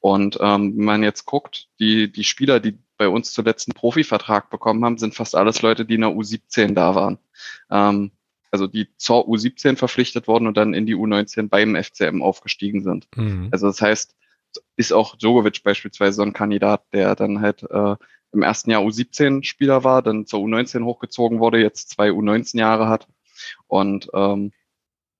Und ähm, wenn man jetzt guckt, die, die Spieler, die bei uns zuletzt einen Profivertrag bekommen haben, sind fast alles Leute, die in der U17 da waren. Ähm, also die zur U17 verpflichtet wurden und dann in die U19 beim FCM aufgestiegen sind. Mhm. Also das heißt, ist auch Djokovic beispielsweise so ein Kandidat, der dann halt äh, im ersten Jahr U17-Spieler war, dann zur U19 hochgezogen wurde, jetzt zwei U19 Jahre hat. Und ähm,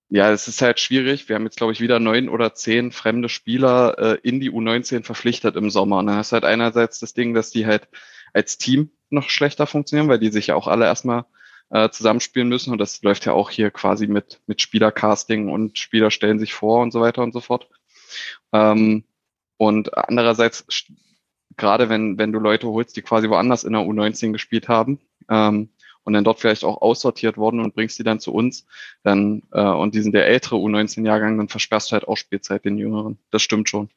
ja, es ist halt schwierig. Wir haben jetzt, glaube ich, wieder neun oder zehn fremde Spieler äh, in die U19 verpflichtet im Sommer. Und dann hast du halt einerseits das Ding, dass die halt als Team noch schlechter funktionieren, weil die sich ja auch alle erstmal äh, zusammenspielen müssen. Und das läuft ja auch hier quasi mit, mit Spielercasting und Spieler stellen sich vor und so weiter und so fort. Ähm, und andererseits, gerade wenn, wenn du Leute holst, die quasi woanders in der U19 gespielt haben, ähm, und dann dort vielleicht auch aussortiert worden und bringst die dann zu uns, dann äh, und die sind der ältere U19-Jahrgang, dann versperrst du halt auch Spielzeit den Jüngeren. Das stimmt schon.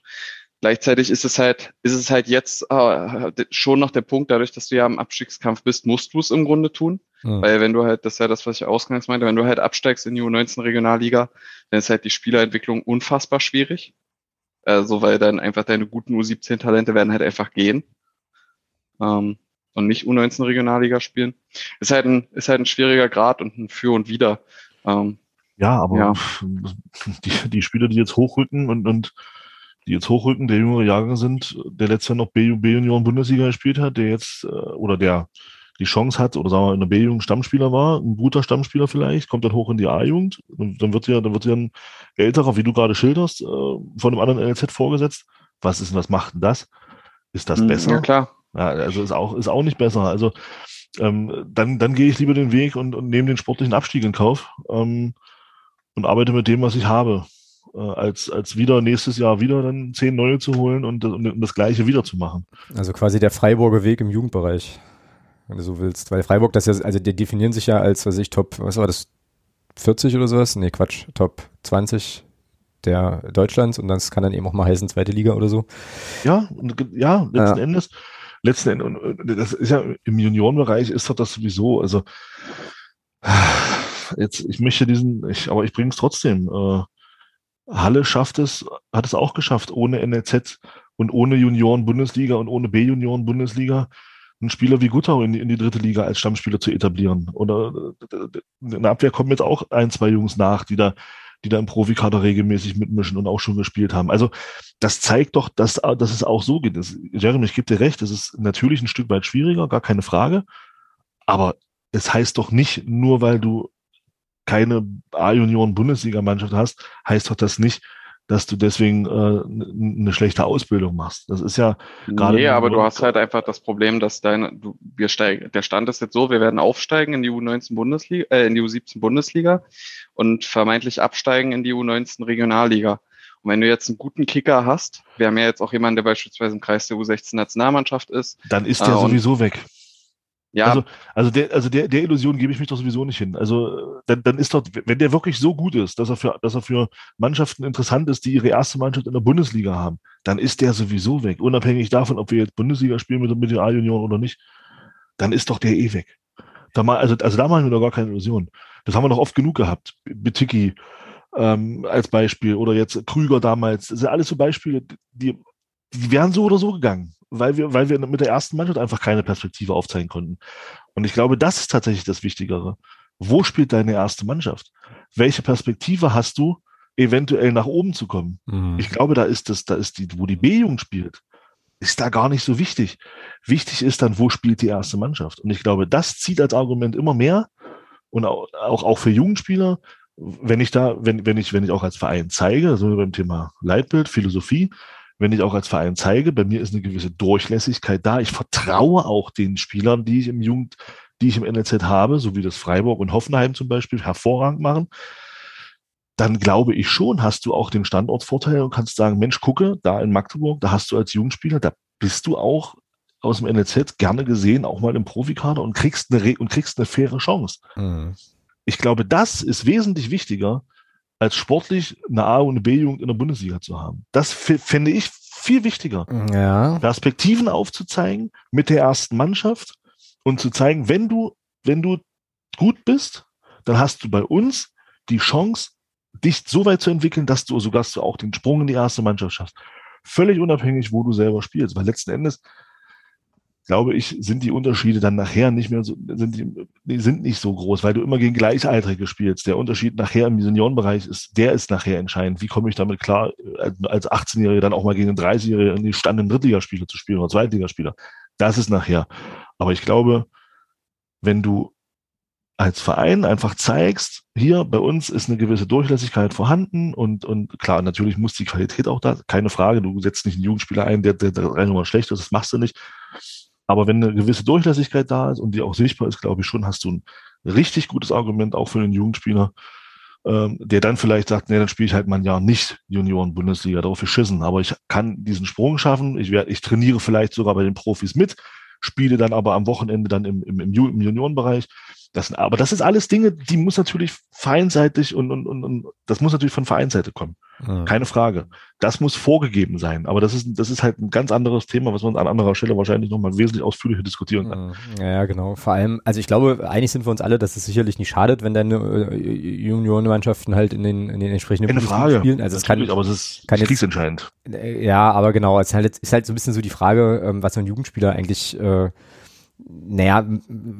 Gleichzeitig ist es halt, ist es halt jetzt äh, schon noch der Punkt, dadurch, dass du ja im Abstiegskampf bist, musst du es im Grunde tun. Mhm. Weil wenn du halt, das ist ja das, was ich ausgangs meinte, wenn du halt absteigst in die U19 Regionalliga, dann ist halt die Spielerentwicklung unfassbar schwierig. Also weil dann einfach deine guten U17-Talente werden halt einfach gehen. Ähm, und nicht U19 Regionalliga spielen. Ist halt ein, ist halt ein schwieriger Grad und ein Für und Wider. Ähm, Ja, aber Ja. Die, die Spieler, die jetzt hochrücken und, und die jetzt hochrücken, der jüngere Jahre sind, der letztes Jahr noch B- B-Junioren Bundesliga gespielt hat, der jetzt, äh, oder der die Chance hat, oder sagen wir, in der B-Jugend Stammspieler war, ein guter Stammspieler vielleicht, kommt dann hoch in die A-Jugend dann wird ja, dann wird ja ein älterer, wie du gerade schilderst, äh, von einem anderen LZ vorgesetzt. Was ist denn, was macht denn das? Ist das Mhm, besser? Ja, klar. Ja, also ist auch, ist auch nicht besser. Also ähm, dann, dann gehe ich lieber den Weg und, und nehme den sportlichen Abstieg in Kauf ähm, und arbeite mit dem, was ich habe. Äh, als, als wieder nächstes Jahr wieder dann zehn neue zu holen und, das- und das gleiche wieder zu machen. Also quasi der Freiburger Weg im Jugendbereich, wenn du so willst. Weil Freiburg, das ja, also die definieren sich ja als, was weiß ich, Top, was war das, 40 oder sowas? Nee, Quatsch, Top 20 der Deutschlands und das kann dann eben auch mal heißen, zweite Liga oder so. Ja, und, ja, letzten Ja. Endes, letzten Endes, und das ist ja im Juniorenbereich ist doch das sowieso, also jetzt, ich möchte diesen, ich, aber ich bringe es trotzdem. Äh, Halle schafft es, hat es auch geschafft, ohne NLZ und ohne Junioren-Bundesliga und ohne B-Junioren-Bundesliga einen Spieler wie Guttau in die, in die dritte Liga als Stammspieler zu etablieren. Oder äh, in der Abwehr kommen jetzt auch ein, zwei Jungs nach, die da, die da im Profikader regelmäßig mitmischen und auch schon gespielt haben. Also das zeigt doch, dass, dass es auch so geht. Das, Jeremy, ich gebe dir recht, es ist natürlich ein Stück weit schwieriger, gar keine Frage. Aber es heißt doch nicht, nur weil du keine A-Junioren-Bundesliga-Mannschaft hast, heißt doch das nicht, dass du deswegen äh, eine schlechte Ausbildung machst. Das ist ja Gerade nee, aber du Junioren- hast halt einfach das Problem, dass deine, du, wir steigen, der Stand ist jetzt so, wir werden aufsteigen in die U19 Bundesliga, äh, in die U17 Bundesliga und vermeintlich absteigen in die U19 Regionalliga. Und wenn du jetzt einen guten Kicker hast, wir haben ja jetzt auch jemanden, der beispielsweise im Kreis der U16 Nationalmannschaft ist, dann ist der Ah, und- sowieso weg. Ja, Also, also der, also der, der Illusion gebe ich mich doch sowieso nicht hin. Also dann, dann ist doch, wenn der wirklich so gut ist, dass er für, dass er für Mannschaften interessant ist, die ihre erste Mannschaft in der Bundesliga haben, dann ist der sowieso weg. Unabhängig davon, ob wir jetzt Bundesliga spielen mit, mit den A-Junioren oder nicht, dann ist doch der eh weg. Da mal, also, also da machen wir doch gar keine Illusion. Das haben wir doch oft genug gehabt. Betiki ähm, als Beispiel oder jetzt Krüger damals. Das sind alles so Beispiele, die, die wären so oder so gegangen, weil wir, weil wir mit der ersten Mannschaft einfach keine Perspektive aufzeigen konnten. Und ich glaube, das ist tatsächlich das Wichtigere. Wo spielt deine erste Mannschaft? Welche Perspektive hast du, eventuell nach oben zu kommen? Mhm. Ich glaube, da ist das, da ist die, wo die B-Jugend spielt, ist da gar nicht so wichtig. Wichtig ist dann, wo spielt die erste Mannschaft? Und ich glaube, das zieht als Argument immer mehr und auch, auch, auch für Jugendspieler, wenn ich da, wenn, wenn ich, wenn ich auch als Verein zeige, so wie beim Thema Leitbild, Philosophie, wenn ich auch als Verein zeige, bei mir ist eine gewisse Durchlässigkeit da. Ich vertraue auch den Spielern, die ich im Jugend, die ich im NLZ habe, so wie das Freiburg und Hoffenheim zum Beispiel hervorragend machen. Dann glaube ich schon, hast du auch den Standortvorteil und kannst sagen, Mensch, gucke, da in Magdeburg, da hast du als Jugendspieler, da bist du auch aus dem NLZ gerne gesehen, auch mal im Profikader und kriegst eine, und kriegst eine faire Chance. Mhm. Ich glaube, das ist wesentlich wichtiger, als sportlich eine A- und eine B-Jugend in der Bundesliga zu haben. Das f- fände ich viel wichtiger. Ja. Perspektiven aufzuzeigen mit der ersten Mannschaft und zu zeigen, wenn du, wenn du gut bist, dann hast du bei uns die Chance, dich so weit zu entwickeln, dass du sogar dass du auch den Sprung in die erste Mannschaft schaffst. Völlig unabhängig, wo du selber spielst. Weil letzten Endes, glaube ich, sind die Unterschiede dann nachher nicht mehr so, sind die, die sind nicht so groß, weil du immer gegen Gleichaltrige spielst. Der Unterschied nachher im Seniorenbereich ist, der ist nachher entscheidend. Wie komme ich damit klar, als- als 18-Jähriger dann auch mal gegen einen 30-Jährigen in die standen Drittligaspieler zu spielen oder Zweitligaspieler? Das ist nachher. Aber ich glaube, wenn du als Verein einfach zeigst, hier bei uns ist eine gewisse Durchlässigkeit vorhanden und, und klar, natürlich muss die Qualität auch da, keine Frage, du setzt nicht einen Jugendspieler ein, der, der, der rein nur schlecht ist, das machst du nicht. Aber wenn eine gewisse Durchlässigkeit da ist und die auch sichtbar ist, glaube ich schon, hast du ein richtig gutes Argument auch für einen Jugendspieler, ähm, der dann vielleicht sagt, nee, dann spiele ich halt mal ein Jahr nicht Junioren-Bundesliga, darauf geschissen. Aber ich kann diesen Sprung schaffen, ich, werde, ich trainiere vielleicht sogar bei den Profis mit, spiele dann aber am Wochenende dann im, im, im, im Juniorenbereich. Das, aber das ist alles Dinge, die muss natürlich vereinseitig und, und, und, und das muss natürlich von Vereinsseite kommen. Mhm. Keine Frage. Das muss vorgegeben sein. Aber das ist, das ist halt ein ganz anderes Thema, was man an anderer Stelle wahrscheinlich nochmal wesentlich ausführlicher diskutieren kann. Mhm. Ja, genau. Vor allem, also ich glaube, einig sind wir uns alle, dass es sicherlich nicht schadet, wenn deine äh, Juniorenmannschaften halt in den, in den entsprechenden Keine Frage. spielen. Also es kann, aber es ist kann jetzt- kriegsentscheidend. Äh, Ja, aber genau, es ist halt, ist halt so ein bisschen so die Frage, ähm, was so ein Jugendspieler eigentlich äh, naja,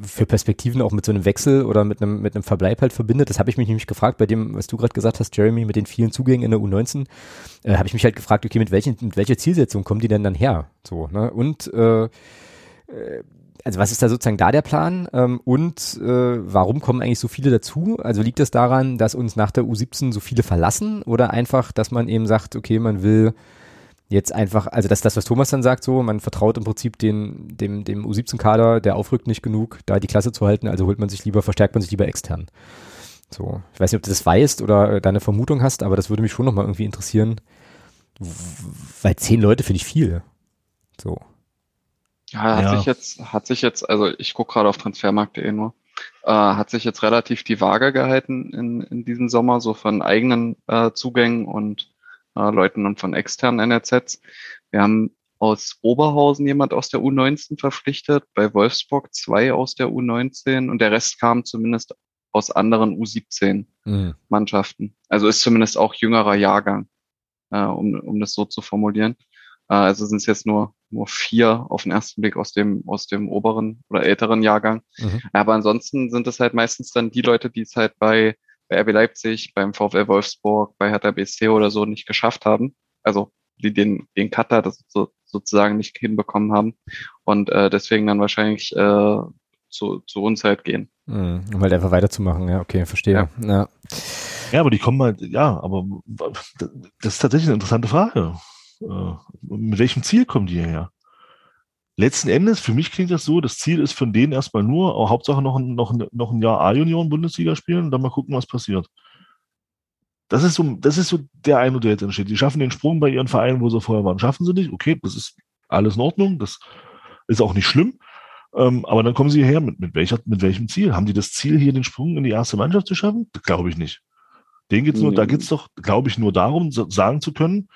für Perspektiven auch mit so einem Wechsel oder mit einem, mit einem Verbleib halt verbindet. Das habe ich mich nämlich gefragt, bei dem, was du gerade gesagt hast, Jeremy, mit den vielen Zugängen in der U19, äh, habe ich mich halt gefragt, okay, mit welchen, mit welcher Zielsetzung kommen die denn dann her? So, ne? Und äh, äh also was ist da sozusagen da der Plan? Ähm, und äh, warum kommen eigentlich so viele dazu? Also liegt das daran, dass uns nach der U17 so viele verlassen oder einfach, dass man eben sagt, okay, man will jetzt einfach, also das ist das, was Thomas dann sagt, so, man vertraut im Prinzip den, dem, dem U17-Kader, der aufrückt nicht genug, da die Klasse zu halten, also holt man sich lieber, verstärkt man sich lieber extern. So, ich weiß nicht, ob du das weißt oder äh, deine Vermutung hast, aber das würde mich schon nochmal irgendwie interessieren, weil zehn Leute finde ich viel. So. Ja, hat ja. sich jetzt, hat sich jetzt, also ich gucke gerade auf transfermarkt.de nur, äh, hat sich jetzt relativ die Waage gehalten in, in diesem Sommer, so von eigenen äh, Zugängen und äh, Leuten und von externen NRZs. Wir haben aus Oberhausen jemand aus der U19 verpflichtet, bei Wolfsburg zwei aus der U19 und der Rest kam zumindest aus anderen U17 mhm. Mannschaften. Also ist zumindest auch jüngerer Jahrgang, äh, um, um das so zu formulieren. Äh, also sind es jetzt nur nur vier auf den ersten Blick aus dem aus dem oberen oder älteren Jahrgang. Mhm. Aber ansonsten sind es halt meistens dann die Leute, die es halt bei bei RB Leipzig, beim VfL Wolfsburg, bei Hertha BSC oder so nicht geschafft haben. Also die den, den Cutter das so, sozusagen nicht hinbekommen haben und äh, deswegen dann wahrscheinlich äh, zu, zu uns halt gehen. Mhm, um halt einfach weiterzumachen, ja, okay, verstehe. Ja. ja. Ja, aber die kommen halt, ja, aber das ist tatsächlich eine interessante Frage. Äh, mit welchem Ziel kommen die hierher? Letzten Endes, für mich klingt das so, das Ziel ist von denen erstmal nur, auch Hauptsache noch, noch, noch ein Jahr A-Junioren-Bundesliga spielen und dann mal gucken, was passiert. Das ist so, das ist so der Eindruck, der jetzt entsteht. Die schaffen den Sprung bei ihren Vereinen, wo sie vorher waren, schaffen sie nicht. Okay, das ist alles in Ordnung, das ist auch nicht schlimm. Ähm, aber dann kommen sie hierher mit, mit, welcher, mit welchem Ziel? Haben die das Ziel, hier den Sprung in die erste Mannschaft zu schaffen? Glaube ich nicht. Den geht's nur, mhm. da geht's doch, glaube ich, nur darum, sagen zu können,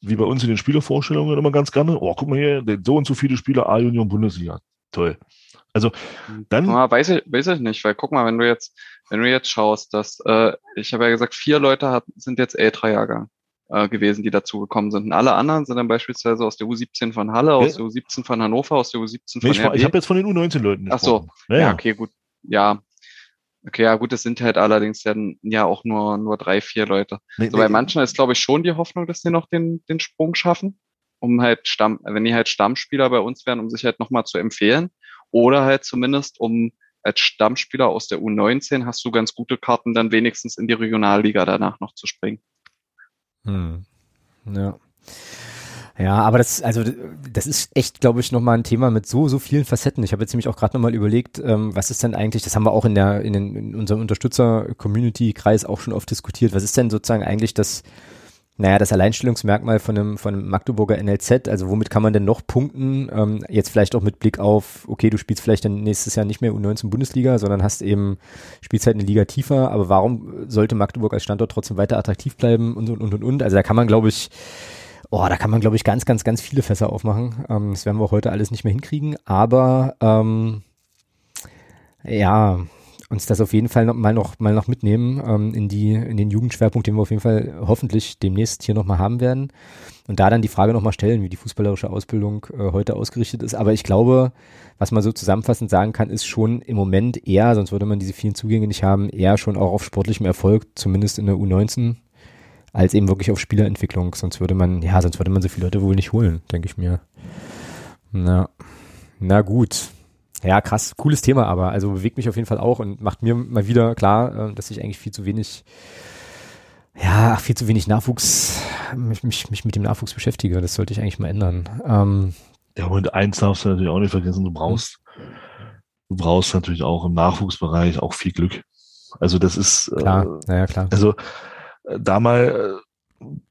wie bei uns in den Spielervorstellungen immer ganz gerne, oh, guck mal hier, so und so viele Spieler A-Union Bundesliga. Toll. Also dann. Ja, weiß, ich, weiß ich nicht, weil guck mal, wenn du jetzt, wenn du jetzt schaust, dass, äh, ich habe ja gesagt, vier Leute hat, sind jetzt Älterer-Jahrgang äh, gewesen, die dazugekommen sind. Und alle anderen sind dann beispielsweise aus der U17 von Halle, aus der U17 von Hannover, aus der U17 von nee, ich, ich habe jetzt von den U19-Leuten Ach so, ja, ja, okay, gut. Ja, Okay, ja gut, es sind halt allerdings ja, ja auch nur, nur drei, vier Leute. Nee, so nee, bei manchen ist, glaube ich, schon die Hoffnung, dass sie noch den, den Sprung schaffen, um halt Stamm, wenn die halt Stammspieler bei uns wären, um sich halt nochmal zu empfehlen. Oder halt zumindest, um als Stammspieler aus der U19 hast du ganz gute Karten, dann wenigstens in die Regionalliga danach noch zu springen. Hm. Ja. Ja, aber das, also das ist echt, glaube ich, nochmal ein Thema mit so, so vielen Facetten. Ich habe jetzt nämlich auch gerade nochmal überlegt, ähm, was ist denn eigentlich, das haben wir auch in der, in, den, in unserem Unterstützer-Community-Kreis auch schon oft diskutiert, was ist denn sozusagen eigentlich das, naja, das Alleinstellungsmerkmal von einem, von einem Magdeburger NLZ, also womit kann man denn noch punkten? Ähm, jetzt vielleicht auch mit Blick auf, okay, du spielst vielleicht dann nächstes Jahr nicht mehr U19 Bundesliga, sondern hast eben, spielst halt eine Liga tiefer, aber warum sollte Magdeburg als Standort trotzdem weiter attraktiv bleiben und, und, und, und, und? Also da kann man, glaube ich, Oh, da kann man, glaube ich, ganz, ganz, ganz viele Fässer aufmachen. Ähm, das werden wir heute alles nicht mehr hinkriegen, aber ähm, ja, uns das auf jeden Fall noch, mal noch mal noch mitnehmen ähm, in die in den Jugendschwerpunkt, den wir auf jeden Fall hoffentlich demnächst hier nochmal haben werden und da dann die Frage nochmal stellen, wie die fußballerische Ausbildung äh, heute ausgerichtet ist. Aber ich glaube, was man so zusammenfassend sagen kann, ist schon im Moment eher, sonst würde man diese vielen Zugänge nicht haben, eher schon auch auf sportlichem Erfolg, zumindest in der U19 als eben wirklich auf Spielerentwicklung. Sonst würde man, ja, sonst würde man so viele Leute wohl nicht holen, denke ich mir. Na, na gut. Ja, krass, cooles Thema, aber also bewegt mich auf jeden Fall auch und macht mir mal wieder klar, äh, dass ich eigentlich viel zu wenig, ja, viel zu wenig Nachwuchs, mich, mich, mich mit dem Nachwuchs beschäftige. Das sollte ich eigentlich mal ändern. Ähm, ja, und eins darfst du natürlich auch nicht vergessen, du brauchst, du brauchst natürlich auch im Nachwuchsbereich auch viel Glück. Also das ist klar, äh, naja, klar. Also da mal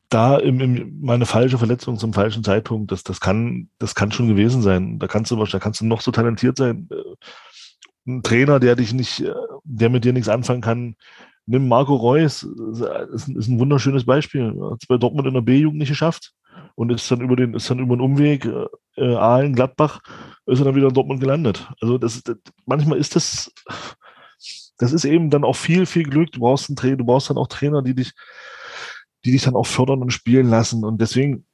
da im, im, meine falsche Verletzung zum falschen Zeitpunkt, das, das kann, das kann schon gewesen sein. Da kannst du, da kannst du noch so talentiert sein. Äh, ein Trainer, der dich nicht, äh, der mit dir nichts anfangen kann, nimm Marco Reus, ist, ist ein wunderschönes Beispiel. Hat es bei Dortmund in der B-Jugend nicht geschafft und ist dann über den, ist dann über den Umweg äh, Aalen, Gladbach, ist er dann wieder in Dortmund gelandet. Also das, das manchmal ist das, das ist eben dann auch viel, viel Glück. Du brauchst einen Trainer, du brauchst dann auch Trainer, die dich, die dich dann auch fördern und spielen lassen. Und deswegen,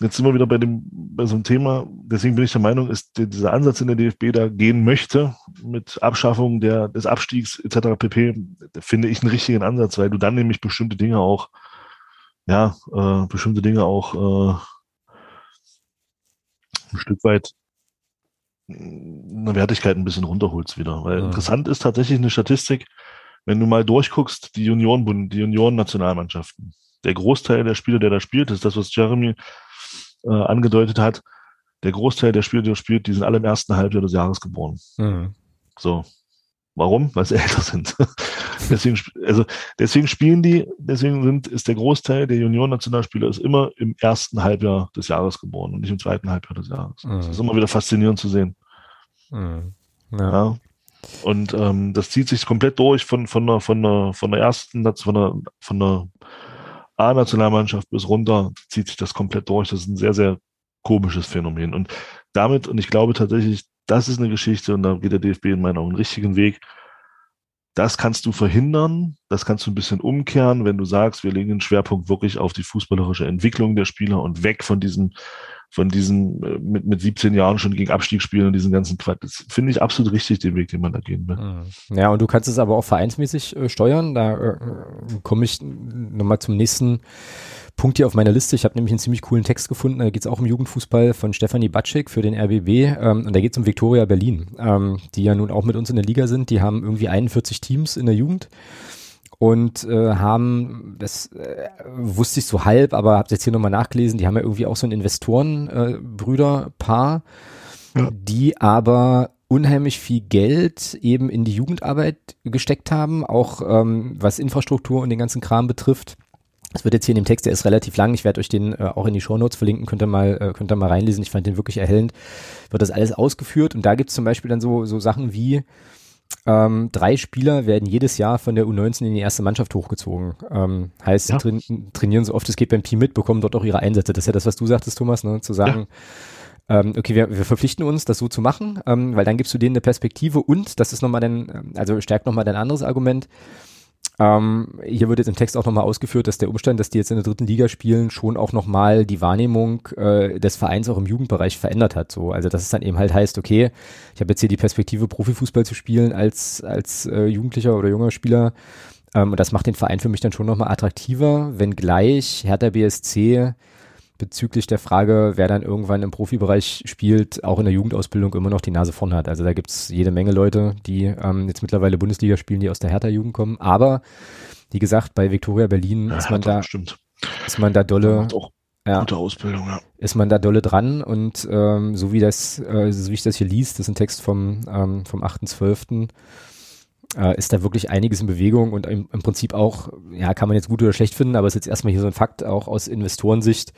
jetzt sind wir wieder bei dem, bei so einem Thema, deswegen bin ich der Meinung, ist dieser Ansatz in der DFB da gehen möchte, mit Abschaffung der, des Abstiegs etc. pp, finde ich einen richtigen Ansatz, weil du dann nämlich bestimmte Dinge auch, ja, äh, bestimmte Dinge auch äh, ein Stück weit eine Wertigkeit ein bisschen runterholst wieder. Weil ja. interessant ist tatsächlich eine Statistik, wenn du mal durchguckst, die Juniorenbund, die Junioren-Nationalmannschaften. Der Großteil der Spieler, der da spielt, ist das, was Jeremy äh, angedeutet hat. Der Großteil der Spieler, die da spielt, die sind alle im ersten Halbjahr des Jahres geboren. Mhm. So. Warum? Weil sie älter sind. Deswegen, also deswegen spielen die, deswegen sind, ist der Großteil der Junioren-Nationalspieler ist immer im ersten Halbjahr des Jahres geboren und nicht im zweiten Halbjahr des Jahres. Mhm. Das ist immer wieder faszinierend zu sehen. Mhm. Ja. ja. Und ähm, das zieht sich komplett durch von, von, der, von, der, von der ersten, von der, von der A-Nationalmannschaft bis runter, zieht sich das komplett durch. Das ist ein sehr, sehr komisches Phänomen. Und damit, und ich glaube tatsächlich, das ist eine Geschichte, und da geht der DFB in meinen Augen einen richtigen Weg. Das kannst du verhindern, das kannst du ein bisschen umkehren, wenn du sagst, wir legen den Schwerpunkt wirklich auf die fußballerische Entwicklung der Spieler und weg von diesem von diesem äh, mit, mit 17 Jahren schon gegen Abstieg spielen und diesen ganzen Quatsch. Das finde ich absolut richtig, den Weg, den man da gehen will. Mhm. Ja, und du kannst es aber auch vereinsmäßig äh, steuern. Da äh, komme ich nochmal zum nächsten Punkt hier auf meiner Liste. Ich habe nämlich einen ziemlich coolen Text gefunden. Da geht es auch um Jugendfußball von Stefanie Batschik für den RBB. Ähm, und da geht es um Viktoria Berlin, ähm, die ja nun auch mit uns in der Liga sind. Die haben irgendwie 41 Teams in der Jugend und äh, haben, das äh, wusste ich so halb, aber habe jetzt hier nochmal nachgelesen, die haben ja irgendwie auch so ein Investoren-Brüder-Paar, äh, ja. die aber unheimlich viel Geld eben in die Jugendarbeit gesteckt haben, auch ähm, was Infrastruktur und den ganzen Kram betrifft. Das wird jetzt hier in dem Text, der ist relativ lang, ich werde euch den äh, auch in die Shownotes verlinken, könnt ihr mal, äh, könnt ihr mal reinlesen, ich fand den wirklich erhellend, wird das alles ausgeführt und da gibt's zum Beispiel dann so, so Sachen wie, ähm, drei Spieler werden jedes Jahr von der U19 in die erste Mannschaft hochgezogen. Ähm, heißt, ja. tra trainieren so oft es geht beim Team mit, bekommen dort auch ihre Einsätze. Das ist ja das, was du sagtest, Thomas, ne? zu sagen, ja. ähm, okay, wir, wir verpflichten uns, das so zu machen, ähm, weil dann gibst du denen eine Perspektive und, das ist nochmal dein, also stärkt nochmal dein anderes Argument, ähm, hier wird jetzt im Text auch nochmal ausgeführt, dass der Umstand, dass die jetzt in der dritten Liga spielen, schon auch nochmal die Wahrnehmung äh, des Vereins auch im Jugendbereich verändert hat. So, also dass es dann eben halt heißt, okay, ich habe jetzt hier die Perspektive, Profifußball zu spielen als als äh, Jugendlicher oder junger Spieler. Ähm, und das macht den Verein für mich dann schon nochmal attraktiver, wenngleich Hertha BSC bezüglich der Frage, wer dann irgendwann im Profibereich spielt, auch in der Jugendausbildung immer noch die Nase vorn hat. Also da gibt's jede Menge Leute, die ähm, jetzt mittlerweile Bundesliga spielen, die aus der Hertha-Jugend kommen. Aber wie gesagt, bei Viktoria Berlin ja, ist man da stimmt. ist man da dolle ja, gute Ausbildung, ja. Ist man da dolle dran und ähm, so wie das, äh, so wie ich das hier liest, das ist ein Text vom, ähm, vom 8.12., äh, ist da wirklich einiges in Bewegung und im, im, Prinzip auch, ja, kann man jetzt gut oder schlecht finden, aber es ist jetzt erstmal hier so ein Fakt, auch aus Investorensicht.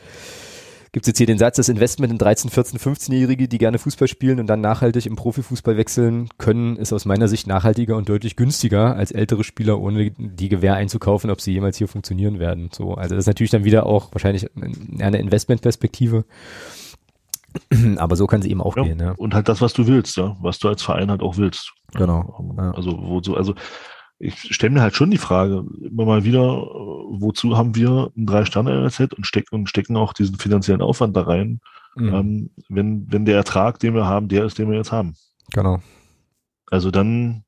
Gibt es jetzt hier den Satz, das Investment in 13, 14, 15-Jährige, die gerne Fußball spielen und dann nachhaltig im Profifußball wechseln können, ist aus meiner Sicht nachhaltiger und deutlich günstiger als ältere Spieler, ohne die Gewähr einzukaufen, ob sie jemals hier funktionieren werden. So, also das ist natürlich dann wieder auch wahrscheinlich eine Investmentperspektive. Aber so kann sie eben auch ja, gehen. Ja. Und halt das, was du willst, ja, was du als Verein halt auch willst. Genau. Ja. Also, wozu, also ich stelle mir halt schon die Frage, immer mal wieder, wozu haben wir ein Drei-Sterne-NLZ und stecken, und stecken auch diesen finanziellen Aufwand da rein, mhm. ähm, wenn, wenn der Ertrag, den wir haben, der ist, den wir jetzt haben. Genau. Also dann,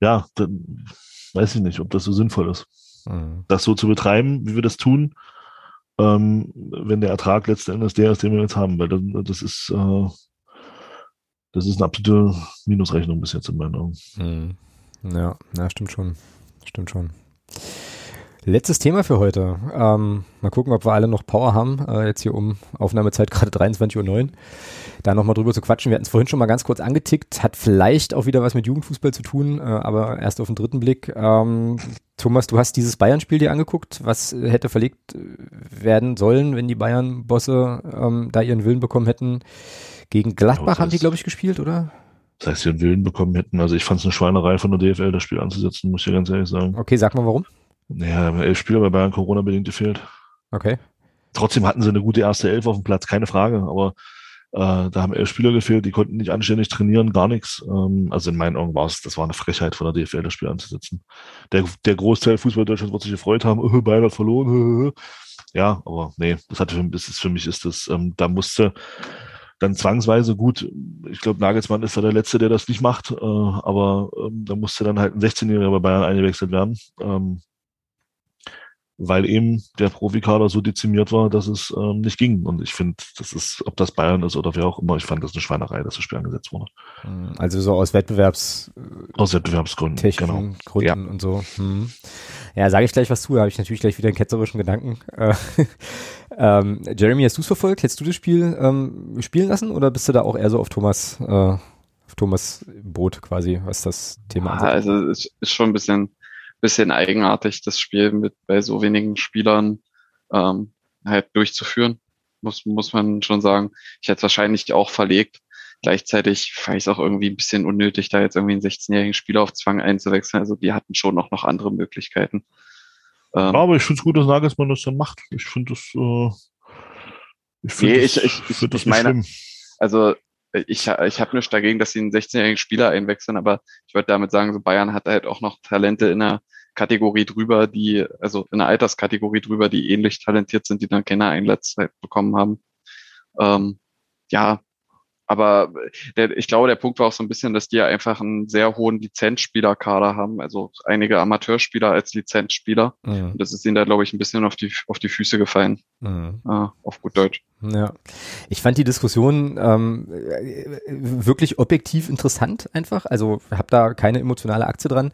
ja, dann weiß ich nicht, ob das so sinnvoll ist. Mhm. Das so zu betreiben, wie wir das tun, ähm, wenn der Ertrag letzten Endes der ist, den wir jetzt haben, weil das, das ist, äh, das ist eine absolute Minusrechnung bis jetzt in meinen Augen. Mhm. Ja, ja, stimmt schon. Stimmt schon. Letztes Thema für heute. Ähm, mal gucken, ob wir alle noch Power haben. Äh, jetzt hier um Aufnahmezeit gerade 23.09 Uhr. Da nochmal drüber zu quatschen. Wir hatten es vorhin schon mal ganz kurz angetickt. Hat vielleicht auch wieder was mit Jugendfußball zu tun, äh, aber erst auf den dritten Blick. Ähm, Thomas, du hast dieses Bayern-Spiel dir angeguckt. Was hätte verlegt werden sollen, wenn die Bayern-Bosse ähm, da ihren Willen bekommen hätten? Gegen Gladbach ja, haben die, glaube ich, gespielt, oder? Das heißt, sie einen Willen bekommen hätten. Also ich fand es eine Schweinerei von der DFL, das Spiel anzusetzen, muss ich ja ganz ehrlich sagen. Okay, sag mal warum. Naja, elf Spieler bei Bayern Corona-bedingt gefehlt. Okay. Trotzdem hatten sie eine gute erste Elf auf dem Platz, keine Frage. Aber äh, da haben elf Spieler gefehlt, die konnten nicht anständig trainieren, gar nichts. Ähm, also in meinen Augen war es, das war eine Frechheit von der DFL, das Spiel anzusetzen. Der, der Großteil Fußball Deutschlands wird sich gefreut haben, oh, Bayern hat verloren. ja, aber nee, das hat für, das ist, für mich ist das, ähm, da musste dann zwangsweise gut, ich glaube, Nagelsmann ist da der Letzte, der das nicht macht, äh, aber ähm, da musste dann halt ein 16-Jähriger bei Bayern eingewechselt werden. Ähm, weil eben der Profikader so dezimiert war, dass es ähm, nicht ging. Und ich finde, das ist, ob das Bayern ist oder wer auch immer, ich fand das eine Schweinerei, dass das Spiel angesetzt wurde. Hm, also so aus Wettbewerbs aus Wettbewerbsgründen, Technik, genau. Gründen ja. und so. Hm. Ja, sage ich gleich was zu, da habe ich natürlich gleich wieder einen ketzerischen Gedanken. Äh, ähm, Jeremy, hast du es verfolgt? Hättest du das Spiel ähm, spielen lassen oder bist du da auch eher so auf Thomas, äh, auf Thomas Boot quasi, was das Thema angeht? Also es ist schon ein bisschen bisschen eigenartig, das Spiel mit bei so wenigen Spielern ähm, halt durchzuführen, muss, muss man schon sagen. Ich hätte es wahrscheinlich auch verlegt. Gleichzeitig fand ich es auch irgendwie ein bisschen unnötig, da jetzt irgendwie einen 16-jährigen Spieler auf Zwang einzuwechseln. Also die hatten schon noch, noch andere Möglichkeiten. Ähm, aber ich finde es gut, dass Nagelsmann das dann macht. Ich finde das, äh, ich finde nee, das, ich, ich, ich, ich meine, schlimm. also ich, ich habe nichts dagegen, dass sie einen 16-jährigen Spieler einwechseln, aber ich würde damit sagen, so Bayern hat halt auch noch Talente in der Kategorie drüber, die, also in der Alterskategorie drüber, die ähnlich talentiert sind, die dann keine Einlasszeit bekommen haben. Ähm, ja, aber der, ich glaube, der Punkt war auch so ein bisschen, dass die ja einfach einen sehr hohen Lizenzspielerkader haben, also einige Amateurspieler als Lizenzspieler. Mhm. Und das ist ihnen da, glaube ich, ein bisschen auf die, auf die Füße gefallen. Mhm. Äh, auf gut Deutsch. Ja. Ich fand die Diskussion ähm, wirklich objektiv interessant einfach. Also habe da keine emotionale Aktie dran.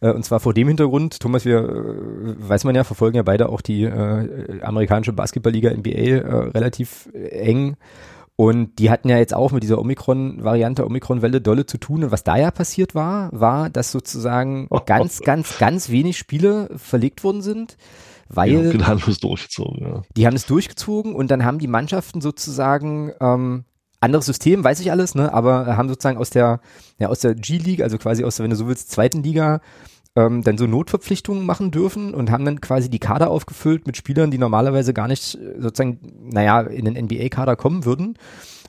Äh, und zwar vor dem Hintergrund, Thomas, wir äh, weiß man ja, verfolgen ja beide auch die äh, amerikanische Basketballliga NBA äh, relativ eng. Und die hatten ja jetzt auch mit dieser Omikron-Variante, Omikron-Welle dolle zu tun. Und was da ja passiert war, war, dass sozusagen ganz, ganz, ganz wenig Spiele verlegt worden sind. Weil ja, die haben es durchgezogen, ja. Die haben es durchgezogen und dann haben die Mannschaften sozusagen ähm, anderes System, weiß ich alles, ne, aber haben sozusagen aus der, ja, aus der G-League, also quasi aus der, wenn du so willst, zweiten Liga, ähm, dann so Notverpflichtungen machen dürfen und haben dann quasi die Kader aufgefüllt mit Spielern, die normalerweise gar nicht äh, sozusagen, naja, in den NBA-Kader kommen würden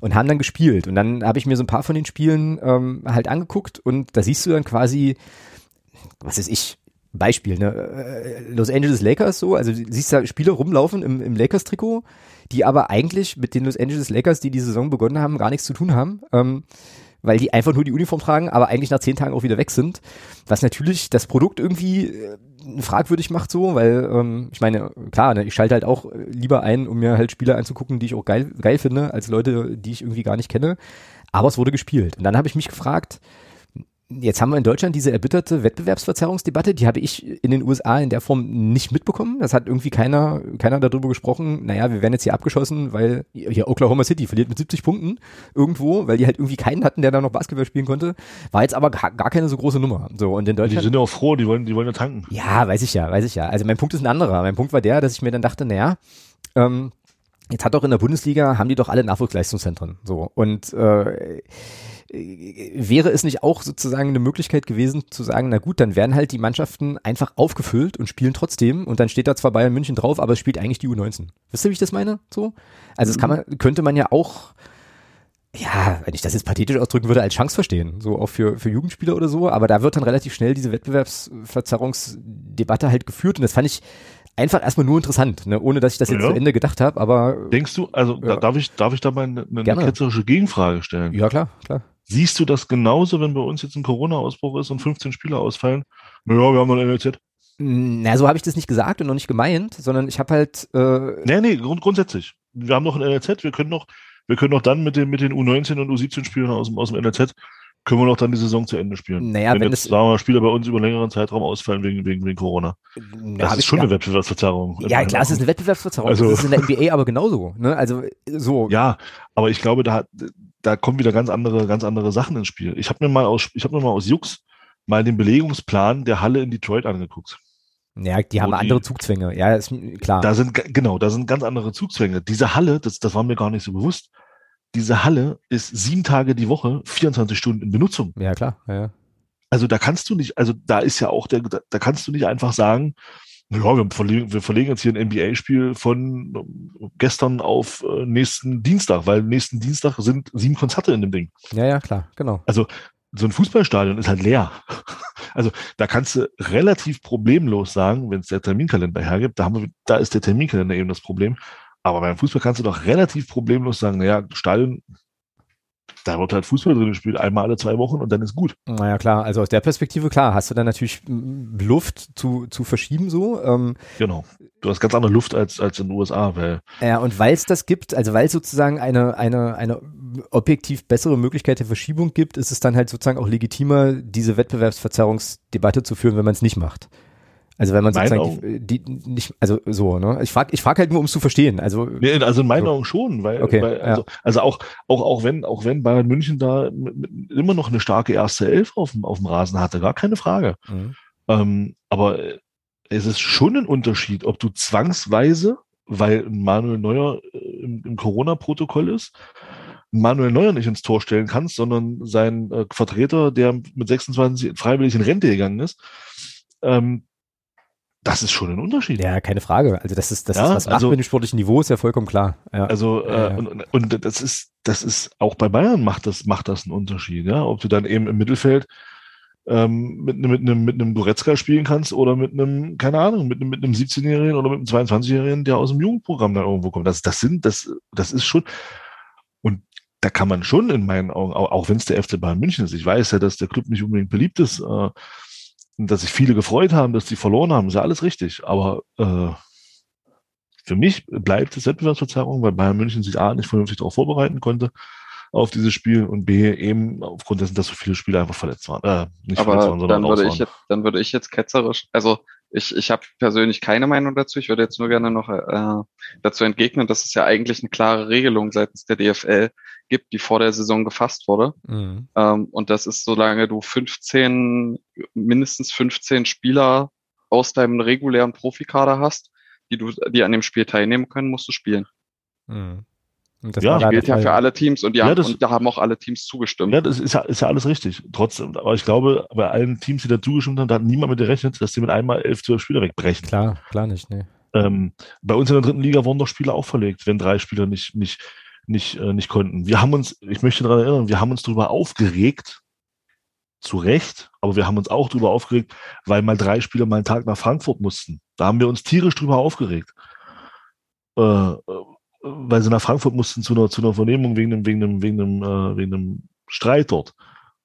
und haben dann gespielt. Und dann habe ich mir so ein paar von den Spielen ähm, halt angeguckt und da siehst du dann quasi, was ist ich, Beispiel, ne? Äh, Los Angeles Lakers so, also du siehst da Spieler rumlaufen im, im Lakers-Trikot, die aber eigentlich mit den Los Angeles Lakers, die die Saison begonnen haben, gar nichts zu tun haben. Ähm, weil die einfach nur die Uniform tragen, aber eigentlich nach zehn Tagen auch wieder weg sind. Was natürlich das Produkt irgendwie äh, fragwürdig macht so, weil ähm, ich meine, klar, ne, ich schalte halt auch lieber ein, um mir halt Spieler anzugucken, die ich auch geil, geil finde, als Leute, die ich irgendwie gar nicht kenne. Aber es wurde gespielt. Und dann habe ich mich gefragt, Jetzt haben wir in Deutschland diese erbitterte Wettbewerbsverzerrungsdebatte, die habe ich in den USA in der Form nicht mitbekommen. Das hat irgendwie keiner, keiner darüber gesprochen. Naja, wir werden jetzt hier abgeschossen, weil hier Oklahoma City verliert mit 70 Punkten irgendwo, weil die halt irgendwie keinen hatten, der da noch Basketball spielen konnte. War jetzt aber gar, gar keine so große Nummer. So, und in Deutschland. Die sind ja auch froh, die wollen, die wollen ja tanken. Ja, weiß ich ja, weiß ich ja. Also mein Punkt ist ein anderer. Mein Punkt war der, dass ich mir dann dachte, naja, ähm, jetzt hat doch in der Bundesliga, haben die doch alle Nachwuchsleistungszentren. So, und, äh, wäre es nicht auch sozusagen eine Möglichkeit gewesen zu sagen, na gut, dann werden halt die Mannschaften einfach aufgefüllt und spielen trotzdem und dann steht da zwar Bayern München drauf, aber es spielt eigentlich die U19. Wisst ihr, wie ich das meine? So? Also das kann man, könnte man ja auch, ja, wenn ich das jetzt pathetisch ausdrücken würde, als Chance verstehen, so auch für, für Jugendspieler oder so, aber da wird dann relativ schnell diese Wettbewerbsverzerrungsdebatte halt geführt und das fand ich einfach erstmal nur interessant, ne? ohne dass ich das jetzt ja. zu Ende gedacht habe, aber. Denkst du, also ja. darf ich, darf ich da mal eine, eine ketzerische Gegenfrage stellen? Ja, klar, klar. Siehst du das genauso, wenn bei uns jetzt ein Corona-Ausbruch ist und 15 Spieler ausfallen? Naja, wir haben noch ein NLZ. Na, so habe ich das nicht gesagt und noch nicht gemeint, sondern ich habe halt. Äh nee, nee, grund grundsätzlich. Wir haben noch ein NLZ, wir können noch, wir können noch dann mit den, mit den U19 und U17-Spielern aus dem, aus dem NLZ können wir noch dann die Saison zu Ende spielen. Naja, wenn, wenn jetzt, sagen wir mal, Spieler bei uns über längeren Zeitraum ausfallen wegen, wegen, wegen Corona. Das ist schon ja. eine Wettbewerbsverzerrung. Ja, klar, es ist eine Wettbewerbsverzerrung. Also, das ist in der NBA aber genauso. Ne? Also so. Ja, aber ich glaube, da, da kommen wieder ganz andere, ganz andere Sachen ins Spiel. Ich habe mir mal aus, ich habe mir mal aus Jux mal den Belegungsplan der Halle in Detroit angeguckt. Ja, die haben die, andere Zugzwänge. Ja, ist klar. Da sind, genau, da sind ganz andere Zugzwänge. Diese Halle, das, das war mir gar nicht so bewusst diese Halle ist sieben Tage die Woche, 24 Stunden in Benutzung. Ja, klar. Ja. Also da kannst du nicht, also da ist ja auch der, da, kannst du nicht einfach sagen, ja, wir verlegen, wir verlegen jetzt hier ein NBA-Spiel von gestern auf äh, nächsten Dienstag, weil nächsten Dienstag sind sieben Konzerte in dem Ding. Ja, ja, klar, genau. Also so ein Fußballstadion ist halt leer. Also da kannst du relativ problemlos sagen, wenn es der Terminkalender hergibt, da, haben wir, da ist der Terminkalender eben das Problem. Aber beim Fußball kannst du doch relativ problemlos sagen, naja, Stadion da wird halt Fußball drin gespielt, einmal alle zwei Wochen und dann ist gut. Naja, klar, also aus der Perspektive, klar, hast du dann natürlich Luft zu, zu verschieben so. Ähm, genau. Du hast ganz andere Luft als, als in den USA, weil. Ja, und weil es das gibt, also weil es sozusagen eine, eine, eine objektiv bessere Möglichkeit der Verschiebung gibt, ist es dann halt sozusagen auch legitimer, diese Wettbewerbsverzerrungsdebatte zu führen, wenn man es nicht macht. Also wenn man sozusagen die, die, nicht, also so, ne? Ich frage ich frag halt nur, um es zu verstehen. Also, nee, also in meinen so. Augen schon, weil, okay, weil also, ja. also auch, auch, auch wenn, auch wenn Bayern München da immer noch eine starke erste Elf auf dem, auf dem Rasen hatte, gar keine Frage. Mhm. Ähm, aber es ist schon ein Unterschied, ob du zwangsweise, weil Manuel Neuer äh, im, im Corona-Protokoll ist, Manuel Neuer nicht ins Tor stellen kannst, sondern sein äh, Vertreter, der mit 26 freiwillig in Rente gegangen ist, ähm, das ist schon ein Unterschied. Ja, keine Frage. Also das ist das ja, ist was also, macht mit dem sportlichen Niveau ist ja vollkommen klar. Ja. Also äh, ja. Und, und das ist das ist auch bei Bayern macht das macht das einen Unterschied. Ja, ob du dann eben im Mittelfeld ähm, mit, mit einem mit einem Goretzka spielen kannst oder mit einem keine Ahnung mit einem mit einem 17-jährigen oder mit einem 22-jährigen, der aus dem Jugendprogramm da irgendwo kommt. Das das sind das das ist schon und da kann man schon in meinen Augen auch, auch wenn es der FC Bayern München ist. Ich weiß ja, dass der Club nicht unbedingt beliebt ist. Äh, dass sich viele gefreut haben, dass die verloren haben, ist ja alles richtig. Aber äh, für mich bleibt es Wettbewerbsverzerrung, weil Bayern München sich A nicht vernünftig darauf vorbereiten konnte auf dieses Spiel und B eben aufgrund dessen, dass so viele Spieler einfach verletzt waren. Äh, nicht Aber verletzt waren, sondern dann würde ich jetzt, dann würde ich jetzt ketzerisch, also ich, ich habe persönlich keine Meinung dazu. Ich würde jetzt nur gerne noch äh, dazu entgegnen, dass es ja eigentlich eine klare Regelung seitens der DFL gibt, die vor der Saison gefasst wurde. Mhm. Ähm, und das ist, solange du 15, mindestens 15 Spieler aus deinem regulären Profikader hast, die du, die an dem Spiel teilnehmen können, musst du spielen. Mhm. Und das ja, gilt ja für alle Teams und, die ja, haben, das, und da haben auch alle Teams zugestimmt. Ja, das ist ja, ist ja alles richtig. Trotzdem, aber ich glaube, bei allen Teams, die da zugestimmt haben, da hat niemand mit gerechnet, dass die mit einmal elf, zwölf Spieler wegbrechen. Klar, klar nicht, nee. Ähm, bei uns in der dritten Liga wurden doch Spieler auch verlegt, wenn drei Spieler nicht, nicht, nicht, äh, nicht konnten. Wir haben uns, ich möchte daran erinnern, wir haben uns darüber aufgeregt, zu Recht, aber wir haben uns auch darüber aufgeregt, weil mal drei Spieler mal einen Tag nach Frankfurt mussten. Da haben wir uns tierisch drüber aufgeregt. Äh, äh weil sie nach Frankfurt mussten zu einer, zu einer Vernehmung wegen einem, wegen einem, wegen einem, äh, wegen einem Streit dort.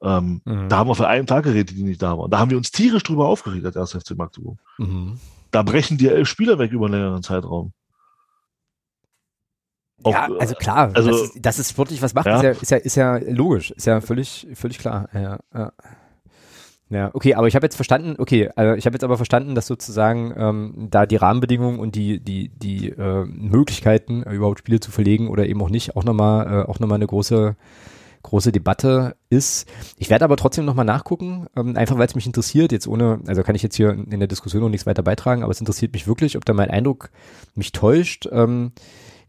Ähm, mhm. Da haben wir für einen Tag geredet, die nicht da waren. Da haben wir uns tierisch drüber aufgeregt, als erster FC Magdeburg. Mhm. Da brechen die elf Spieler weg über einen längeren Zeitraum. Auch, ja, also klar, also, das, ist, das ist sportlich was macht, ja. Ist, ja, ist, ja, ist ja logisch, ist ja völlig, völlig klar. Ja, ja. Ja, okay, aber ich habe jetzt verstanden, okay, also ich habe jetzt aber verstanden, dass sozusagen ähm, da die Rahmenbedingungen und die die die äh, Möglichkeiten äh, überhaupt Spiele zu verlegen oder eben auch nicht auch nochmal äh, auch nochmal eine große große Debatte ist. Ich werde aber trotzdem nochmal nachgucken, ähm, einfach weil es mich interessiert. Jetzt ohne, also kann ich jetzt hier in der Diskussion noch nichts weiter beitragen, aber es interessiert mich wirklich, ob da mein Eindruck mich täuscht. Ähm,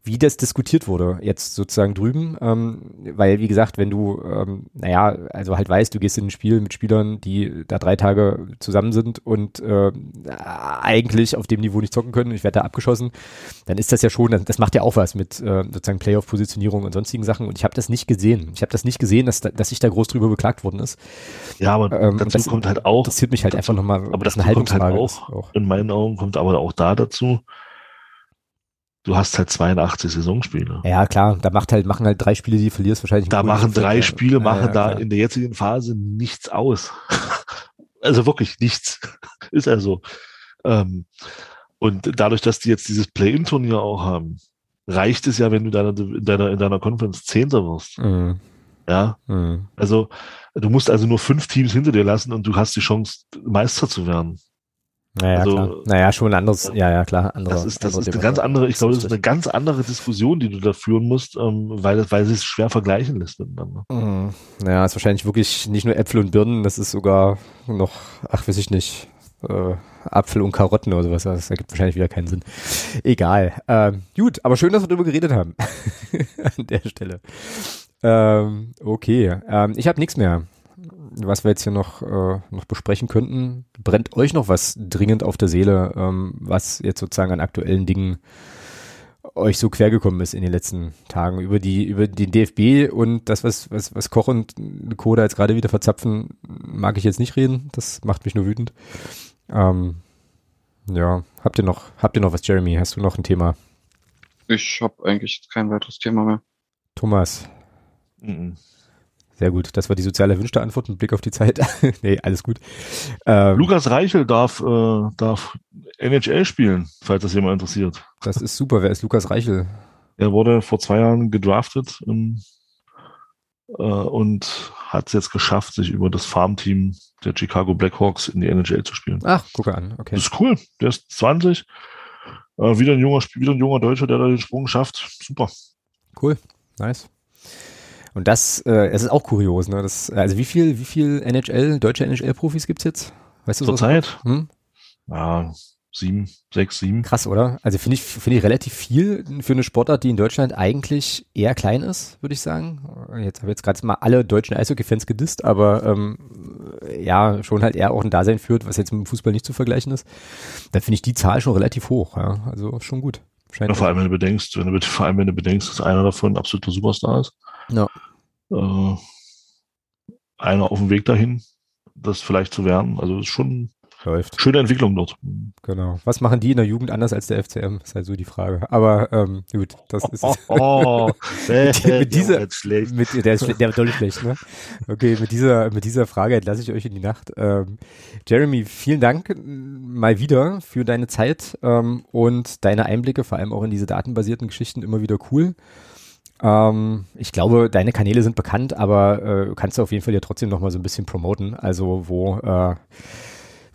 wie das diskutiert wurde, jetzt sozusagen drüben. Ähm, weil, wie gesagt, wenn du, ähm, naja, also halt weißt, du gehst in ein Spiel mit Spielern, die da drei Tage zusammen sind und äh, eigentlich auf dem Niveau nicht zocken können, ich werde da abgeschossen, dann ist das ja schon, das macht ja auch was mit äh, sozusagen Playoff-Positionierung und sonstigen Sachen. Und ich habe das nicht gesehen. Ich habe das nicht gesehen, dass, dass sich da groß drüber beklagt worden ist. Ja, aber ähm, dazu das kommt halt auch. Interessiert mich halt dazu, einfach nochmal. Aber das eine kommt halt auch, auch. In meinen Augen kommt aber auch da dazu, du hast halt 82 Saisonspiele. Ja, klar, da macht halt, machen halt drei Spiele, die du verlierst, wahrscheinlich. Da machen drei Effekt. Spiele, machen ja, da in der jetzigen Phase nichts aus. also wirklich nichts. Ist ja so. Ähm, und dadurch, dass die jetzt dieses Play-In-Turnier auch haben, reicht es ja, wenn du deiner, in deiner, in deiner Conference Zehnter wirst. Mhm. Ja. Mhm. Also, du musst also nur fünf Teams hinter dir lassen und du hast die Chance, Meister zu werden. Naja, also, klar. Naja, schon ein anderes, ja, ja, klar. Andere, das ist, das ist eine ganz andere, ich glaube, das ist eine ganz andere Diskussion, die du da führen musst, ähm, weil, weil sie es schwer vergleichen lässt miteinander. Mhm. Naja, ist wahrscheinlich wirklich nicht nur Äpfel und Birnen, das ist sogar noch, ach, weiß ich nicht, äh, Apfel und Karotten oder sowas. Das ergibt wahrscheinlich wieder keinen Sinn. Egal. Ähm, gut, aber schön, dass wir darüber geredet haben. An der Stelle. Ähm, okay. Ähm, ich habe nichts mehr was wir jetzt hier noch, äh, noch besprechen könnten. Brennt euch noch was dringend auf der Seele, ähm, was jetzt sozusagen an aktuellen Dingen euch so quer gekommen ist in den letzten Tagen über die über den DFB und das was was was Koch und Co da jetzt gerade wieder verzapfen mag ich jetzt nicht reden das macht mich nur wütend ähm, ja habt ihr noch habt ihr noch was Jeremy hast du noch ein Thema Ich habe eigentlich kein weiteres Thema mehr. Thomas Mhm. Sehr gut das war die sozial erwünschte Antwort mit Blick auf die Zeit nee alles gut ähm, Lukas Reichel darf, äh, darf NHL spielen, falls das jemand interessiert. das ist super wer ist Lukas Reichel Er wurde vor zwei Jahren gedraftet ähm, äh, und hat es jetzt geschafft, sich über das Farmteam der Chicago Blackhawks in die NHL zu spielen. ach gucke an okay Das ist cool. Der ist 20. Äh, wieder ein junger wieder ein junger Deutscher, der da den Sprung schafft. Super. Cool, nice. Und das, äh, es ist auch kurios, ne? Das, also wie viel, wie viel NHL, deutsche NHL-Profis gibt's jetzt? Weißt du? Zurzeit? Hm? Ja, sieben, sechs, sieben. Krass, oder? Also finde ich, finde ich relativ viel für eine Sportart, die in Deutschland eigentlich eher klein ist, würde ich sagen. Jetzt habe ich jetzt gerade mal alle deutschen Eishockey-Fans gedisst, aber ähm, ja, schon halt eher auch ein Dasein führt, was jetzt mit dem Fußball nicht zu vergleichen ist. Dann finde ich die Zahl schon relativ hoch, ja. Also schon gut. Scheint Ja, vor allem, wenn du bedenkst, wenn du, vor allem, wenn du bedenkst, dass einer davon ein absoluter Superstar ist. Ja. Äh, einer auf dem Weg dahin, das vielleicht zu werden. Also ist schon läuft. schöne Entwicklung dort. Genau. Was machen die in der Jugend anders als der FCM? Ist halt so die Frage. Aber ähm, gut, das ist oh, Mit- mit dieser- jetzt schlecht. mit der ist der doll schlecht, ne? Okay, mit dieser mit dieser Frage entlasse ich euch in die Nacht. Ähm, Jeremy, vielen Dank äh, mal wieder für deine Zeit ähm, und deine Einblicke, vor allem auch in diese datenbasierten Geschichten, immer wieder cool. Ähm, ich glaube, deine Kanäle sind bekannt, aber äh, kannst du auf jeden Fall ja trotzdem noch mal so ein bisschen promoten. Also wo äh,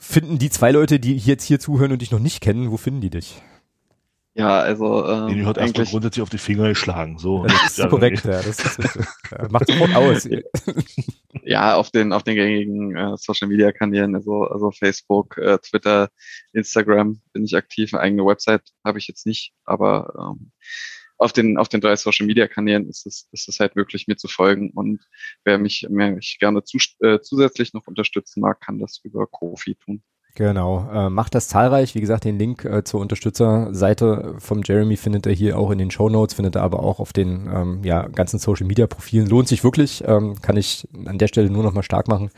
finden die zwei Leute, die jetzt hier zuhören und dich noch nicht kennen, wo finden die dich? Ja, also äh, Den hat erstmal grundsätzlich auf die Finger geschlagen. So. Das ist Ja, korrekt, ja, das ist. Ja, Macht sofort aus. ja, auf den, auf den gängigen äh, Social Media Kanälen, also, also Facebook, äh, Twitter, Instagram bin ich aktiv. Eine eigene Website habe ich jetzt nicht, aber ähm, auf den, auf den drei Social Media Kanälen ist es, ist es halt möglich, mir zu folgen. Und wer mich, wer mich gerne zu, äh, zusätzlich noch unterstützen mag, kann das über Kofi tun. Genau, äh, macht das zahlreich. Wie gesagt, den Link äh, zur Unterstützerseite vom Jeremy findet ihr hier auch in den Show Notes, findet ihr aber auch auf den ähm, ja, ganzen Social Media Profilen. Lohnt sich wirklich, ähm, kann ich an der Stelle nur noch mal stark machen.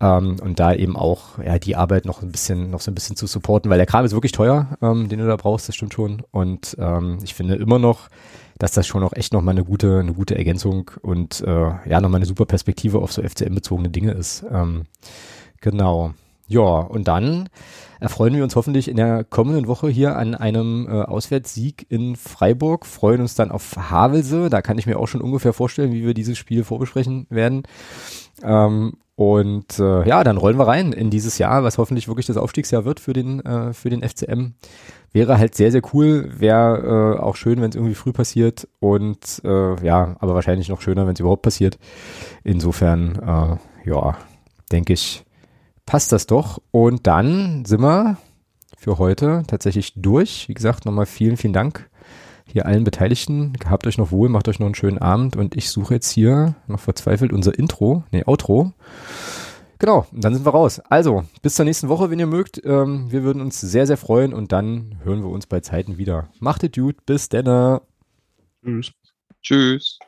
Ähm, und da eben auch ja, die Arbeit noch ein bisschen, noch so ein bisschen zu supporten, weil der Kram ist wirklich teuer, ähm, den du da brauchst, das stimmt schon. Und ähm, ich finde immer noch, dass das schon auch echt nochmal eine gute, eine gute Ergänzung und äh, ja, nochmal eine super Perspektive auf so FCM-bezogene Dinge ist. Ähm, genau. Ja, und dann erfreuen wir uns hoffentlich in der kommenden Woche hier an einem äh, Auswärtssieg in Freiburg, freuen uns dann auf Havelse. Da kann ich mir auch schon ungefähr vorstellen, wie wir dieses Spiel vorbesprechen werden. Ähm, und äh, ja, dann rollen wir rein in dieses Jahr, was hoffentlich wirklich das Aufstiegsjahr wird für den, äh, für den FCM. Wäre halt sehr, sehr cool, wäre äh, auch schön, wenn es irgendwie früh passiert und äh, ja, aber wahrscheinlich noch schöner, wenn es überhaupt passiert. Insofern, äh, ja, denke ich, passt das doch. Und dann sind wir für heute tatsächlich durch. Wie gesagt, nochmal vielen, vielen Dank hier allen Beteiligten. Habt euch noch wohl, macht euch noch einen schönen Abend und ich suche jetzt hier noch verzweifelt unser Intro, nee, Outro. Genau, dann sind wir raus. Also, bis zur nächsten Woche, wenn ihr mögt. Ähm, wir würden uns sehr, sehr freuen und dann hören wir uns bei Zeiten wieder. Macht es gut, bis denn. Tschüss. Tschüss.